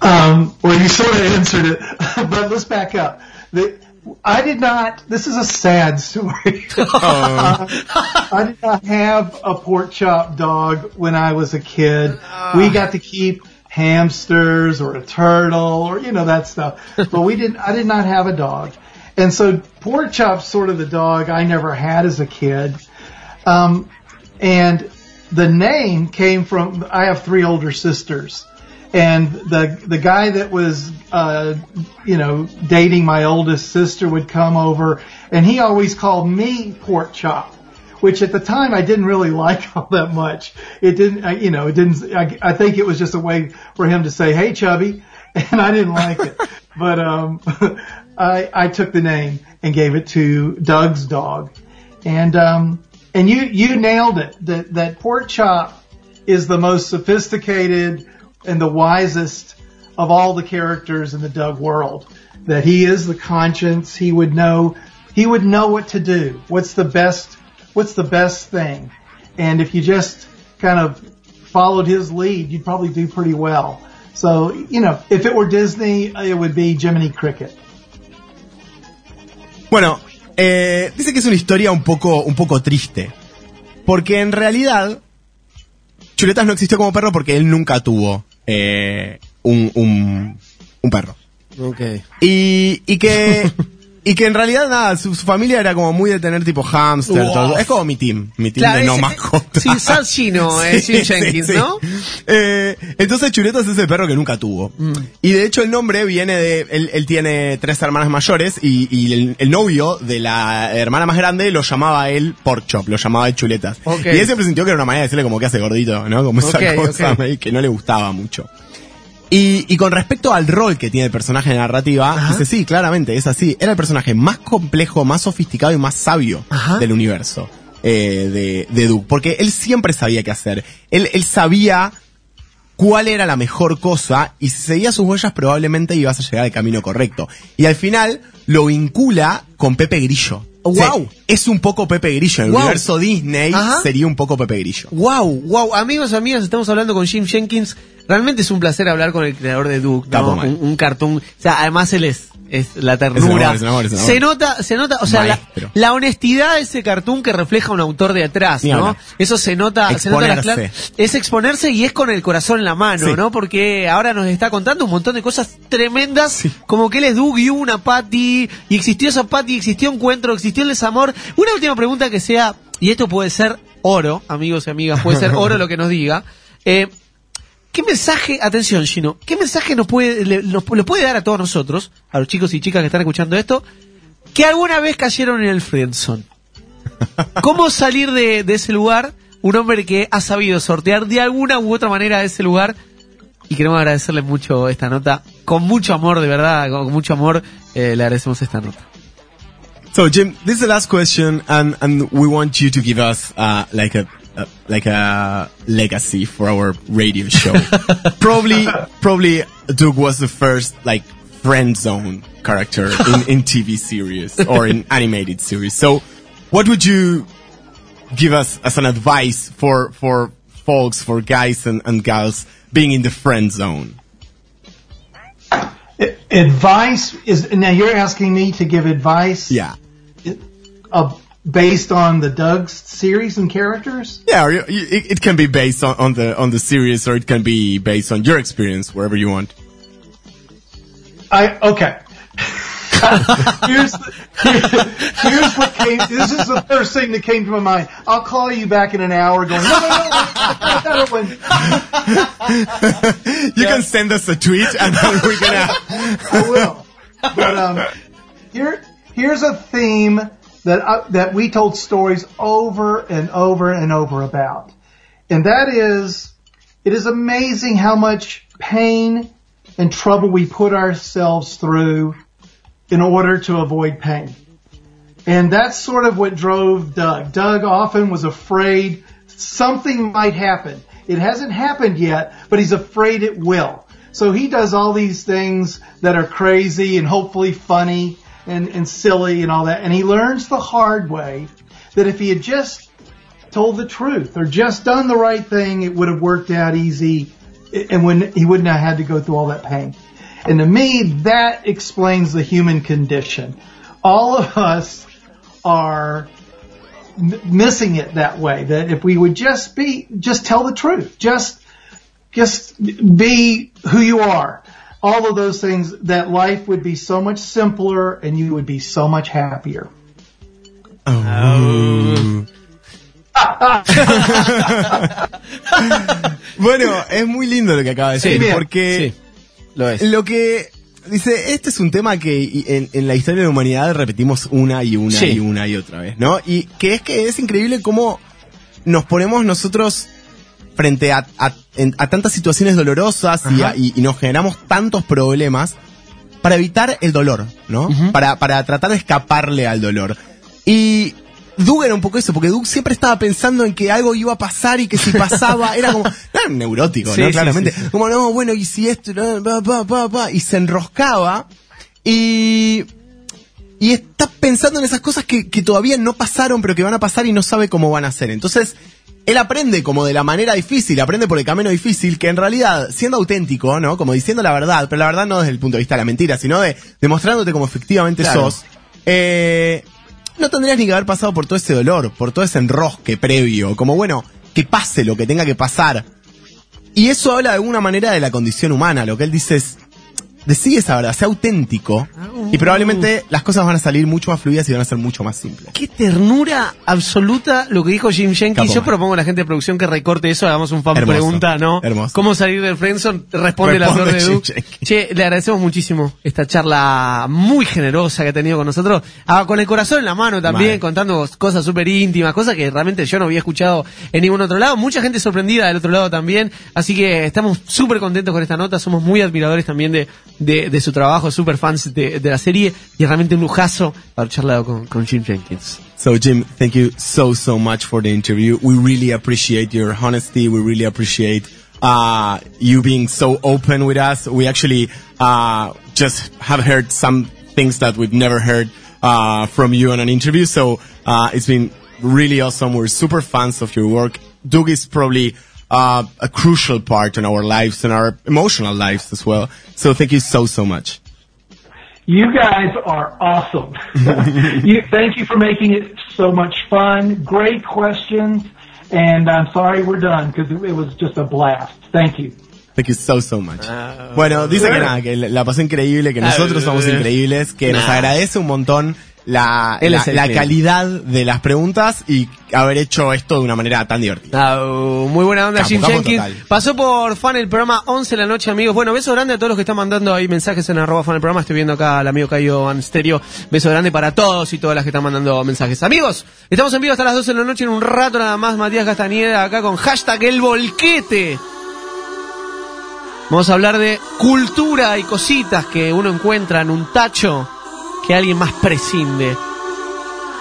Um, well, you sort of answered it, <laughs> but let's back up. The, I did not. This is a sad story. <laughs> I did not have a pork chop dog when I was a kid. We got to keep hamsters or a turtle or you know that stuff, <laughs> but we didn't. I did not have a dog, and so pork chop's sort of the dog I never had as a kid. Um, and the name came from. I have three older sisters and the the guy that was uh you know dating my oldest sister would come over and he always called me pork chop which at the time I didn't really <laughs> like all that much it didn't I, you know it didn't I, I think it was just a way for him to say hey chubby <laughs> and I didn't like it <laughs> but um I I took the name and gave it to Doug's dog and um and you you nailed it that that pork chop is the most sophisticated and the wisest of all the characters in the Doug world. That he is the conscience. He would know, he would know what to do. What's the best, what's the best thing? And if you just kind of followed his lead, you'd probably do pretty well. So, you know, if it were Disney, it would be Jiminy Cricket. Bueno, eh, dice que es una historia un poco, un poco triste. Porque en realidad, Chuletas no existió como perro porque él nunca tuvo eh, un, un, un perro. Ok. Y, y que <laughs> y que en realidad nada, su, su familia era como muy de tener tipo hamster, Wow. todo. Es como mi team, mi team Claro, de no mascotas. <laughs> Sí, Sal Chino, <laughs> eh, Jim Jenkins, ¿no? Eh, entonces Chuletas es ese perro que nunca tuvo. Mm. Y de hecho el nombre viene de, él, él tiene tres hermanas mayores y, y el, el novio de la hermana más grande lo llamaba él Pork Chop, lo llamaba él Chuletas. Ok. Y él siempre sintió que era una manera de decirle como que hace gordito, ¿no? Como esa cosa ok. ahí <laughs> que no le gustaba mucho. Y, y con respecto al rol que tiene el personaje en la narrativa, dice, sí, claramente, es así. Era el personaje más complejo, más sofisticado y más sabio del universo eh, de, de Duke. Porque él siempre sabía qué hacer. Él, él sabía cuál era la mejor cosa y si seguías sus huellas probablemente ibas a llegar al camino correcto. Y al final lo vincula con Pepe Grillo. Wow. Es un poco Pepe Grillo. El Wow. universo Disney Ajá. sería un poco Pepe Grillo. Wow, wow, amigos, amigas, estamos hablando con Jim Jenkins. Realmente es un placer hablar con el creador de Duke, un, un cartoon. O sea, además él es, es la Es ternura. amor, es amor, es amor. Se nota, se nota, o sea, la, honestidad de ese cartoon que refleja un autor de atrás, Ni ¿no? Eso se nota, se nota. Es exponerse y es con el corazón en la mano, Sí. ¿no? Porque ahora nos está contando un montón de cosas tremendas, como que él es Duke y una Patty, y existió esa Patty, existió encuentro, existió el desamor. Una última pregunta que sea, y esto puede ser oro, amigos y amigas, puede ser <laughs> oro lo que nos diga. Eh, ¿Qué mensaje, atención Gino, qué mensaje nos puede, le, nos, lo puede dar a todos nosotros, a los chicos y chicas que están escuchando esto, que alguna vez cayeron en el friendzone? ¿Cómo salir de, de ese lugar? Un hombre que ha sabido sortear de alguna u otra manera ese lugar. Y queremos agradecerle mucho esta nota. Con mucho amor, de verdad, con mucho amor, eh, le agradecemos esta nota. So Jim, this is the last question, and and we want you to give us uh, like a, a like a legacy for our radio show. <laughs> probably, probably Doug was the first like friend zone character in, in TV series or in <laughs> animated series. So, what would you give us as an advice for for folks, for guys and, and gals being in the friend zone? Advice is now you're asking me to give advice. Yeah. Uh, based on the Doug's series and characters. Yeah, you, it, it can be based on, on the on the series, or it can be based on your experience, wherever you want. I okay. Here's the, here- here's what came. This is the first thing that came to my mind. I'll call you back in an hour. Going no, no, no, that's not that one. You can send us a tweet, and then we're gonna. I will. But um, here here's a theme that I, that we told stories over and over and over about, and that is, it is amazing how much pain and trouble we put ourselves through in order to avoid pain. And that's sort of what drove Doug. Doug often was afraid something might happen. It hasn't happened yet, but he's afraid it will. So he does all these things that are crazy and hopefully funny and, and silly and all that. And he learns the hard way that if he had just told the truth or just done the right thing, it would have worked out easy and when he wouldn't have had to go through all that pain. And to me, that explains the human condition. All of us are m- missing it that way. That if we would just be, just tell the truth, just, just be who you are. All of those things, that life would be so much simpler and you would be so much happier. Oh. <laughs> <laughs> bueno, es muy lindo lo que acaba de decir, bien, porque lo es. que dice, este es un tema que en, en la historia de la humanidad repetimos una y una Sí. y una y otra vez, ¿no? Y que es que es increíble cómo nos ponemos nosotros frente a, a- en- a tantas situaciones dolorosas y, a- y- y nos generamos tantos problemas para evitar el dolor, ¿no? para, para tratar de escaparle al dolor. Y Doug era un poco eso, porque Doug siempre estaba pensando en que algo iba a pasar y que si pasaba, <laughs> era como, era neurótico, Sí, ¿no? sí, Claramente. sí. Como, no, bueno, y si esto, no, pa, pa, pa, pa", y se enroscaba y, y está pensando en esas cosas que, que todavía no pasaron, pero que van a pasar y no sabe cómo van a ser. Entonces, él aprende como de la manera difícil, aprende por el camino difícil, que en realidad, siendo auténtico, ¿no? Como diciendo la verdad, pero la verdad no desde el punto de vista de la mentira, sino de demostrándote como efectivamente Claro. sos, eh, no tendrías ni que haber pasado por todo ese dolor, por todo ese enrosque previo, como bueno, que pase lo que tenga que pasar. Y eso habla de alguna manera de la condición humana, lo que él dice es, decí esa verdad, sea auténtico, y probablemente las cosas van a salir mucho más fluidas y van a ser mucho más simples. Qué ternura absoluta lo que dijo Jim Jenkins. Capo, Yo man. propongo a la gente de producción que recorte eso, hagamos un fan Hermoso, pregunta, ¿no? hermoso. ¿Cómo salir del friendzone? Responde, la flor de Duke. Che, le agradecemos muchísimo esta charla muy generosa que ha tenido con nosotros. Ah, con el corazón en la mano también, contando cosas súper íntimas, cosas que realmente yo no había escuchado en ningún otro lado. Mucha gente sorprendida del otro lado también. Así que estamos súper contentos con esta nota. Somos muy admiradores también de, de, de su trabajo, súper fans de, de la serie. Y realmente un lujazo haber charlado con, con Jim Jenkins. So Jim, thank you so so much for the interview. We really appreciate your honesty. We really appreciate uh, you being so open with us. We actually uh, just have heard some things that we've never heard uh, from you on an interview. So uh, it's been really awesome. We're super fans of your work. Doug is probably uh, a crucial part in our lives and our emotional lives as well. So thank you so so much. You guys are awesome. <laughs> you, thank you for making it so much fun. Great questions. And I'm sorry we're done because it, it was just a blast. Thank you. Thank you so, so much. bueno, dice que nada, que la la pasó increíble, que nosotros somos increíbles, que nos agradece un montón la, la, calidad de las preguntas y haber hecho esto de una manera tan divertida. Ah, uh, muy buena onda, Capo, Jim capo Jenkins. total. Pasó por fan el programa 11 de la noche, amigos. Bueno, beso grande a todos los que están mandando ahí mensajes en arroba fan el programa. Estoy viendo acá al amigo Cayo Ansterio. Beso grande para todos y todas las que están mandando mensajes. Amigos, estamos en vivo hasta las 12 de la noche. En un rato nada más, Matías Castañeda acá con hashtag el volquete. Vamos a hablar de cultura y cositas que uno encuentra en un tacho que alguien más prescinde.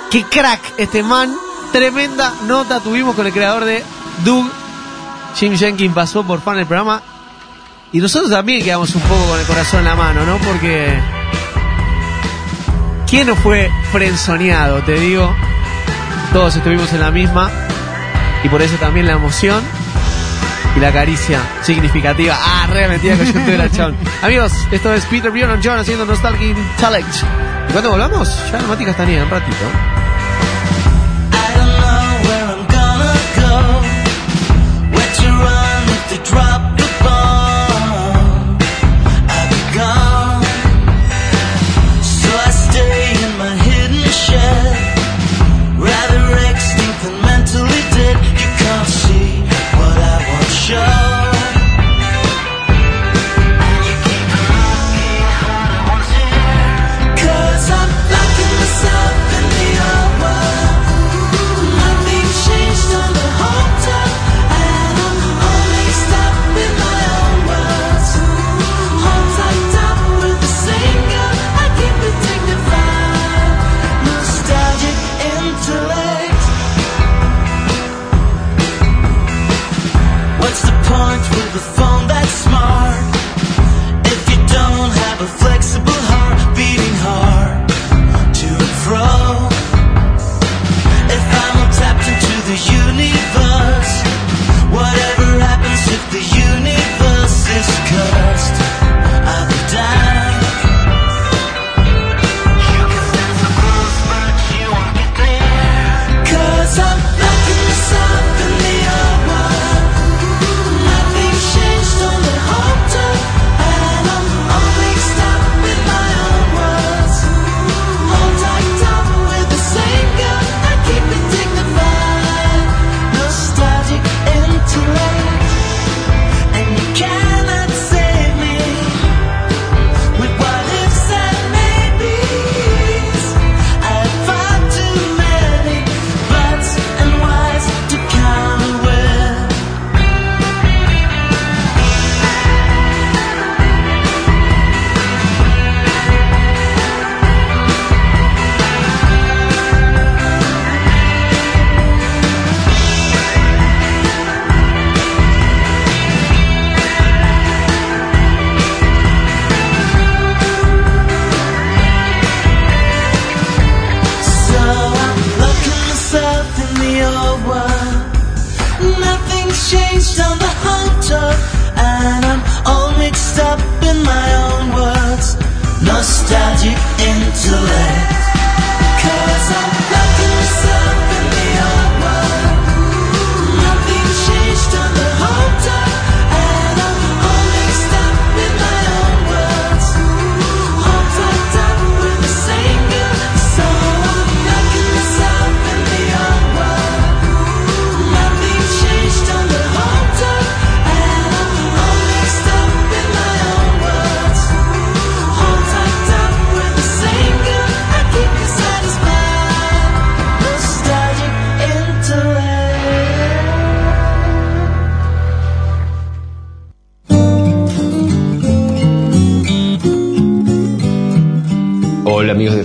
Qué crack este man. Tremenda nota tuvimos con el creador de Doug. Jim Jenkins pasó por fan del programa. Y nosotros también quedamos un poco con el corazón en la mano, ¿no? Porque. ¿Quién no fue frenzoneado? Te digo. Todos estuvimos en la misma. Y por eso también la emoción. Y la caricia significativa. Ah, re mentira que yo estoy la <laughs> chabón. Amigos, esto es Peter Bjorn John haciendo Nostalgic Intellect. ¿Y cuándo volvamos? Ya Mati Castañeda, un ratito.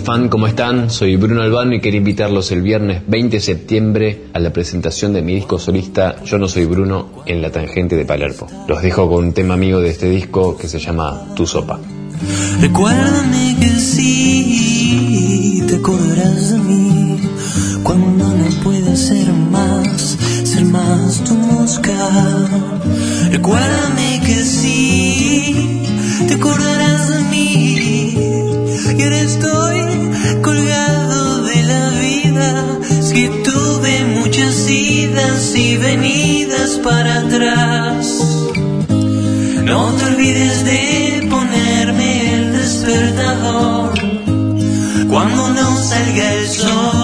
Fan, ¿cómo están? Soy Bruno Albano y quería invitarlos el viernes 20 de septiembre a la presentación de mi disco solista Yo no soy Bruno en la tangente de Palermo. Los dejo con un tema amigo de este disco que se llama Tu Sopa. Recuérdame que sí, te acordarás de mí cuando no pueda ser más, ser más tu mosca. Recuérdame que sí, te acordarás de mí y ahora estoy y venidas para atrás. No te olvides de ponerme el despertador cuando no salga el sol.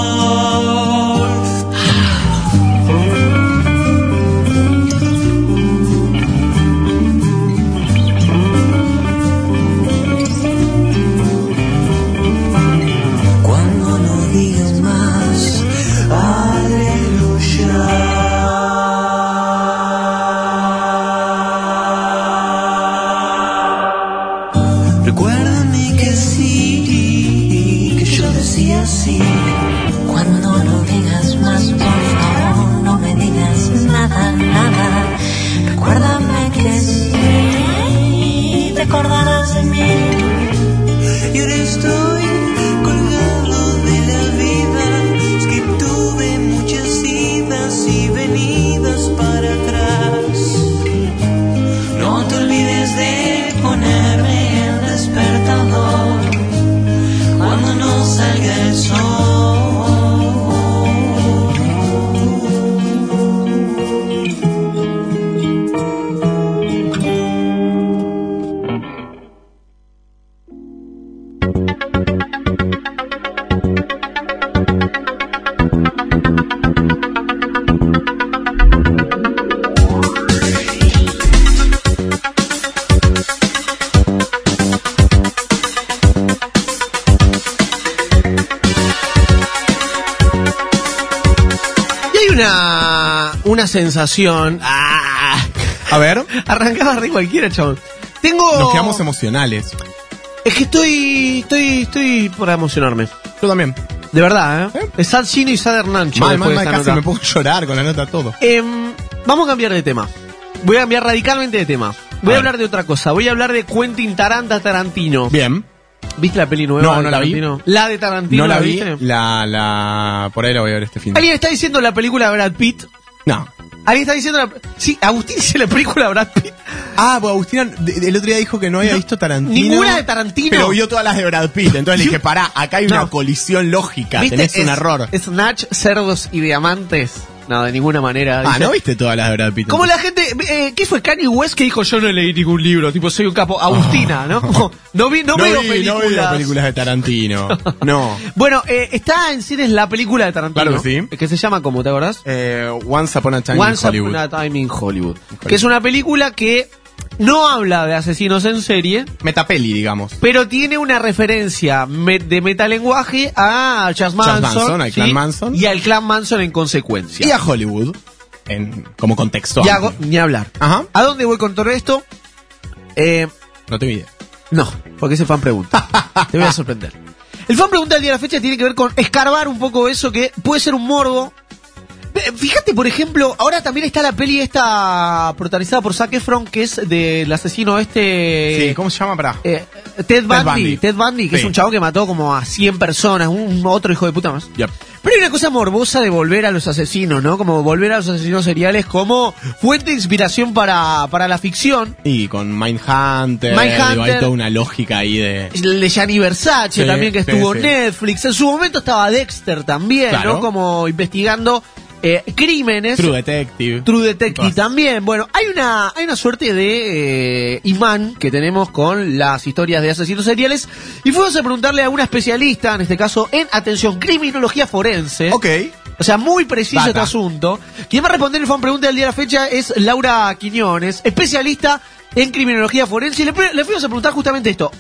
Sensación. Ah, A ver, arrancaba re cualquiera, chabón. Tengo. nos quedamos emocionales. Es que estoy, estoy, estoy por emocionarme. Yo también. De verdad, ¿eh? Es Sad Chino y Sad Hernancho. Mal, mal, mal, casi nota. me a llorar con la nota todo. Em, vamos a cambiar de tema. Voy a cambiar radicalmente de tema. Voy a, hablar de otra cosa. Voy a hablar de Quentin Taranta Tarantino. Bien. ¿Viste la peli nueva? No, no la vi. La de Tarantino. No la vi. viste? La, la, por ahí la voy a ver este fin. ¿Alguien está diciendo la película de Brad Pitt? No. ¿Alguien está diciendo la... Sí, Agustín dice la película de Brad Pitt. Ah, pues Agustina de- el otro día dijo que no había visto Tarantino. ninguna de Tarantino. Pero vio todas las de Brad Pitt. Entonces le dije, pará, acá hay una colisión lógica. ¿Viste? Tenés un Es- error. Snatch, cerdos y diamantes. No, de ninguna manera. Ah, dice. ¿no viste todas las de Brad Pitt? Como la gente, eh, ¿qué fue Kanye West que dijo yo no leí ningún libro? Tipo, soy un capo. Agustina, ¿no? <laughs> Como, no vi, no, no veo vi, películas. no películas de Tarantino. <laughs> no. Bueno, eh, está en cines la película de Tarantino. Claro que sí. Que se llama, ¿cómo te acordás? Eh, Once Upon a Time Once in Hollywood. Upon a Time in Hollywood. Que es una película que no habla de asesinos en serie, Metapeli, digamos. pero tiene una referencia me- de metalenguaje a Charles Manson, Manson, al ¿sí? clan Manson. y al clan Manson en consecuencia. Y a Hollywood. En, como contexto. Y amplio. hago- ni hablar. Ajá. ¿A dónde voy con todo esto? Eh, No tengo idea. no, porque ese fan pregunta. Te voy a sorprender. El fan pregunta del día de la fecha tiene que ver con escarbar un poco eso que puede ser un morbo. Fíjate, por ejemplo, ahora también está la peli esta protagonizada por Zac Efron, que es del asesino este... Sí, ¿cómo se llama? Pará. eh, Ted Bundy, Bundy. Ted Bundy, que Sí. es un chavo que mató como a 100 personas, un otro hijo de puta más. Yep. Pero hay una cosa morbosa de volver a los asesinos, ¿no? Como volver a los asesinos seriales como fuente de inspiración para, para la ficción. Y con Mindhunter. Mindhunter. digo, hay toda una lógica ahí de. El de Gianni Versace Sí, también que estuvo en sí. Netflix. En su momento estaba Dexter también, Claro. ¿no? Como investigando eh, crímenes. True Detective. True Detective también. Bueno, hay una, hay una suerte de eh, imán que tenemos con las historias de asesinos seriales. Y fuimos a preguntarle a una especialista, en este caso, en atención, criminología forense. Ok. O sea, muy preciso este asunto. Quien va a responder el fan pregunta del día de la fecha es Laura Quiñones, especialista en criminología forense. Y le, le fuimos a preguntar justamente esto.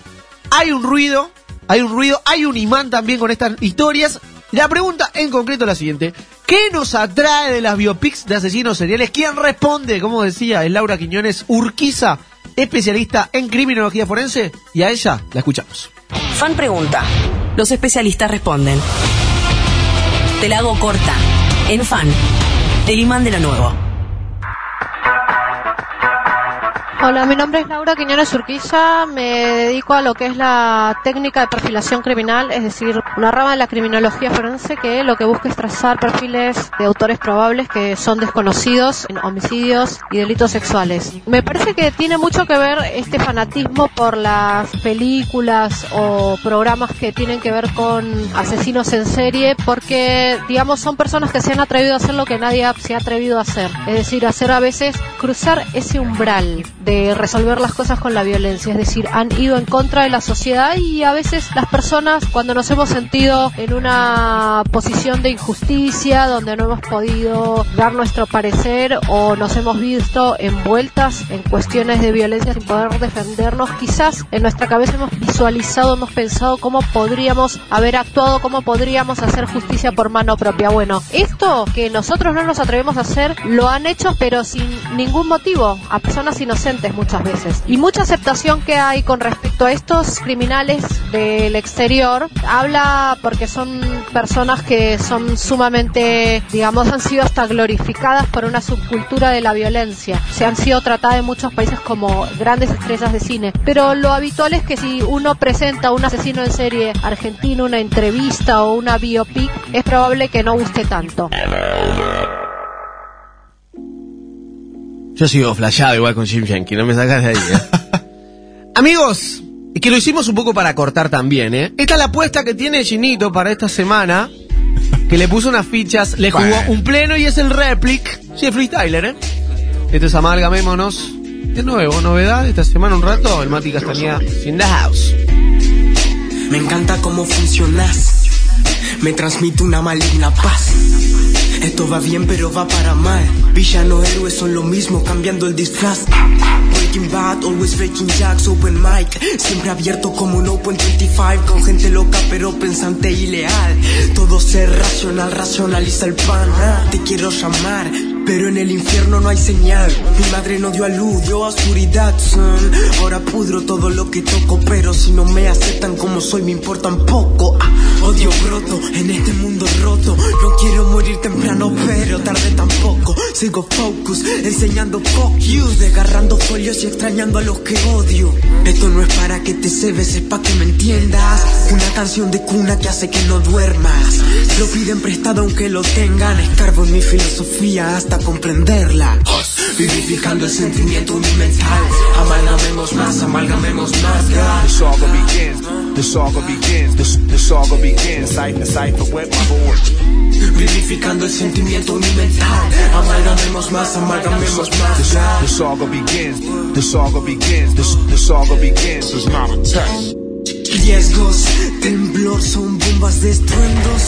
Hay un ruido, hay un ruido, hay un imán también con estas historias. La pregunta en concreto es la siguiente. ¿Qué nos atrae de las biopics de asesinos seriales? ¿Quién responde? Como decía, es Laura Quiñones Urquiza, especialista en criminología forense. Y a ella la escuchamos. Fan pregunta. Los especialistas responden. Te la hago corta. En fan. El imán de lo nuevo. Hola, mi nombre es Laura Quiñones Urquiza, me dedico a lo que es la técnica de perfilación criminal, es decir, una rama de la criminología forense que lo que busca es trazar perfiles de autores probables que son desconocidos en homicidios y delitos sexuales. Me parece que tiene mucho que ver este fanatismo por las películas o programas que tienen que ver con asesinos en serie, porque, digamos, son personas que se han atrevido a hacer lo que nadie se ha atrevido a hacer, es decir, hacer a veces cruzar ese umbral de resolver las cosas con la violencia, es decir, han ido en contra de la sociedad y a veces las personas cuando nos hemos sentido en una posición de injusticia, donde no hemos podido dar nuestro parecer o nos hemos visto envueltas en cuestiones de violencia sin poder defendernos, quizás en nuestra cabeza hemos visualizado, hemos pensado cómo podríamos haber actuado, cómo podríamos hacer justicia por mano propia. Bueno, esto que nosotros no nos atrevemos a hacer, lo han hecho pero sin ningún motivo, a personas inocentes muchas veces. Y mucha aceptación que hay con respecto a estos criminales del exterior habla porque son personas que son sumamente, digamos, han sido hasta glorificadas por una subcultura de la violencia. Se han sido tratadas en muchos países como grandes estrellas de cine. Pero lo habitual es que si uno presenta a un asesino en serie argentino, una entrevista o una biopic, es probable que no guste tanto. Yo sigo flasheado igual con Jim Yankee, no me sacas de ahí, ¿eh? <laughs> Amigos, y que lo hicimos un poco para cortar también, ¿eh? Esta es la apuesta que tiene Ginito para esta semana, que le puso unas fichas, le jugó Bueno. un pleno y es el replic. Sí, es freestyler, ¿eh? Esto es Amalgamémonos. De nuevo, novedad, esta semana un rato, el Mati Castañeda in the house. Me encanta cómo funcionas. Me transmite una maligna paz. Esto va bien, pero va para mal. Villano, héroes son lo mismo, cambiando el disfraz. Breaking Bad, always breaking jacks, open mic. Siempre abierto como un Open 25. Con gente loca, pero pensante y leal. Todo ser racional, racionaliza el pan. ah. Te quiero llamar. Pero en el infierno no hay señal. Mi madre no dio a luz, dio a oscuridad. Ahora pudro todo lo que toco, pero si no me aceptan como soy, me importan poco. Ah, odio broto en este mundo roto. No quiero morir temprano, pero tarde tampoco. Sigo focus, enseñando fuck you, desgarrando folios y extrañando a los que odio. Esto no es para que te cebes, es para que me entiendas. Una canción de cuna que hace que no duermas. Lo piden prestado aunque lo tengan. Escarbo en mi filosofía hasta comprenderla. Vivificando el sentimiento universal. Amalgamemos más, amalgamemos más. The saga begins. The saga begins. The, the saga begins. Cipher, cipher with my board. Vivificando el sentimiento universal. Amalgamemos más, amalgamemos The, más. the saga begins. The saga begins. The, the saga begins. It's not a test. Riesgos, temblor son bombas de estruendos.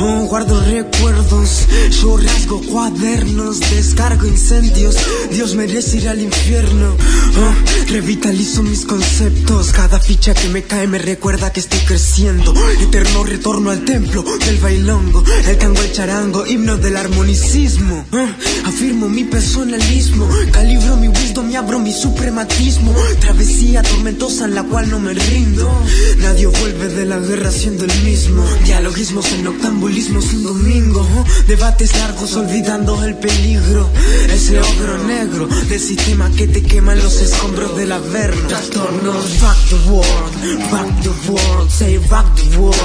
Oh, guardo recuerdos, yo rasgo cuadernos, descargo incendios. Dios merece ir al infierno. Oh, revitalizo mis conceptos. Cada ficha que me cae me recuerda que estoy creciendo. Eterno retorno al templo del bailongo. El tango, el charango, himno del armonicismo. Oh, afirmo mi personalismo. Calibro mi wisdom y abro mi suprematismo. Travesía tormentosa en la cual no me rindo. Nadie vuelve de la guerra siendo el mismo. Dialogismos en octambulismos un domingo. Debates largos olvidando el peligro. Ese ogro negro del sistema que te quema los escombros del averno. Trastornos, fuck the world, fuck the world, say fuck the world,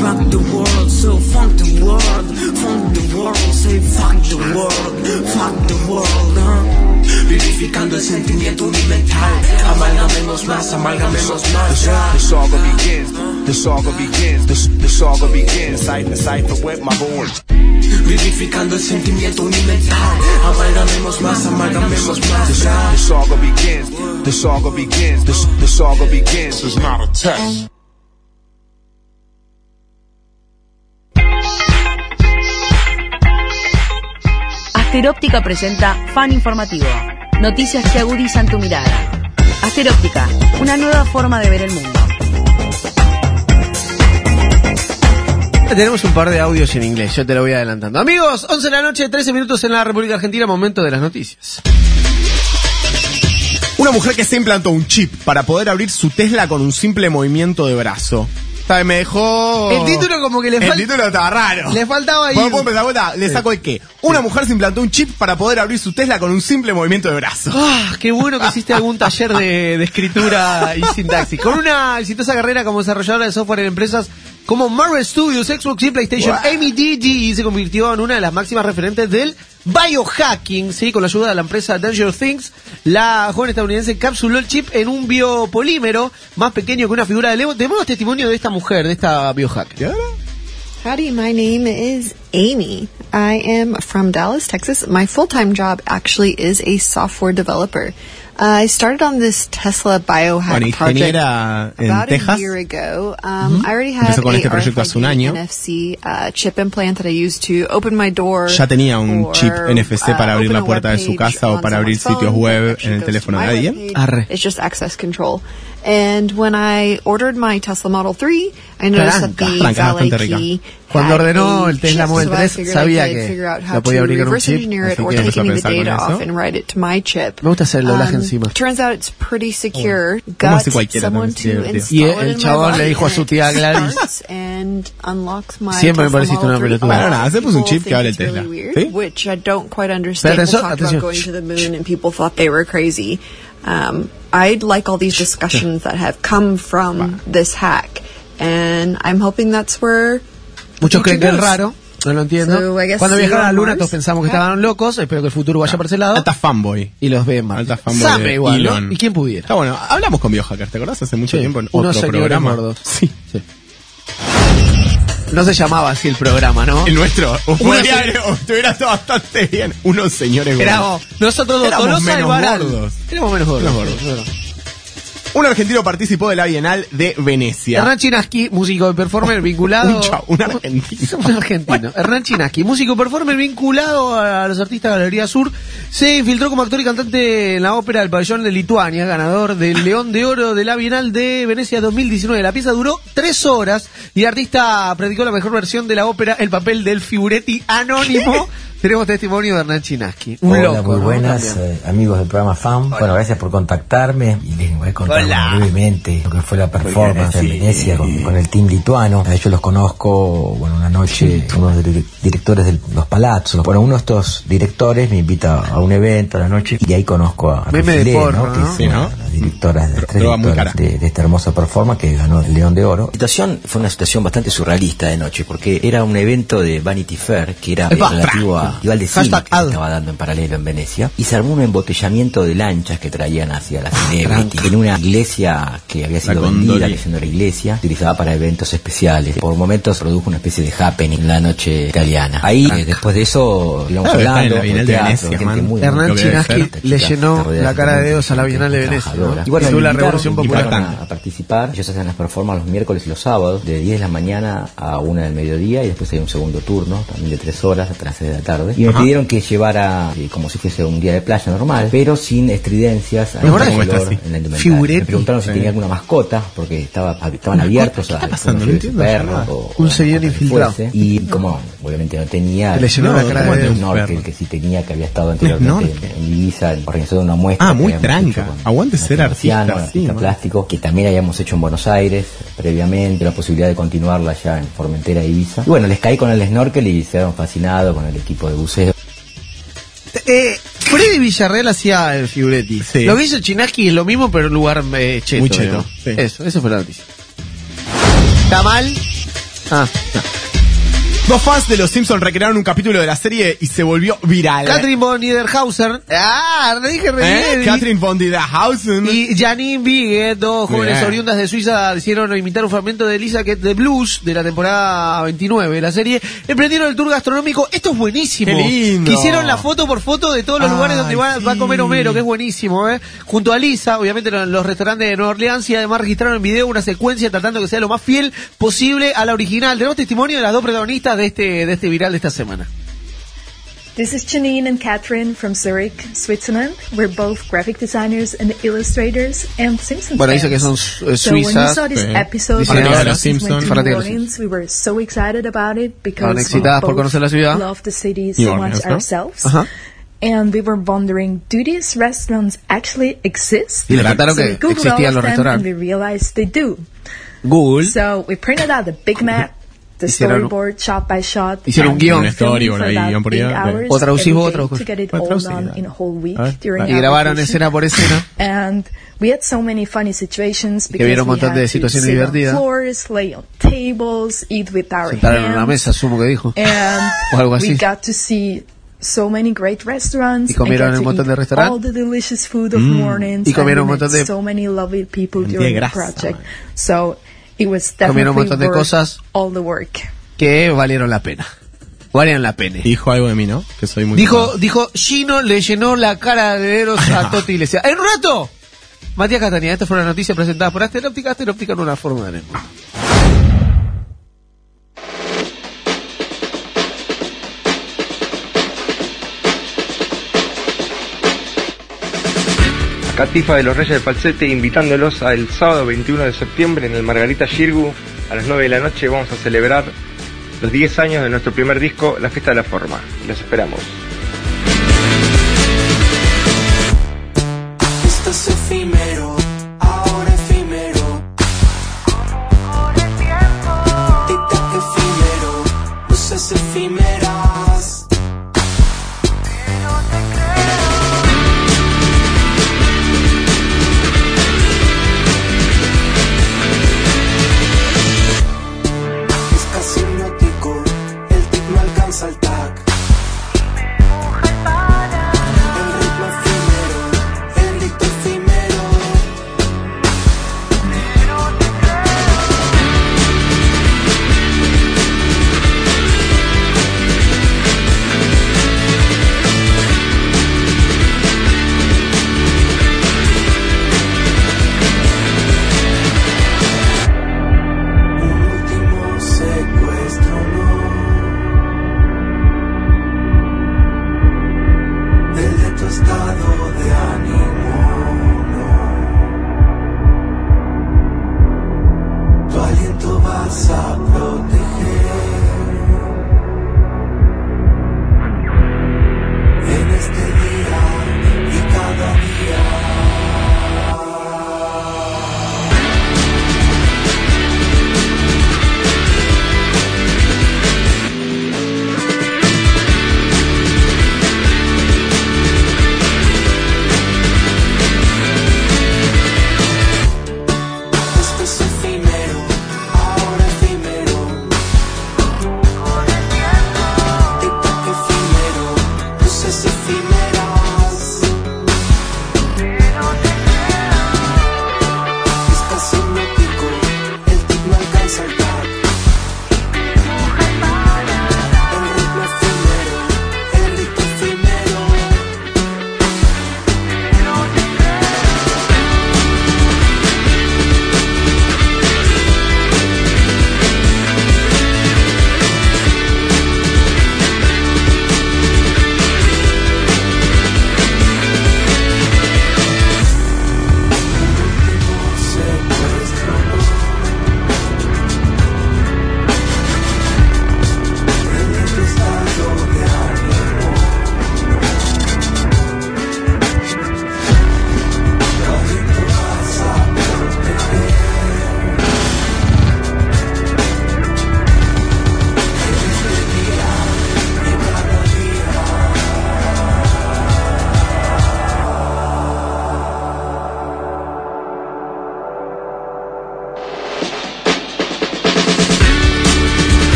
fuck the world, so fuck the world, fuck the world, say fuck the world, fuck the world, huh? Vivificando el sentimiento unimental. Amalgamemos más, amalgamemos The, más. the saga begins. The saga begins. The, the saga begins. Cipher, cipher with my board. Vivificando el sentimiento unimental. Amalgamemos más, amalgamemos más. the saga begins. The saga begins. The, the saga begins. It's not a test. Asteróptica presenta Fan Informativo. Noticias que agudizan tu mirada. Asteróptica, una nueva forma de ver el mundo. Tenemos un par de audios en inglés, yo te lo voy adelantando. Amigos, 11 de la noche, 13 minutos en la República Argentina, momento de las noticias. Una mujer que se implantó un chip para poder abrir su Tesla con un simple movimiento de brazo. Está, me dejó. El título como que le El falta- título estaba raro. Le faltaba ahí. ¿Puedo, puedo empezar de vuelta? Le saco el qué. Una mujer se implantó un chip para poder abrir su Tesla con un simple movimiento de brazo. Ah, qué bueno que hiciste algún <laughs> taller de, de escritura y sintaxis. Con una exitosa carrera como desarrolladora de software en empresas como Marvel Studios, Xbox y PlayStation, Amy DG se convirtió en una de las máximas referentes del biohacking, ¿sí? Con la ayuda de la empresa Danger Things, la joven estadounidense encapsuló el chip en un biopolímero más pequeño que una figura de Lego. Tenemos testimonio de esta mujer, de esta biohacker. Howdy, my name is Amy. I am from Dallas, Texas. My full time job actually is a software developer. Uh, I started on this Tesla biohack Bueno, project about Texas. a year ago. Um, Ujú. I already had con a este proyecto hace un año. NFC uh, chip implant that I used to open my door. Ya tenía un or, chip NFC para uh, abrir la puerta de su casa o para abrir sitios web en el teléfono de alguien. Arre. It's just access control. And when I ordered my Tesla Model 3, I noticed that Blanca. the Blanca, valet bastante rica. key Cuando had ordenó a el Tesla chip, Model so I 3, figured sabía I could que figure out la how podía to abrir con un reverse chip, engineer it así or que take empezó a any of the pensar con data eso. off and write it to my chip. Me gusta hacer el doblaje Um, encima. Turns out it's pretty secure. Como Got hace cualquiera someone también, to sí, install Y it el in my chabón body le dijo a su and tía it Gladys. starts and unlocks my Siempre me Tesla pareciste Model una 3. pelotuda. A lot Bueno, nada, of hacemos un people chip que think abre el it's really Tesla. weird, ¿Sí? Which I don't quite understand. Pero People atención, talked atención. Um, I'd like all these discussions that have come from this hack. And I'm hoping that's where Muchos creen que es raro, no lo entiendo. So, Cuando viajaron a la luna Mars. todos pensamos que estaban locos, espero que el futuro vaya por ese lado. Alta fanboy. Y los ve en Marte. Alta fanboy Sabe igual, ¿no? Elon. ¿Y quién pudiera? Está bueno. Hablamos con biohackers, ¿te acordás? Hace mucho Sí, tiempo en unos otro programa. gordos. Sí. No se llamaba así el programa, ¿no? El nuestro. Podría <laughs> estado bastante bien. Unos señores gordos. Éramos nosotros dos, Éramos menos gordos. Éramos menos gordos. Menos gordos. Un argentino participó de la Bienal de Venecia. Hernán Chinaski, músico y performer <laughs> vinculado. Un argentino. <laughs> Un argentino. Hernán Chinaski, músico y performer vinculado a los artistas de Galería Sur, se infiltró como actor y cantante en la ópera del pabellón de Lituania, ganador del León de Oro de la Bienal de Venecia 2019. La pieza duró tres horas y el artista predicó la mejor versión de la ópera, el papel del figuretti anónimo. <laughs> Tenemos testimonio de Hernán Chinaski. Un Hola, loco. muy ¿no? buenas, También. eh, amigos del programa FAM. Bueno, gracias por contactarme y les voy a contar Hola. brevemente lo que fue la performance en Venecia con, con el team lituano. A ellos los conozco, bueno, una noche, unos dir- directores de los palazos. Bueno, uno de estos directores me invita a un evento a la noche y ahí conozco a Meme de Rufilé, porno, ¿no? que ¿no? es Sí, una ¿no? de las directoras, de, tres directoras de, de esta hermosa performance que ganó el León de Oro. La situación fue una situación bastante surrealista de noche porque era un evento de Vanity Fair que era relativo a festival de cine que estaba dando en paralelo en Venecia y se armó un embotellamiento de lanchas que traían hacia la celebrity en una iglesia que había sido vendida, que siendo la iglesia, utilizada para eventos especiales. Por momentos se produjo una especie de happening en la noche italiana. Ahí, eh, después de eso, íbamos Claro, en hablando, la de teatro, Venecia, gente man. muy- Hernán Chinaski le llenó la cara de dedos a la Bienal de Venecia. ¿no? Y bueno, la revolución popular. a, a participar. Ellos hacen las performances los miércoles y los sábados, de 10 de la mañana a 1 del mediodía, y después hay un segundo turno, también de 3 horas las 6 de la tarde. Y me Ajá. pidieron que llevara, eh, como si fuese un día de playa normal, pero sin estridencias, Me está color así. en la. Figuretti. Me preguntaron si Sí. tenía alguna mascota, porque estaba, estaban abiertos a pasando? a No entiendo perro o- Un señor infiltrado. fuese. Y como obviamente no tenía, Le llenó no, la cara como de el dedos. snorkel que sí tenía, que había estado anteriormente en, Ibiza, de una muestra. Ah, muy tranca. Aguante ser artista, artista plástico, que también habíamos hecho en Buenos Aires previamente, la posibilidad de continuarla ya en Formentera Ibiza. Y bueno, les caí con el snorkel y se quedaron fascinados con el equipo de buceo. Eh, Freddy Villarreal hacía el figuretti. Sí. Lo que hizo Chinaski es lo mismo, pero en lugar eh, cheto. Muy cheto, sí. Eso, eso fue la noticia. ¿Está mal? Ah, Dos fans de Los Simpsons recrearon un capítulo de la serie y se volvió viral. Catherine von Niederhauser. Ah, le dije re ¿Eh? Catherine von Niederhausen. Y Janine Biguet, dos jóvenes Bien. oriundas de Suiza, hicieron imitar un fragmento de Lisa Get the Blues de la temporada 29 de la serie. Emprendieron el tour gastronómico. Esto es buenísimo. Qué lindo. Que hicieron la foto por foto de todos los Ay, lugares donde va, va a comer. Homero, que es buenísimo, ¿eh? Junto a Lisa, obviamente en los restaurantes de Nueva Orleans y además registraron en video una secuencia tratando que sea lo más fiel posible a la original. Tenemos testimonio de las dos protagonistas de este, de este viral de esta semana. This is Janine and Catherine from Zurich, Switzerland. We're both graphic designers and illustrators and Simpsons Bueno, dice fans. que son su- eh, So when we saw this episode, Diseñadoras when de Simpsons went Simpsons. to New Orleans, we were so excited about it because we excitadas por conocer la ciudad. love the city so Orleans, much ¿no? ourselves. Ajá. And we were wondering, do these restaurants actually exist? Y le contaron so que we Googled existían all los of them restaurantes. And we realized they do. Google. So we printed out the big <laughs> map, the Hicieron- storyboard shot by shot. hicieron un and guion. storyboard ahí, por O traducís vos, Y grabaron escena por escena. And we had so many funny situations Que because vieron un we montón had de to situaciones sit divertidas. floors, lay on tables, eat with our Sentaron en una hands. mesa, asumo que dijo. And <laughs> O algo así. we got to see so many great restaurants. Y comieron un montón de restaurantes. All the delicious food of Mm. mornings. Y comieron un montón de- So many lovely people during the project. So Comieron un definitely montón de cosas. all the work. que valieron la pena. Valieron la pena. Dijo algo de mí, ¿no? Que soy muy... Dijo, dijo, Gino le llenó la cara de Eros a <laughs> Toti Iglesias. ¡En un rato! Matías Catanía, esta fue una noticia presentada por Asteróptica. Asteróptica en una forma de Catifa de los Reyes del Falsete invitándolos al sábado 21 de septiembre en el Margarita Shirgu a las 9 de la noche vamos a celebrar los 10 años de nuestro primer disco La Fiesta de la Forma. Los esperamos.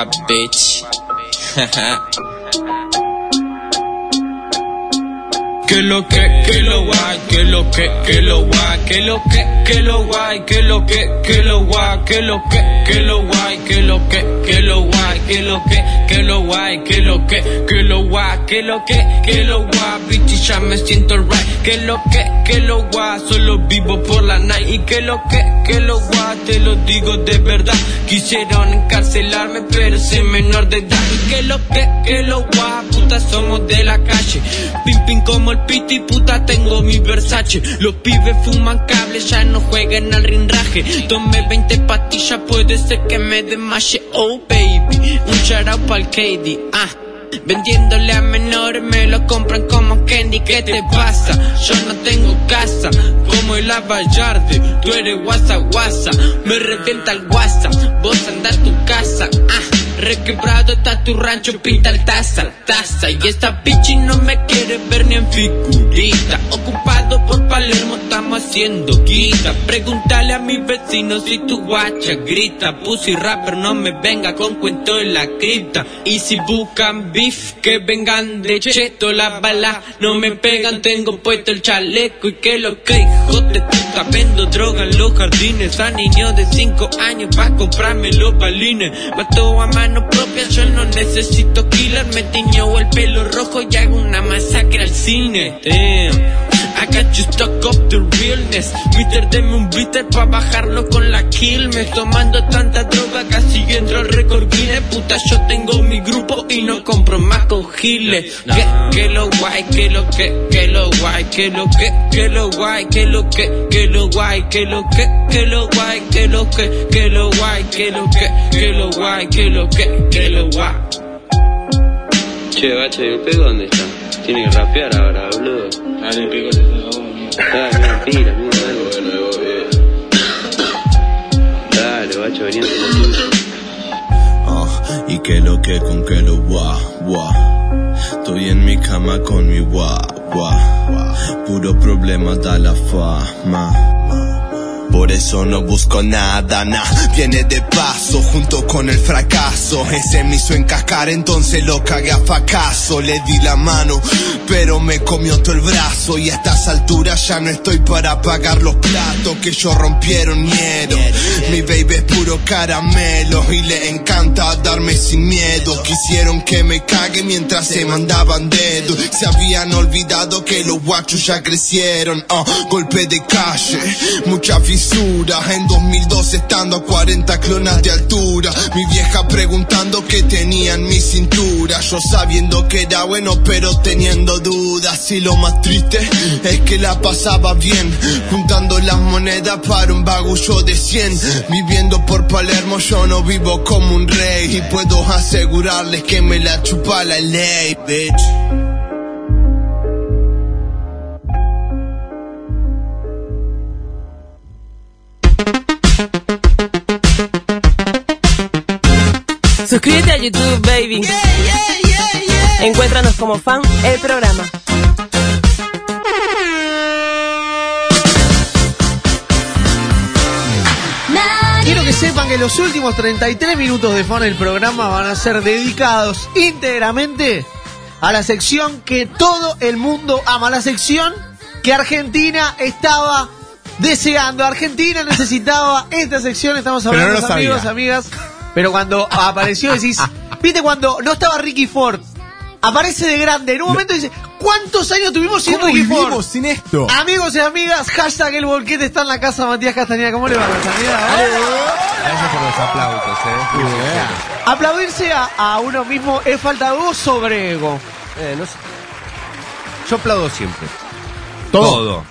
Macumba, bitch. que lo que, que lo guay, que lo que, que lo guay, que lo que, que lo guay, que lo que, que lo guay, que lo que, que lo guay, que lo que, que lo guay, que lo que, que lo guay, que lo que, que lo guay, que lo que, que lo guay, bitch, ya me siento right, que lo que, que lo guay, solo vivo por la night, y que lo que, que lo guay, te lo digo de verdad, quisieron pero soy menor de edad, que lo que, que lo guay, puta, somos de la calle, pim pim como el pito y puta, tengo mi Versace, los pibes fuman cables, ya no juegan al rinraje, tomé 20 pastillas, puede ser que me desmaye, oh baby, un shout out pa'l KD, ah. Vendiéndole a menores me lo compran como candy, ¿qué te pasa? Yo no tengo casa, como el Avallarde, tú eres guasa guasa, me revienta el WhatsApp, vos andás tu casa, ah. Requebrado está tu rancho, pinta el taza, taza. Y esta bichi no me quiere ver ni en figurita. Ocupado por Palermo, estamos haciendo guita. Pregúntale a mis vecinos si tu guacha grita. Pussy rapper, no me venga con cuento en la cripta. Y si buscan beef, que vengan de cheto. La bala no me pegan, tengo puesto el chaleco Y que lo que hijo de puta Vendo droga en los jardines. A niños de 5 años pa' comprarme los balines. Mató a mano propia, yo no necesito killer. Me tiñó el pelo rojo y hago una masacre al cine. I got you stuck up the realness Mister, deme un bitter pa' bajarlo con la Quilmes Tomando tanta droga casi entro al récord Guinness Puta, yo tengo mi grupo y no compro más con giles Que, que lo guay, que lo que, que lo guay Que lo que, que lo guay, que lo que, que lo guay Que lo que, que lo guay, que lo que, que lo guay Que lo que, que lo guay, que lo que, que lo guay Che, bache, ¿el pego dónde está? Tiene que rapear ahora, boludo. Dale, pego, se Dale, mira, tira, mira, dale. Dale, bacho, venía Ah, y que lo que con que lo gua, gua. Estoy en mi cama con mi gua, gua. Puro problema da la fama. Por eso no busco nada, na. Viene de paso junto con el fracaso. Ese me hizo encascar, entonces lo cagué a fracaso. Le di la mano, pero me comió todo el brazo. Y a estas alturas ya no estoy para pagar los platos que ellos rompieron miedo. Mi baby es puro caramelo y le encanta darme sin miedo. Quisieron que me cague mientras se mandaban dedos. Se habían olvidado que los guachos ya crecieron. Ah, golpe de calle, En 2002 estando a 40 clonas de altura. Mi vieja preguntando qué tenía en mi cintura. Yo sabiendo que era bueno, pero teniendo dudas. Y lo más triste es que la pasaba bien. Juntando las monedas para un bagullo de 100. Viviendo por Palermo, yo no vivo como un rey. Y puedo asegurarles que me la chupa la ley, bitch. Suscríbete a YouTube, baby. Encuéntranos como fan el programa. Quiero que sepan que los últimos 33 minutos de fan el programa van a ser dedicados íntegramente a la sección que todo el mundo ama, la sección que Argentina estaba deseando. Argentina necesitaba esta sección, estamos no hablando lo amigos, sabía. amigas. Pero cuando apareció decís, viste cuando no estaba Ricky Ford, aparece de grande, en un momento dice, ¿cuántos años tuvimos sin ¿Cómo Ricky Ford? sin esto? Amigos y amigas, hashtag el volquete está en la casa Matías Castañeda. ¿Cómo le va, Castañeda? Gracias por los aplausos, eh. Aplaudirse a, a uno mismo es falta de voz sobre ego. Eh, no sé. Yo aplaudo siempre. ¿Todo? Todo.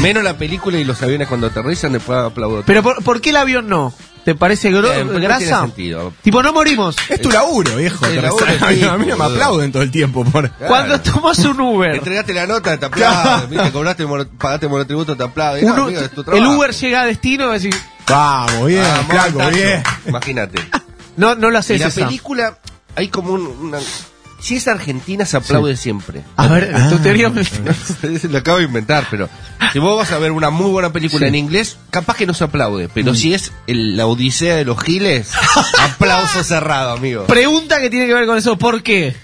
Menos la película y los aviones cuando aterrizan, después aplaudo todo. Pero ¿por, por qué el avión no? ¿Te parece gro- Eh, no grasa? sentido. Tipo, no morimos. Es tu laburo, viejo. El laburo a mí no me boludo. aplauden todo el tiempo por. Cuando tomas un Uber, Entregaste la nota, te aplauden. ¿viste? Cobraste, pagaste monotributo, te aplauden. uno- No, amigo, es tu el. Uber llega a destino y decís, Vamos, bien, Ah, montaño. bien. Imagínate. no, no lo Y haces la esa. película, hay como un, una... Si es argentina, se aplaude siempre. A ver, Ah. tu teoría me- <laughs> Lo acabo de inventar, pero si vos vas a ver una muy buena película en inglés, capaz que no se aplaude. Pero Mm. si es el- la odisea de los giles, <laughs> aplauso cerrado, amigo. Pregunta que tiene que ver con eso, ¿por qué?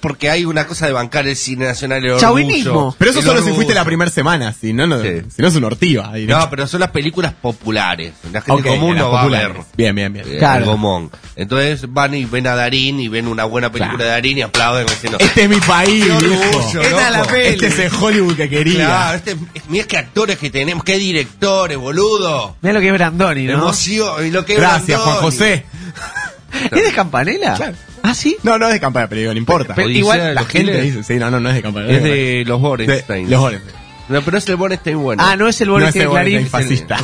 Porque hay una cosa de bancar el cine nacional el Chauvinismo. orgullo, Pero eso el solo si orgullo. fuiste la primera semana, si no, no, Sí. si no es una ortiva. ahí, No, pero son las películas populares. La gente común no va a populares. ver. Bien, bien, bien. eh, Claro. el Gomón. Entonces van y ven a Darín y ven una buena película Claro. de Darín y aplauden diciendo Este es mi país, Qué orgullo, Esta es la peli. Este es el Hollywood que quería. Claro, este, mirá qué actores que tenemos, qué directores, boludo. Mira lo que es Brandoni, ¿no? Emoción, y lo que es Gracias, Juan. José. ¿Es de Campanella? Claro. ¿Ah, sí? No, no es de campaña, pero digo, no importa. Pero igual- la gente giles. dice, sí, no, no, no es de campaña. Es de los Borenstein. los Borenstein. No, pero es el Borenstein bueno. Ah, no es el No el de Clarín. Fascista.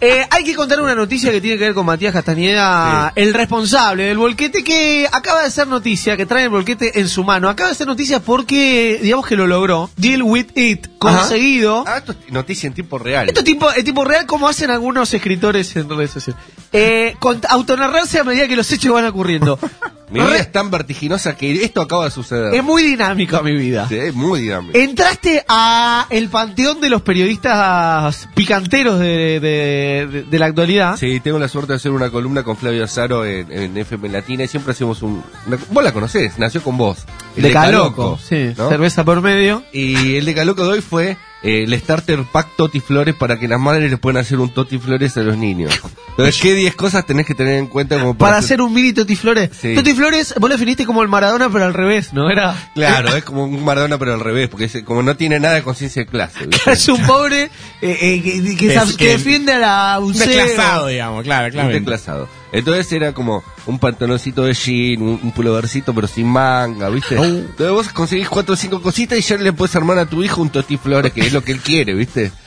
Eh, hay que contar una noticia que tiene que ver con Matías Castañeda, el responsable del volquete que acaba de ser noticia, que trae el volquete en su mano. Acaba de ser noticia porque, digamos que lo logró. Deal with it, conseguido. Ah, esto es noticia en tiempo real. Esto es tipo, es tipo real como hacen algunos escritores en redes sociales. Eh, con- autonarrarse a medida que los hechos van ocurriendo. <laughs> Mi vida es tan vertiginosa que esto acaba de suceder. Es muy dinámica mi vida. Sí, es muy dinámico. Entraste a el panteón de los periodistas picanteros de, de- de- de la actualidad. Sí, tengo la suerte de hacer una columna con Flavio Azaro en, en FM Latina y siempre hacemos un... una- vos la conocés, nació con vos. El de Caloco, sí, ¿no? cerveza por medio. Y el de Caloco de hoy fue eh, el starter pack Toti Flores para que las madres les puedan hacer un Toti Flores a los niños. Entonces, ¿qué 10 cosas tenés que tener en cuenta como Para hacer un mini Toti Flores. Sí. Toti Flores, vos lo definiste como el Maradona, pero al revés, ¿no? Era. Claro, es como un Maradona pero al revés, porque es- como no tiene nada de conciencia de clase. <laughs> Es un pobre eh, eh, que, que Es se- que- que defiende a la Un buceo. desclasado, digamos, claro, Un claro. desclasado. Entonces era como un pantaloncito de jean, un, un pulovercito pero sin manga, ¿viste? Oh. Entonces vos conseguís cuatro o cinco cositas y ya le puedes armar a tu hijo un Toti Flores, que es lo que él quiere, ¿viste? <laughs>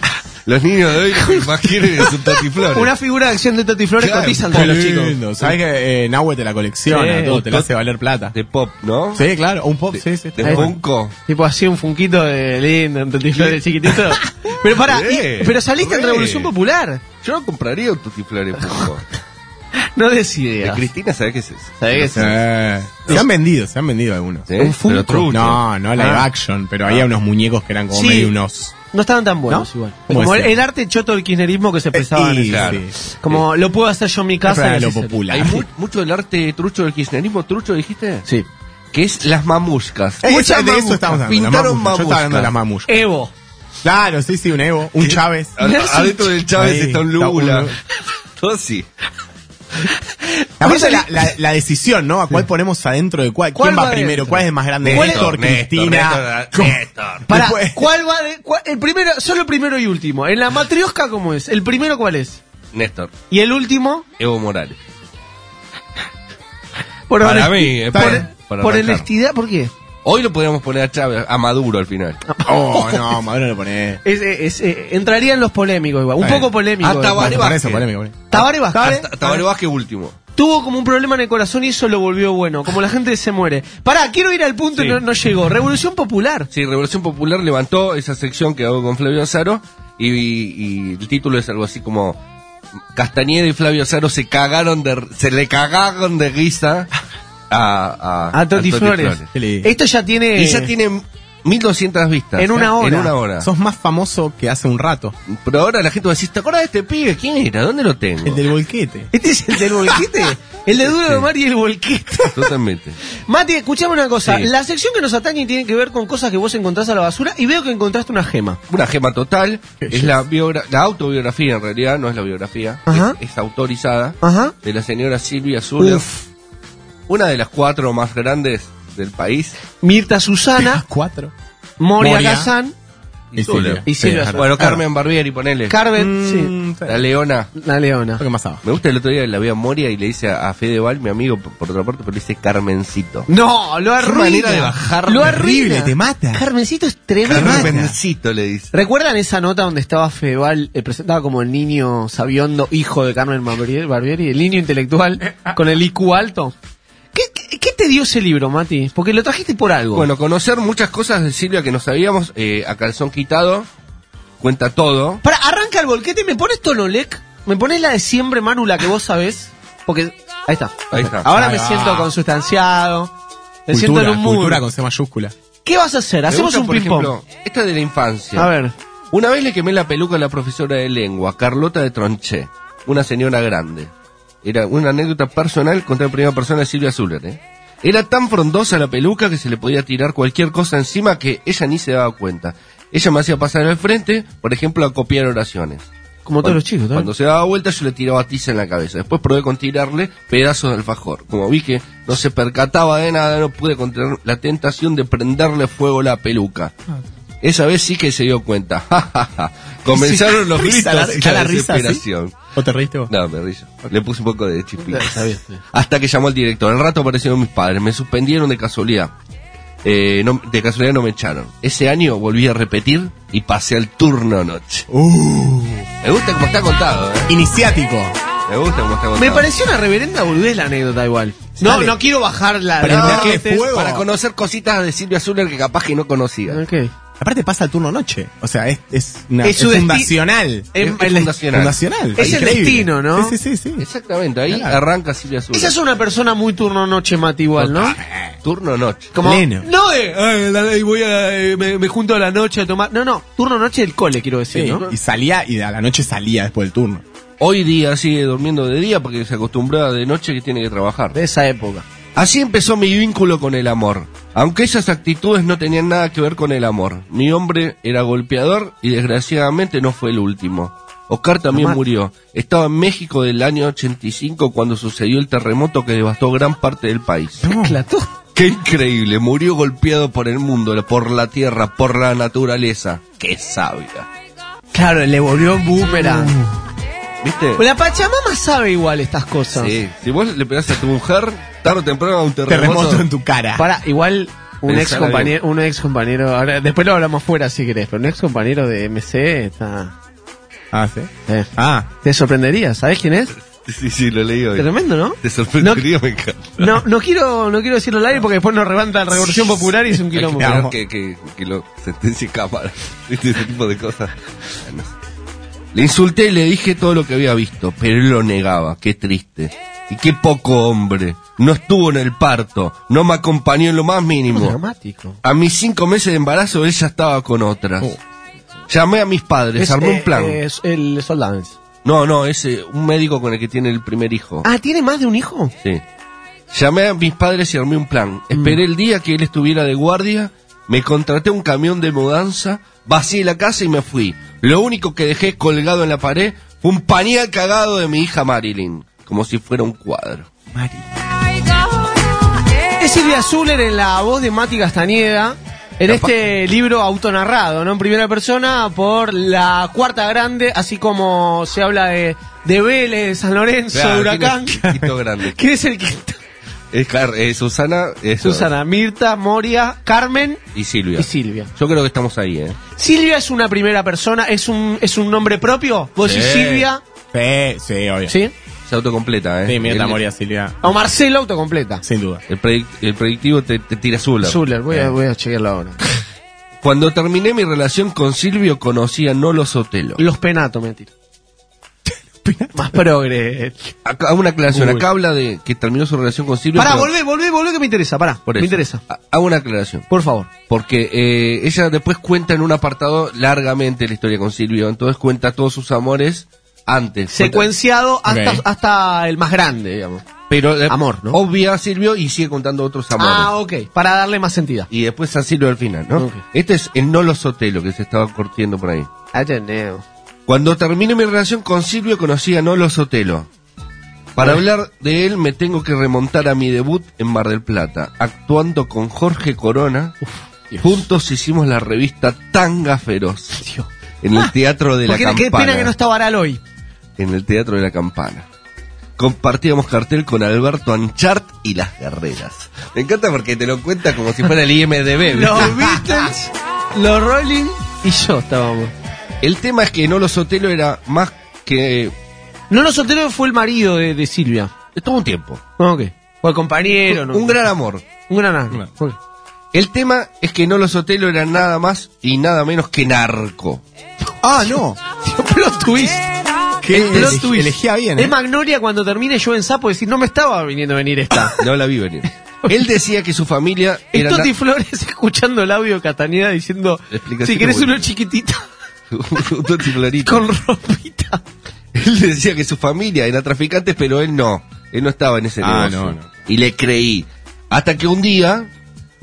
Los niños de hoy <laughs> más quieren es un Toti Flores. Una figura de acción de Toti Flores Claro, cotizan todos los chicos. ¿Sabes que eh, Nahue te la colecciona? Sí. todo, te la hace valer plata. De pop, ¿no? Sí, claro. Un pop, sí, sí. De Funko. Tipo así un funquito de lindo, un Toti Flores chiquitito. Pero para, <laughs> Re, pero saliste en re. Revolución Popular. Yo no compraría un Toti Flores Funko. <laughs> No des De ideas. Cristina, ¿sabes qué es eso? ¿Sabés qué es eso? Eh, se han vendido, se han vendido algunos. ¿Sí? Un Funko. No, no live Ah. action, pero había unos muñecos que eran como Sí. medio unos. No estaban tan buenos ¿No? igual. ¿Cómo Como el, arte choto del kirchnerismo que se expresaba en y- eso. claro. sí. Como lo puedo hacer yo en mi casa. Y lo popular. Hay mu- mucho del arte trucho del kirchnerismo, trucho dijiste, Sí. que es las mamuscas. Eh, Muchas de eso estamos hablando. Pintaron mamuscas. Yo estaba hablando de las mamuscas. Evo. Claro, sí, sí, un Evo, un Chávez. Ad- Adentro del Chávez Ahí, está un está Lula. <laughs> Todo así. <laughs> Aparte la, la, la decisión, ¿no? ¿A cuál ponemos adentro de cuál? ¿Cuál ¿Quién va, va primero? ¿Cuál es el más grande? ¿Cuál es- Néstor, Cristina. Néstor. Néstor. <laughs> Para, ¿cuál va de, cuál- el primero, solo el primero y último. En la matriosca, ¿cómo es? ¿El primero cuál es? Néstor. ¿Y el último? Evo Morales. Por Para mí, por, para- para por honestidad, ¿por qué? Hoy lo podríamos poner a Chávez, a Maduro al final. <laughs> Oh, no, Maduro lo pone. Es, es- eh, entraría en los polémicos igual. Un poco polémico. Igual. Tabaré Vázquez. Tabaré Vázquez. Hasta- Tabaré Vázquez último. Tuvo como un problema en el corazón y eso lo volvió bueno. Como la gente se muere. Pará, quiero ir al punto y no llegó. Revolución Popular. Sí, Revolución Popular levantó esa sección que hago con Flavio Azaro y, y el título es algo así como Castañeda y Flavio Azaro se cagaron de se le cagaron de risa a, a, A Toti Flores. Lindo. Esto ya tiene. Y ya tiene 1200 vistas. En una hora. En una hora. Sos más famoso que hace un rato. Pero ahora la gente va a decir, ¿te acuerdas de este pibe? ¿Quién era? ¿Dónde lo tengo? El del volquete. Este es el del volquete. <laughs> el de Duro de Mar y el volquete. <laughs> Totalmente. Mati, escuchame una cosa. Sí. La sección que nos atañe tiene que ver con cosas que vos encontrás a la basura y veo que encontraste una gema. Una gema total. Es la, biogra- la autobiografía, en realidad, no es la biografía. Ajá. Es, es autorizada. Ajá. De la señora Silvia Zuller. Uf. Una de las cuatro más grandes del país. Mirta Susana, <laughs> Cuatro. Moria, Moria. Kazan Y Zuller. Silvia. y Silvia Sí, Zuller. Bueno, Claro. Carmen Barbieri, ponele. Carmen, Mm, La leona. sí, la leona. ¿Qué pasaba? Me gusta el otro día la vi a Moria y le dice a, a Fedeval, mi amigo, por, por otra parte, pero le dice Carmencito. No, lo arruina. manera de bajar Lo arruina. te mata. Carmencito es tremendo. Carmencito le dice. ¿Recuerdan esa nota donde estaba Fedeval eh, presentado como el niño sabiondo, hijo de Carmen Barbieri, el niño intelectual <laughs> con el IQ alto? ¿Qué, qué, qué te dio ese libro, Mati? Porque lo trajiste por algo. Bueno, conocer muchas cosas de Silvia que no sabíamos, eh, a calzón quitado, cuenta todo. Para, arranca el volquete, ¿me pones Tonolec? ¿Me pones la de siempre, Manu, la que vos sabés? Porque, ahí está. Ahí está. Ahora Ahí me va. siento consustanciado. Me siento en Cultura, un cultura con C mayúscula. ¿Qué vas a hacer? Me Hacemos gusta, un por ping-pong. ejemplo, Esta es de la infancia. A ver. Una vez le quemé la peluca a la profesora de lengua, Carlota de Tronché, una señora grande. Era una anécdota personal contra en primera persona de Silvia Zuller, ¿eh? Era tan frondosa la peluca que se le podía tirar cualquier cosa encima que ella ni se daba cuenta. Ella me hacía pasar al frente, por ejemplo, a copiar oraciones. Como todos los chicos, ¿no? Cuando se daba vuelta yo le tiraba tiza en la cabeza. Después probé con tirarle pedazos de alfajor. Como vi que no se percataba de nada, no pude contener la tentación de prenderle fuego la peluca. Esa vez sí que se dio cuenta. <laughs> Comenzaron los gritos y la la risa. ¿O te reíste vos? No, me reí yo. Le puse un poco de chipita. Hasta que llamó al director. Al rato aparecieron mis padres. Me suspendieron de casualidad. Eh, no- de casualidad no me echaron. Ese año volví a repetir y pasé al turno noche. Me gusta como está contado, ¿eh? Iniciático. Me gusta como está contado. Me pareció una reverenda boludez la anécdota igual. No, Dale. no quiero bajar la... No, este- Para conocer cositas de Silvia Zuller que capaz que no conocía. Aparte pasa el turno noche. O sea, es, es, una, Es es fundacional. Es- Es fundacional. fundacional. Es el destino, ¿no? Sí, sí, sí. sí. Exactamente, ahí Claro. arranca Silvia Zuller. Esa es una persona muy turno noche mate igual, ¿no? Turno noche. Como, Leno. no de, "Ay, la- y voy a, eh, me, me junto a la noche a tomar. No, no, turno noche del cole, quiero decir, Sí, ¿no? Y salía, y a la noche salía después del turno. Hoy día sigue durmiendo de día porque se acostumbraba de noche que tiene que trabajar. De esa época. Así empezó mi vínculo con el amor. Aunque esas actitudes no tenían nada que ver con el amor. Mi hombre era golpeador y desgraciadamente no fue el último. Oscar también murió. Estaba en México del año 85 cuando sucedió el terremoto que devastó gran parte del país. Clató. Qué increíble, murió golpeado por el mundo, por la tierra, por la naturaleza. Qué sabia. Claro, le volvió un boomerang. ¿Viste? La Pachamama sabe igual estas cosas. Sí, si vos le pegás a tu mujer, tarde o temprano a un terremoto. Terremoto en tu cara. Para, igual un ex compañero, un ex compañero, ahora, después lo hablamos fuera si querés, pero un ex compañero de MC está. Ah, sí. eh, Ah, te sorprendería, ¿sabés quién es? Sí, sí, lo leí hoy. Tremendo, ¿no? Te sorprendería, me encanta. No, no quiero, no quiero decirlo al aire porque después nos levanta la revolución popular y es un quilombo. esperar que, que, que lo sentencia cámara. ¿Viste? <laughs> Ese tipo de cosas. No sé. Le insulté y le dije todo lo que había visto, pero él lo negaba. Qué triste. Y qué poco hombre. No estuvo en el parto. No me acompañó en lo más mínimo. Dramático. A mis cinco meses de embarazo él ya estaba con otras. Llamé a mis padres, Es, armé eh, un plan. Es el soldado. No, no, es eh, un médico con el que tiene el primer hijo. Ah, ¿tiene más de un hijo? Sí. Llamé a mis padres y armé un plan. Esperé el día que él estuviera de guardia, me contraté un camión de mudanza, vacié la casa y me fui. Lo único que dejé colgado en la pared fue un pañal cagado de mi hija Marilyn, como si fuera un cuadro. Es Silvia Zuller en la voz de Mati Castañeda. En este libro autonarrado, ¿no? En primera persona por la cuarta grande, así como se habla de, de Vélez, San Lorenzo, Claro, Huracán. ¿quién es Quito Grande? <laughs> ¿Quién es el quinto? Es Car- eh, Susana, eso. Susana, Mirta, Moria, Carmen y Silvia. y Silvia. Yo creo que estamos ahí, ¿eh? Silvia es una primera persona, es un, es un nombre propio. Vos Sí. decís Silvia, sí, sí, obvio. ¿sí? Se autocompleta, ¿eh? Sí, Mirta El- Moria Silvia. O Marcelo autocompleta. Sin duda. El, predic- el predictivo te, te tira Zuller. Zuller, voy a, voy a chequearlo ahora. Cuando terminé mi relación con Silvio, conocí a Nolo Sotelo. Los penatos, mentira. Más progre. Acá, una aclaración. Uy. Acá habla de que terminó su relación con Silvio. Pará, pero- volvé, volvé, volvé que me interesa, pará. Por me eso. interesa. Ha- Hago una aclaración. Por favor. Porque eh, ella después cuenta en un apartado largamente la historia con Silvio. Entonces cuenta todos sus amores antes. Secuenciado hasta, hasta el más grande, digamos. Pero eh, Amor, ¿no? obvia a Silvio y sigue contando otros amores. Ah, ok. Para darle más sentido. Y después a Silvio al final, ¿no? Ok. Este es el Nolo Sotelo que se estaba cortiendo por ahí. I don't know. Cuando terminé mi relación con Silvio conocí a Nolo Sotelo. Para hablar de él me tengo que remontar a mi debut en Mar del Plata, actuando con Jorge Corona. Juntos hicimos la revista Tanga Feroz. En el Teatro de la Porque qué Campana. pena que no está Baral hoy. En el Teatro de la Campana. Compartíamos cartel con Alberto Anchart y las guerreras. Me encanta porque te lo cuenta como si fuera el IMDB. <laughs> ¿viste? Los Beatles, los Rolling y yo estábamos. El tema es que Nolo Sotelo era más que... No, no, Sotelo fue el marido de, de Silvia. Estuvo un tiempo. Ok. Fue el compañero. ¿no? Un gran amor. Un gran amor. El tema es que Nolo Sotelo era nada más y nada menos que narco. Ah, no. <laughs> Plot twist. Que El plot twist. elegía bien, Es ¿eh? Magnolia cuando termine yo en sapo decir, no me estaba viniendo a venir esta. <laughs> No la vi venir. <laughs> Él decía que su familia Y era... Toti na- Flores escuchando el audio de Cataneda diciendo, si querés uno chiquitito, Un Toti Florito. con ropita. Él decía que su familia era traficante, pero él no. Él no estaba en ese Ah, negocio. no, no. Y le creí. Hasta que un día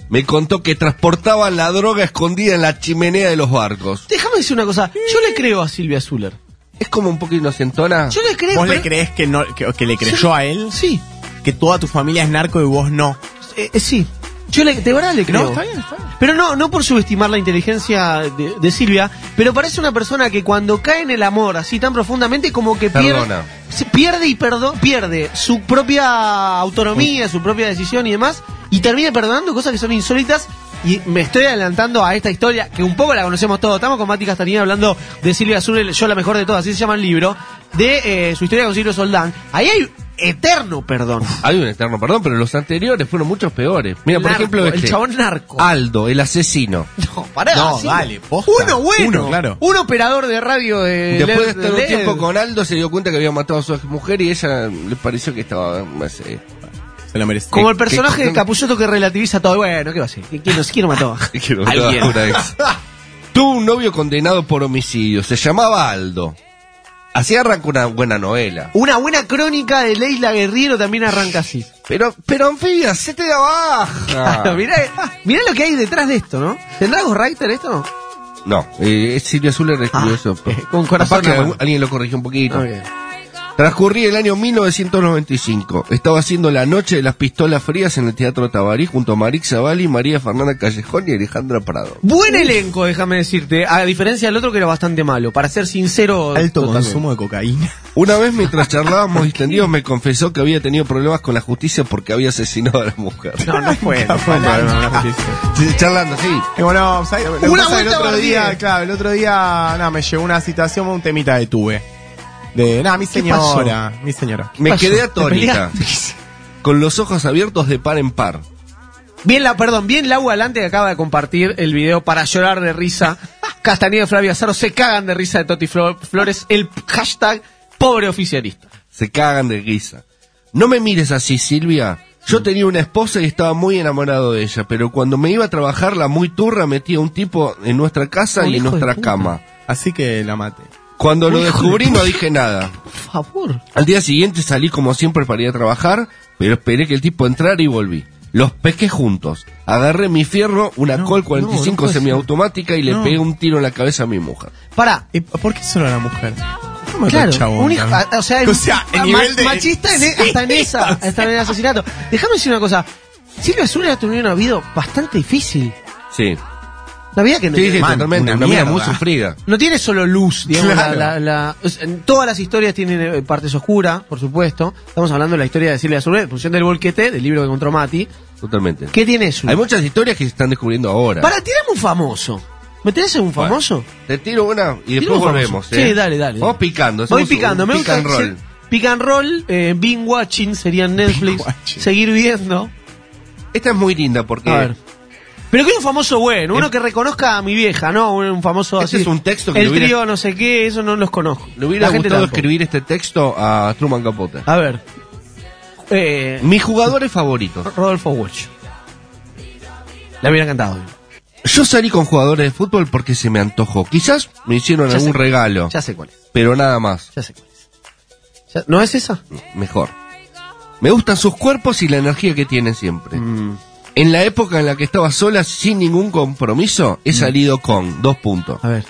me contó que transportaban la droga escondida en la chimenea de los barcos. Déjame decir una cosa. Yo le creo a Silvia Zuller. Es como un poco inocentona. Yo le creo. ¿Vos pero- le crees que, no, que, que le creyó a él? Sí. Que toda tu familia es narco y vos no. Eh, eh, sí. Yo le, de verdad le creo. No, está bien, está bien. Pero no, no por subestimar la inteligencia de, de Silvia, pero parece una persona que cuando cae en el amor así tan profundamente como que pierde, Perdona. se pierde y perdo- pierde su propia autonomía, su propia decisión y demás, y termina perdonando cosas que son insólitas. Y me estoy adelantando a esta historia, que un poco la conocemos todos. Estamos con Mati Castañeda hablando de Silvia Azul, yo la mejor de todas, así se llama el libro, de eh, su historia con Silvio Soldán. Ahí hay eterno perdón. Hay un eterno perdón, pero los anteriores fueron muchos peores. Mira, por Narco, ejemplo, el este. chabón narco. Aldo, el asesino. <laughs> No, pará, No, sí. dale, posta. Uno bueno. Uno, claro. Un operador de radio de. Después de estar un tiempo con Aldo, se dio cuenta que había matado a su mujer y ella le pareció que estaba más. eh, Se lo merece. Como el ¿Qué- personaje qué- de Capulloto que relativiza todo. Bueno, ¿qué va a ser? ¿Quién, nos- quién lo mató? <laughs> que lo mataba Alguien. una ex. <laughs> Tuvo un novio condenado por homicidio. Se llamaba Aldo. Así arranca una buena novela. Una buena crónica de Leila Guerriero también arranca así. Pero, pero anfibia, se te da baja. Claro, <laughs> mirá, mirá lo que hay detrás de esto, ¿no? ¿Tendrá Ghostwriter esto? No, eh, Silvia Zuller escribió eso. Ah, <laughs> con corazón Capaz que a mano. alguien lo corrigió un poquito. Ok. Transcurría el año 1995. Estaba haciendo la noche de las pistolas frías en el Teatro Tabarí junto a Marix Zavalli, María Fernanda Callejón y Alejandra Prado. Buen elenco, déjame decirte. A diferencia del otro que era bastante malo. Para ser sincero. Alto totalmente. consumo de cocaína. Una vez mientras <laughs> charlábamos distendidos me confesó que había tenido problemas con la justicia porque había asesinado a la mujer. No, no fue. No fue problema con la justicia. Sí, charlando, sí. Y bueno, ¿sabes? Lo que Una pasa el vuelta otro día, claro, el otro día, nada, me llegó una citación, un temita de tuve. De, nada, mi ¿Qué señora, mi señora. Me pasó? quedé ¿Te atónita. <laughs> Con los ojos abiertos de par en par. Bien, la, perdón, bien Lau Galante que acaba de compartir el video para llorar de risa. Castañeda y Flavia Azaro se cagan de risa de Toti Flo- Flores. El hashtag pobre oficialista. Se cagan de guisa. No me mires así, Silvia. Yo tenía una esposa y estaba muy enamorado de ella, pero cuando me iba a trabajar la muy turra metía un tipo en nuestra casa y en nuestra cama. Así que la maté. Cuando lo descubrí no dije nada. Por favor. Al día siguiente salí como siempre para ir a trabajar, pero esperé que el tipo entrara y volví. Los pesqué juntos. Agarré mi fierro, una No, Col no, 45 no semiautomática y le No. pegué un tiro en la cabeza a mi mujer. Pará. ¿Y ¿Por qué solo la mujer? ¿Por qué mató Claro, un hijo- a- o sea, el, o sea, el ma- nivel de... machista en, e- hasta en esa, <laughs> hasta en el asesinato. Déjame decir una cosa. Silvia Azul tenido una vida bastante difícil. Sí. La vida que no Sí, tiene. sí, Man, totalmente. una Una vida muy sufrida. No tiene solo luz, digamos. Claro. la- la- la- o sea, en todas las historias tienen eh, partes oscuras, por supuesto. Estamos hablando de la historia de Silvia Azul, en función del volquete, del libro que encontró Mati. Totalmente. ¿Qué tiene eso? Hay muchas historias que se están descubriendo ahora. Para tirarme un famoso. ¿Me tenés un Bueno, famoso? Te tiro una y después un volvemos. Sí, ¿eh? dale, dale. Vamos picando. Voy picando, me pick gusta. and roll. sí, Pick and roll, eh, Bing Watching sería en Netflix. watching. Seguir viendo. Esta es muy linda porque A ver. Pero que un famoso bueno, uno que reconozca a mi vieja, ¿no? Un, famoso Este así. es un texto que El hubiera- trío no sé qué, eso no los conozco. le hubiera La gustado escribir este texto a Truman Capote. A ver. Eh, Mis jugadores favoritos. Rodolfo Walsh. Le hubiera encantado. Yo salí con jugadores de fútbol porque se me antojó. Quizás me hicieron Ya algún regalo, Ya sé cuál es. pero nada más. Ya sé cuál es. Ya- ¿No es esa? Mejor. Me gustan sus cuerpos y la energía que tienen siempre. Mm. En la época en la que estaba sola, sin ningún compromiso, Mm. he salido con dos puntos. A ver.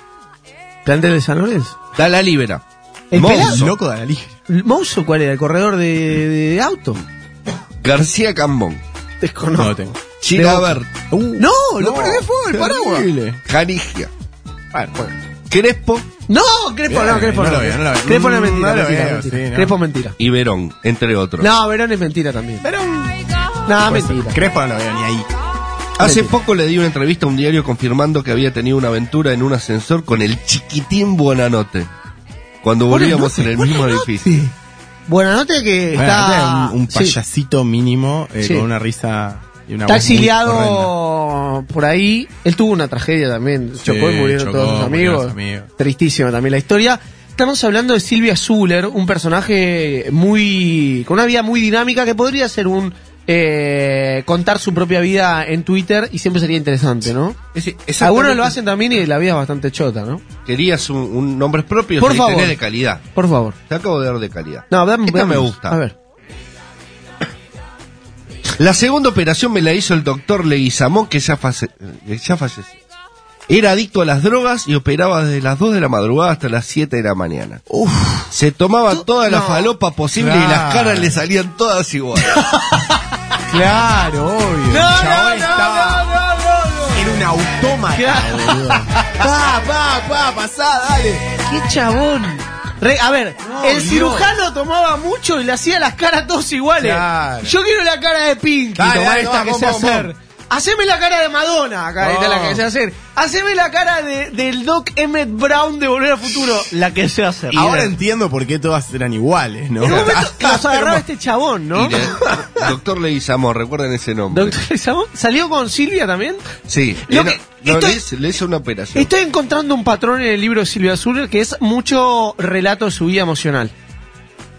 ¿Plantel de San Lorenzo? Da la libera. ¿El Mouso, pelado? Loco de la liga. ¿El ¿Mouso cuál era? ¿El corredor de, de auto? García Cambón. Desconozco. No lo tengo. Chilabert. no, lo perdí fue el paraguas. Terrible. Canigia. Bueno, bueno. Crespo No, Crespo Bien, no, Crespo no no. lo veo, no lo veo. Crespo no es Mm, mentira. no lo mentira, veo, mentira. sí, no. Crespo es mentira. y Verón, entre otros. No, Verón es mentira también. No, mentira. Crespo no lo veo ni ahí. Hace poco le di una entrevista a un diario confirmando que había tenido una aventura en un ascensor con el chiquitín Buenanote. Cuando volvíamos en el mismo edificio. Buena nota que Bueno, está... un, un sí, payasito mínimo eh, Sí. con una risa y una está voz muy horrenda. exiliado por ahí. Él tuvo una tragedia también. chocó y murieron chocó, todos sus murieron amigos. sus amigos. Tristísima también la historia. Estamos hablando de Silvia Zuller, un personaje muy. con una vida muy dinámica que podría ser un. Eh, contar su propia vida en Twitter y siempre sería interesante, ¿no? Algunos lo hacen también y la vida es bastante chota, ¿no? Querías un, un nombre propio Por favor. tenés de calidad. Por favor. Te acabo de dar de calidad. No, dame, Esta me gusta. A ver. <coughs> La segunda operación me la hizo el doctor Leguizamón, que ya, face- eh, ya falleció. Era adicto a las drogas y operaba desde las 2 de la madrugada hasta las 7 de la mañana. Se tomaba toda la no. falopa posible y las caras le salían todas iguales. <laughs> Claro, obvio. No, el chabón no, estaba no, en un autómata, boludo. Pa, pa, pa, pasá, dale. ¡Qué chabón! Re- a ver, No, el cirujano tomaba mucho y le hacía las caras todos iguales. Claro. Yo quiero la cara de Pinky, Dale, tomá dale, esta no, que sé hacer. Haceme la cara de Madonna, acá está la que sé hacer. Haceme la cara de, del Doc Emmett Brown de Volver al Futuro, la que sé hacer. Ahora entiendo por qué todas eran iguales, ¿no? En un momento <laughs> nos agarraba este chabón, ¿no? Y le- doctor Leguizamón, recuerden ese nombre. Doctor Leguizamón, ¿Salió con Silvia también? Sí, Lo era- que- no, esto le, hizo, le hizo una operación. Estoy encontrando un patrón en el libro de Silvia Zuller que es mucho relato de su vida emocional.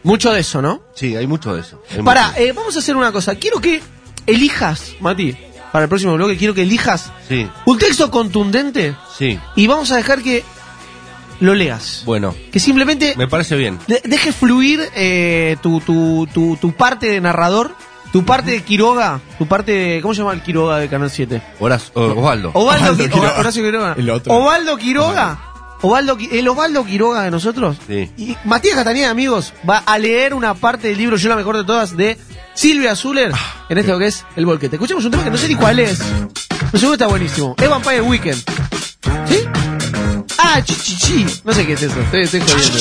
Mucho de eso, ¿no? Sí, hay mucho de eso. hay Para, mucho. eh, vamos a hacer una cosa. Quiero que elijas, Mati, para el próximo bloque, quiero que elijas Sí, un texto contundente sí. y vamos a dejar que lo leas. Bueno, Que simplemente me parece bien. de- deje fluir eh, tu, tu, tu, tu parte de narrador, tu parte de Quiroga, tu parte de... ¿Cómo se llama el Quiroga de Canal 7? Horaz- o- Osvaldo. Ovaldo, Quiroga. Horacio Quiroga. El otro. Ovaldo Quiroga. Ovaldo, Qui- el Osvaldo Quiroga de nosotros. Sí. Y Matías Cataneda, amigos, va a leer una parte del libro, yo la mejor de todas, de Silvia Zuller, Ah, en esto que es El Volquete. Escuchemos un tema que no sé ni cuál es. Pero seguro está buenísimo. Es Vampire Weekend. ¿Sí? Ah, chichichi. No sé qué es eso. Estoy, estoy jodiendo.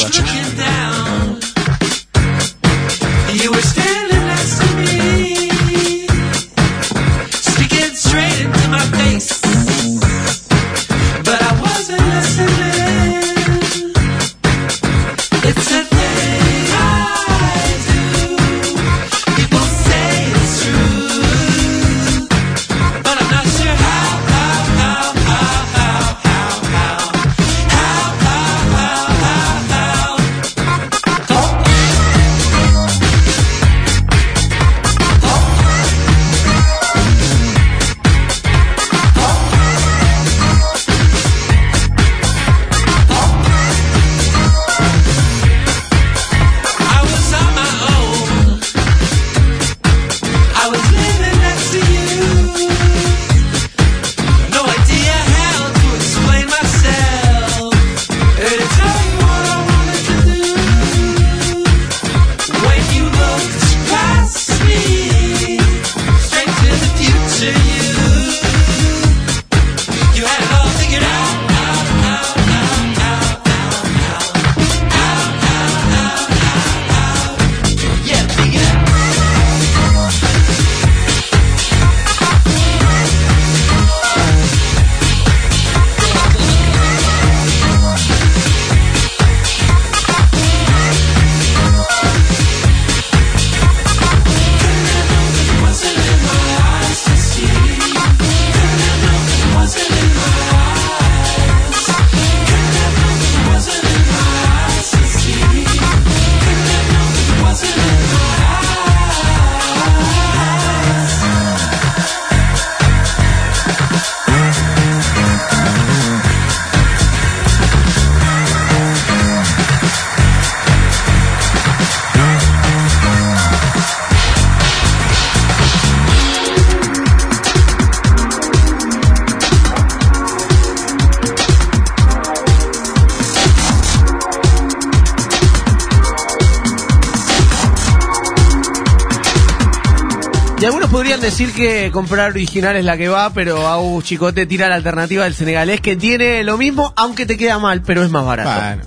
Decir que comprar original es la que va, pero Agus Chicote tira la alternativa del senegalés que tiene lo mismo, aunque te queda mal, pero es más barato. Bueno,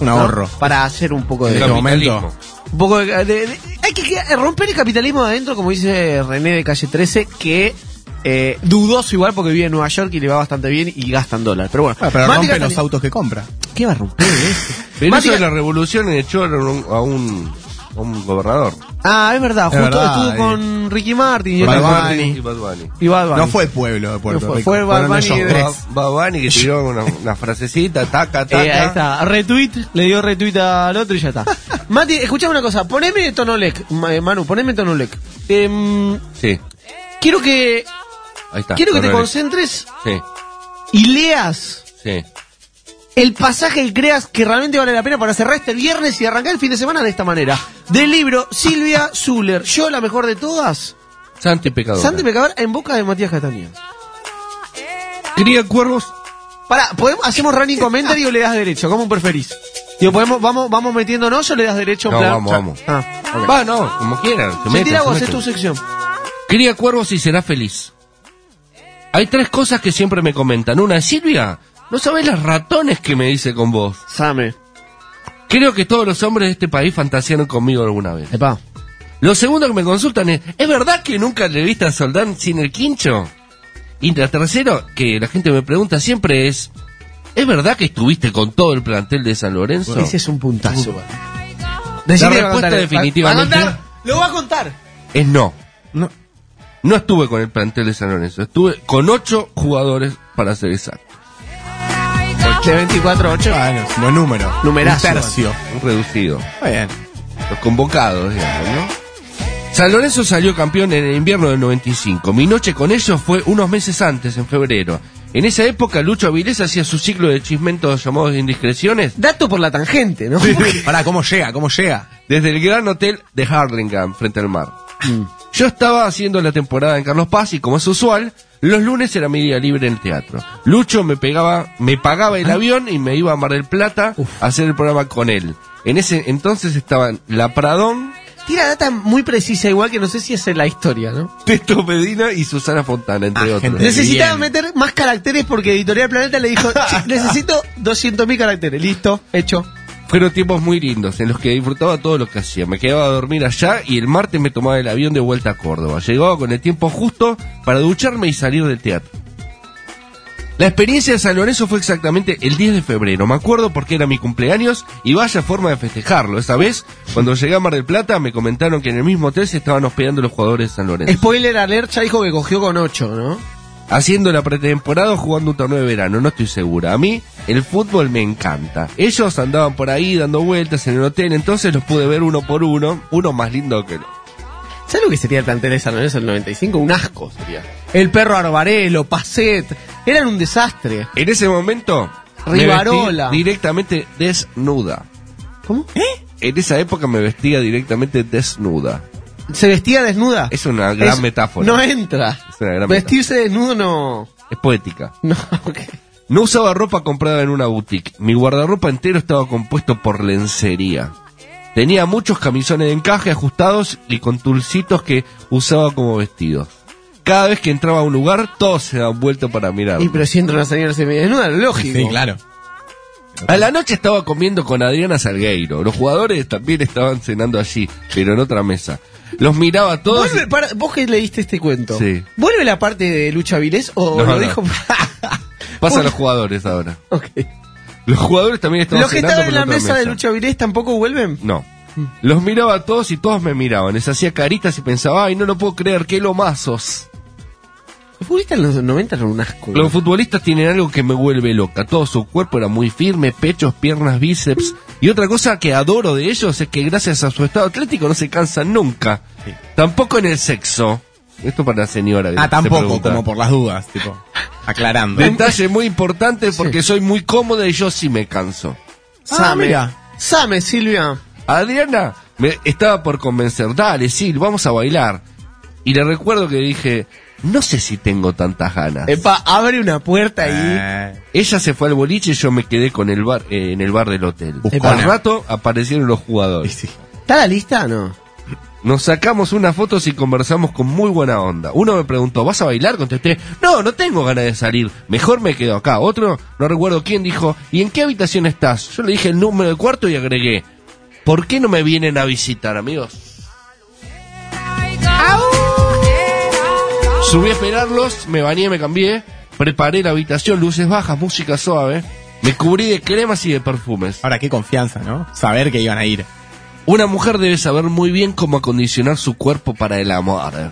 un ¿no? ahorro. Para hacer un poco de... este momento. Un poco de, de- de- hay que que romper el capitalismo de adentro, como dice René de Calle 13, que eh, dudoso igual porque vive en Nueva York y le va bastante bien y gasta en dólar. Pero bueno, Ah, pero rompe los autos que compra. ¿Qué va a romper? Pero Mati eso de la revolución echó a un, a un, gobernador. Ah, es verdad, Es justo verdad, estuvo eh. con Ricky Martin y Bad otro- Bunny. Y Bad Bunny. y Bad Bunny. No fue el pueblo de Puerto No fue- Rico. fue Bad Fueron Bunny ellos de- tres. Bad Bunny que tiró una, <laughs> una frasecita, taca, taca. Eh, ahí está, retweet, le dio retweet al otro y ya está. <laughs> Mati, escuchame una cosa, poneme Tonolec, eh, Manu, poneme Tonolec. Em, Sí, quiero que ahí está. quiero que te concentres Sí, y leas sí. El pasaje que creas que realmente vale la pena para cerrar este viernes y arrancar el fin de semana de esta manera. Del libro Silvia Zuller, yo la mejor de todas. Santo y pecador. Santo y pecador en boca de Matías Castañeda. Cría cuervos. Pará, ¿podemos, ¿hacemos running commentary o le das derecho? ¿Cómo preferís? Digo, ¿podemos, vamos, ¿vamos metiéndonos o le das derecho? en No, plan- vamos, vamos. Ah. Va, no, como quieran. se meten, tira vos, es tu sección. Cría cuervos y será feliz. Hay tres cosas que siempre me comentan. Una es, Silvia, no sabes las ratones que me dice con vos. Same. Creo que todos los hombres de este país fantasearon conmigo alguna vez. Epa. Lo segundo que me consultan es, ¿es verdad que nunca le viste a Soldán sin el quincho? Y la tercero, que la gente me pregunta siempre es, ¿es verdad que estuviste con todo el plantel de San Lorenzo? Ese es un puntazo. Uh. La respuesta definitivamente Lo voy a contar. es no. No. No estuve con el plantel de San Lorenzo, estuve con ocho jugadores para ser exacto. De 24 8. Bueno, no número. Numerazo. Un tercio. Un reducido. Está bien. Los convocados, digamos, ¿no? San Lorenzo salió campeón en el invierno del 95. Mi noche con ellos fue unos meses antes, en febrero. En esa época, Lucho Avilés hacía su ciclo de chismentos llamados indiscreciones. Dato por la tangente, ¿no? Pará, ¿cómo llega? ¿Cómo llega? Desde el gran hotel de Harlingham, frente al mar. Yo estaba haciendo la temporada en Carlos Paz y, como es usual, los lunes era mi día libre en el teatro. Lucho me pegaba, me pagaba el avión y me iba a Mar del Plata a hacer el programa con él. En ese entonces estaban La Pradón, Tira data muy precisa, igual que no sé si es en la historia, ¿no? Teto Medina y Susana Fontana, entre otros. Necesitaba meter más caracteres porque Editorial Planeta le dijo, "Che, necesito 200.000 caracteres. Listo, hecho. Fueron tiempos muy lindos en los que disfrutaba todo lo que hacía. Me quedaba a dormir allá y el martes me tomaba el avión de vuelta a Córdoba. Llegaba con el tiempo justo para ducharme y salir del teatro. La experiencia de San Lorenzo fue exactamente el 10 de febrero. Me acuerdo porque era mi cumpleaños y vaya forma de festejarlo. Esa vez, cuando llegué a Mar del Plata, me comentaron que en el mismo hotel se estaban hospedando los jugadores de San Lorenzo. Spoiler alert, dijo que cogió con 8, ¿no? Haciendo la pretemporada o jugando un torneo de verano, no estoy segura. A mí el fútbol me encanta. Ellos andaban por ahí dando vueltas en el hotel, entonces los pude ver uno por uno, uno más lindo que el otro. ¿Sabes lo que sería el plantel de San Lorenzo del 95? Un asco sería. El perro Arbarelo, Pacet, eran un desastre. En ese momento, me Rivarola. vestí directamente desnuda. ¿Cómo? ¿Eh? En esa época me vestía directamente desnuda. ¿Se vestía desnuda? Es una gran Es- metáfora. No entra. Es una gran Vestirse desnudo no. Es poética. No, <laughs> ok. No usaba ropa comprada en una boutique. Mi guardarropa entero estaba compuesto por lencería. Tenía muchos camisones de encaje ajustados y con tulcitos que usaba como vestidos. Cada vez que entraba a un lugar, todos se daban vuelta para mirar. Y pero si entra una señora semidesnuda, lógico. Sí, claro. A la noche estaba comiendo con Adriana Salgueiro. Los jugadores también estaban cenando allí, pero en otra mesa. Los miraba a todos. Vuelve, para- vos que leíste este cuento. Sí. ¿Vuelve la parte de Lucha Vilés o No, lo no. dijo? <laughs> Pasa a los jugadores ahora. Ok. Los jugadores también estaban ¿Los que estaban en la otra mesa de Lucha Vilés tampoco vuelven? No. Los miraba a todos y todos me miraban. Les hacía caritas y pensaba, ay, no lo puedo creer, qué lomazos. Los futbolistas en los 90 eran un asco. Los futbolistas tienen algo que me vuelve loca. Todo su cuerpo era muy firme, pechos, piernas, bíceps. Y otra cosa que adoro de ellos es que gracias a su estado atlético no se cansan nunca. Tampoco en el sexo. Esto para la señora. Ah, se tampoco, pregunta. como por las dudas, tipo. <laughs> Aclarando. Detalle muy importante porque soy muy cómoda y yo sí me canso. Same. mira. Same, Silvia. Adriana me estaba por convencer, dale, Sil, vamos a bailar. Y le recuerdo que dije, no sé si tengo tantas ganas. Epa, abre una puerta ahí. Eh, Ella se fue al boliche y yo me quedé con el bar, eh, en el bar del hotel. Buscona. Al rato aparecieron los jugadores. ¿Está la lista o no? Nos sacamos unas fotos y conversamos con muy buena onda. Uno me preguntó, ¿vas a bailar? Contesté, no, no tengo ganas de salir. Mejor me quedo acá. Otro, no recuerdo quién, dijo, ¿y en qué habitación estás? Yo le dije el número del cuarto y agregué, ¿por qué no me vienen a visitar, amigos? Subí a esperarlos, me bañé, me cambié, preparé la habitación, luces bajas, música suave. Me cubrí de cremas y de perfumes. Ahora, qué confianza, ¿no? Saber que iban a ir. Una mujer debe saber muy bien cómo acondicionar su cuerpo para el amor.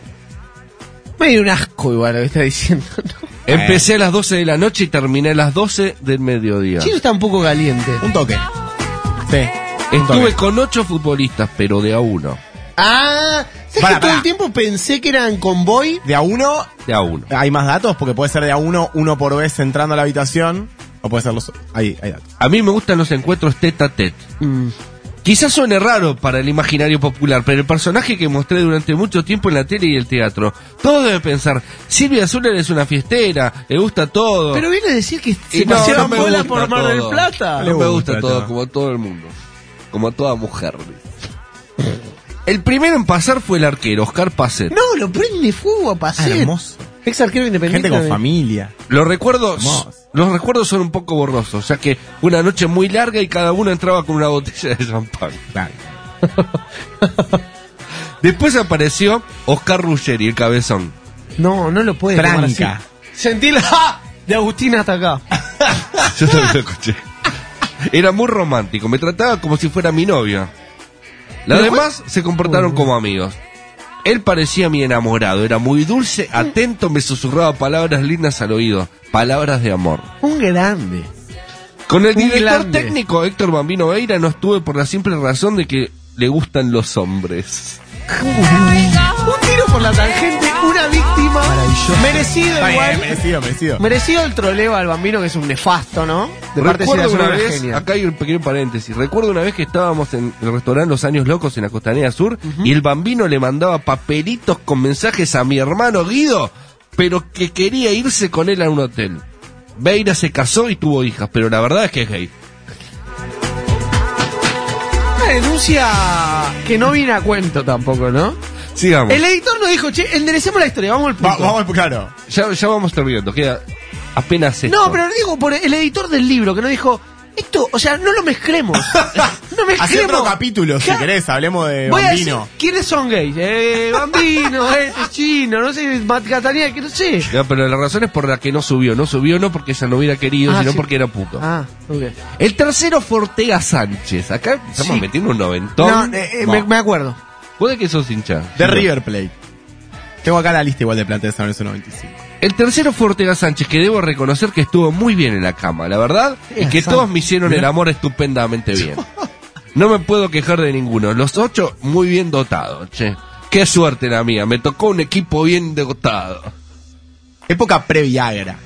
Me dio un asco igual lo que está diciendo. ¿no? Empecé a las 12 de la noche y terminé a las 12 del mediodía. Chino está un poco caliente. Un toque. Sí. un Estuve toque. con ocho futbolistas, pero de a uno. Ah, ¿sabes que todo el tiempo pensé que eran convoy? De a uno, De a uno. hay más datos, porque puede ser de a uno, uno por vez entrando a la habitación, o puede ser los. Hay, hay datos. A mí me gustan los encuentros tete a tete. Mm. Quizás suene raro para el imaginario popular, pero el personaje que mostré durante mucho tiempo en la tele y el teatro, todo debe pensar, Silvia Zuller es una fiestera, le gusta todo. Pero viene a decir que Y se no, paseaba no me bola gusta por Mar del todo. Plata. No me gusta todo, como todo el mundo. Como toda mujer. El primero en pasar fue el arquero, Oscar Pacet. No, lo prende fuego a Pacet. Ah, hermoso. Ex arquero independiente. Gente con familia. Los recuerdos, Hermoso. los recuerdos son un poco borrosos, ya que una noche muy larga y cada uno entraba con una botella de champán. <laughs> Después apareció Oscar Ruggeri, el cabezón. No, no lo puede. Franca. Sentí la ¡Ja! <laughs> de Agustina hasta acá. <laughs> Yo también lo escuché. Era muy romántico, me trataba como si fuera mi novia. Los demás se comportaron como amigos. Él parecía mi enamorado, era muy dulce, atento, me susurraba palabras lindas al oído, palabras de amor. Un grande. Con el director grande. técnico Héctor Bambino Veira no estuve por la simple razón de que le gustan los hombres. Un tiro por la tangente, una víctima. Merecido Está igual. bien, merecido, merecido. Merecido el troleo al bambino, que es un nefasto, ¿no? De parte de Recuerdo una vez, genia. acá hay un pequeño paréntesis, recuerdo una vez que estábamos en el restaurante Los Años Locos en la Costanera Sur y el bambino le mandaba papelitos con mensajes a mi hermano Guido, pero que quería irse con él a un hotel. Beira se casó y tuvo hijas, pero la verdad es que es gay. Una denuncia que no viene a cuento tampoco, ¿no? Sigamos. El editor nos dijo, che, enderecemos la historia, vamos al punto. vamos, claro. Ya, ya vamos terminando, queda apenas esto. No, pero digo por el editor del libro que nos dijo, esto, o sea, no lo mezclemos. <laughs> no Hacé mezclemos. otro capítulo, si querés, hablemos de Voy a decir, Bambino. ¿quiénes son gays? Eh, Bambino, <laughs> este chino, no sé, Matt Catania, que no sé. Ya, pero la razón es por la que no subió. No subió no porque ella no hubiera querido, Ah, sino sí. porque era puto. Ah, ok. El tercero fue Ortega Sánchez. Acá estamos Sí. metiendo un noventón. No, eh, eh, me, me acuerdo. Puede que sos hincha. De Sí. River Plate. Tengo acá la lista igual de plantel de San Lorenzo 95. El tercero fue Ortega Sánchez, que debo reconocer que estuvo muy bien en la cama. La verdad es que todos me hicieron el amor estupendamente bien. <laughs> No me puedo quejar de ninguno. Los ocho muy bien dotados, che. Qué suerte la mía. Me tocó un equipo bien dotado. Época pre-Viagra.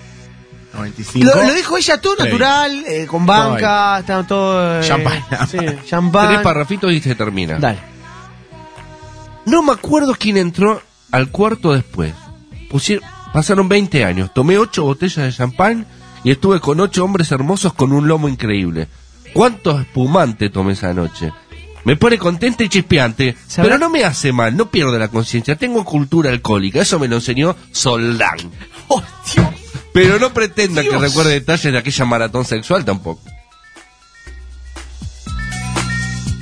95. Lo, lo dijo ella todo natural, eh, con banca, estaba todo... eh, Champán. Sí, champán. Tres parrafitos y se termina. Dale. No me acuerdo quién entró al cuarto después. Pasaron 20 años. Tomé ocho botellas de champán y estuve con ocho hombres hermosos con un lomo increíble. ¿Cuánto espumante tomé esa noche? Me pone contenta y chispeante, pero no me hace mal, no pierdo la conciencia. Tengo cultura alcohólica, eso me lo enseñó Soldán. <laughs> Pero no pretenda que Dios. recuerde detalles de aquella maratón sexual tampoco.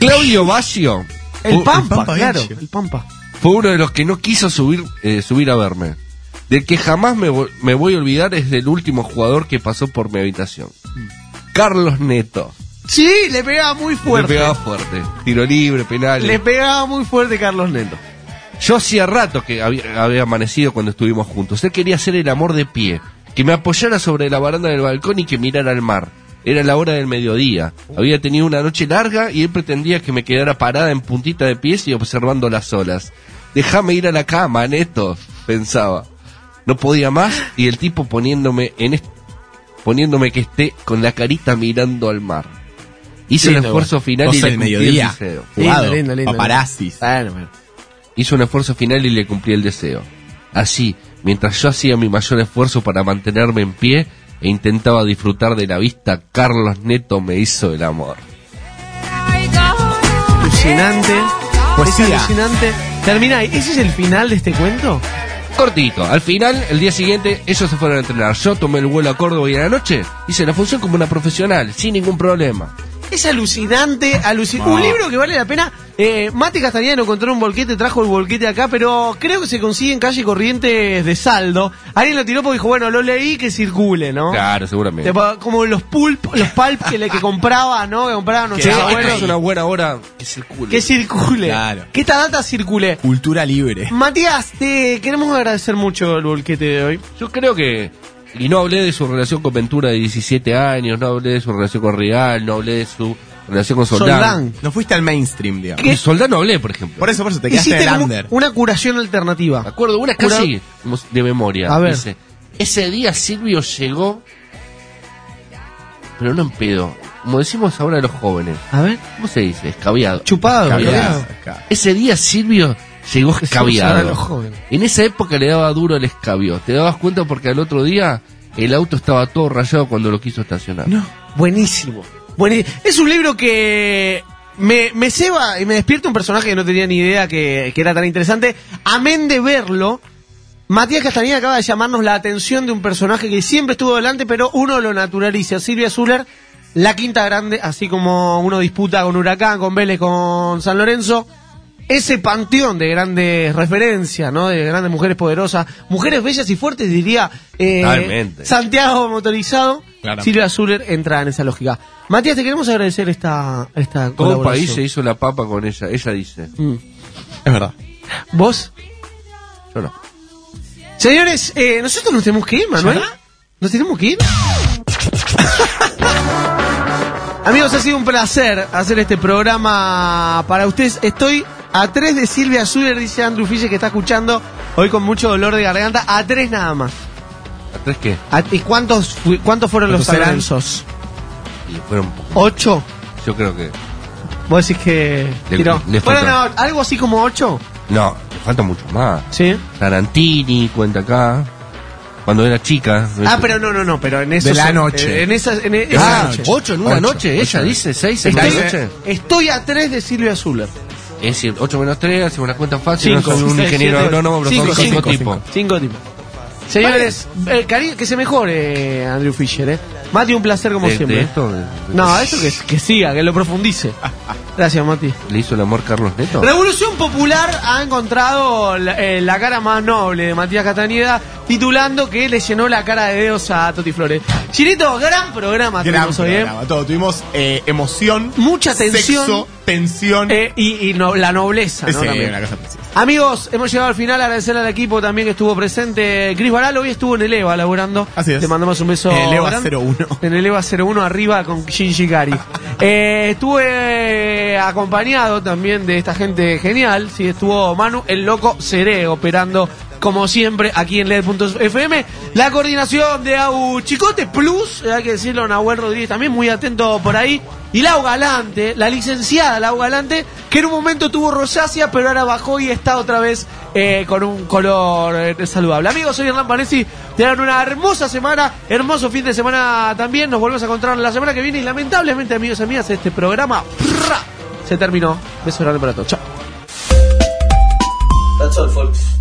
Claudio Baggio. El fu- Pampa, Pampa claro, el Pampa. fue uno de los que no quiso subir, eh, subir a verme. Del que jamás me, vo- me voy a olvidar es del último jugador que pasó por mi habitación. Carlos Neto. Sí, le pegaba muy fuerte. Le pegaba fuerte. Tiro libre, penales. Le pegaba muy fuerte Carlos Neto. Yo hacía rato que había, había amanecido cuando estuvimos juntos. Él quería hacer el amor de pie. Que me apoyara sobre la baranda del balcón y que mirara al mar. Era la hora del mediodía. Había tenido una noche larga y él pretendía que me quedara parada en puntita de pies y observando las olas. Déjame ir a la cama, Neto, pensaba. No podía más y el tipo poniéndome en poniéndome que esté con la carita mirando al mar. Hizo el Lindo, esfuerzo igual. final y le cumplí el deseo. Lindo, lindo, lindo. Paparazzis. Bueno, bueno. Hizo un esfuerzo final y le cumplí el deseo. Así, mientras yo hacía mi mayor esfuerzo para mantenerme en pie e intentaba disfrutar de la vista, Carlos Neto me hizo el amor. Alucinante. Poesía. Es alucinante. Termina ahí. ¿Ese es el final de este cuento? Cortito, al final, el día siguiente, ellos se fueron a entrenar. Yo tomé el vuelo a Córdoba y a la noche hice la función como una profesional, sin ningún problema. Es alucinante, alucinante. Un libro que vale la pena. Eh, Mate Castañeda encontró un volquete, trajo el volquete acá, pero creo que se consigue en calle Corrientes de saldo. Alguien lo tiró porque dijo, bueno, lo leí que circule, ¿no? Claro, seguramente. Tipo, Como los pulp, los pulp que, le, que compraba, ¿no? Que compraban esta abuelos. es una buena hora que circule. Que circule. Claro. Que esta data circule. Cultura libre. Matías, te queremos agradecer mucho el volquete de hoy. Yo creo que... Y no hablé de su relación con Ventura de 17 años, no hablé de su relación con Real, no hablé de su relación con Soldán. Soldán. No fuiste al mainstream, digamos. Y Soldán no hablé, por ejemplo. Por eso, por eso, te quedaste en Hiciste el como under. una curación alternativa. Me acuerdo, una Cura- casi de memoria. A ver. Dice, ese día Silvio llegó, pero no en pedo. como decimos ahora los jóvenes. A ver. ¿Cómo se dice? Escabiado. Chupado, Escabiado. Ese día Silvio llegó escabiado. En esa época le daba duro el escabio. ¿Te dabas cuenta porque al otro día el auto estaba todo rayado cuando lo quiso estacionar? No. Buenísimo. Buení- Es un libro que me, me ceba y me despierta un personaje que no tenía ni idea que, que era tan interesante. Amén de verlo, Matías Castañeda acaba de llamarnos la atención de un personaje que siempre estuvo delante, pero uno lo naturaliza. Silvia Zuller, la quinta grande, así como uno disputa con Huracán, con Vélez, con San Lorenzo. Ese panteón de grandes referencias, ¿no? De grandes mujeres poderosas, mujeres bellas y fuertes, diría eh. Santiago Motorizado. Claro. Silvia Zuller entra en esa lógica. Matías, te queremos agradecer esta, esta Todo país se hizo la papa con ella. Ella dice. Mm. Es verdad. ¿Vos? Yo no. Señores, eh, nosotros nos tenemos que ir, Manuel. ¿Nos tenemos que ir? <laughs> Amigos, ha sido un placer hacer este programa para ustedes. Estoy a tres de Silvia Zuller, dice Andrew Fischer, que está escuchando hoy con mucho dolor de garganta. A tres nada más. ¿A tres qué? A- ¿Y cuántos, cuántos fueron los. Y fueron poco. ¿Ocho? Yo creo que. Vos decís que... Le- tiró. le ¿Fueron a- algo así como ocho? No, le falta mucho más. Sí. Tarantini cuenta acá. Cuando era chica. Ah, pero no, no, no, pero en eso... De la noche. En esa, en e- esa Ah, noche. ocho en una Ocho, noche. Ella ocho. dice seis en una Estoy, noche. estoy a tres de Silvia Zuller. Es decir, 8 menos 3, hacemos la cuenta fácil. Cinco, no soy un seis, ingeniero siete, agrónomo, pero cinco, son cinco, cinco, tipos. Cinco tipos. Señores, eh, cari- que se mejore Andrew Fisher, ¿eh? Mati, un placer como De- siempre. de esto, de- No, esto que, que siga, que lo profundice. Gracias, Mati. ¿Le hizo el amor Carlos Neto? Revolución Popular ha encontrado la, eh, la cara más noble de Matías Castañeda, titulando que le llenó la cara de dedos a Toti Flores. Chinito, gran programa Gran tuvimos hoy, ¿eh? todo. Tuvimos eh, emoción, Mucha tensión. sexo, tensión. Eh, y y no- la nobleza, ¿no? Sí, También. una cosa preciosa. Amigos, hemos llegado al final. Agradecerle al equipo también que estuvo presente. Cris Baral hoy estuvo en el EVA laburando. Así es. Le mandamos un beso. En el EVA grande. 01. En el EVA 01 arriba con Shinji Kari. <laughs> Eh, estuve acompañado también de esta gente genial. Sí, estuvo Manu, el loco Seré, operando como siempre aquí en LED.fm. La coordinación de Au Chicote Plus, eh, hay que decirlo, Nahuel Rodríguez también muy atento por ahí. Y Lau Galante, la licenciada Lau Galante, que en un momento tuvo rosácea, pero ahora bajó y está otra vez eh, con un color eh, saludable. Amigos, soy Hernán Panesi. Tengan una hermosa semana, hermoso fin de semana también. Nos volvemos a encontrar la semana que viene. Y lamentablemente, amigos y amigas, este programa se terminó. Beso grande para todos. Chao. That's all, folks.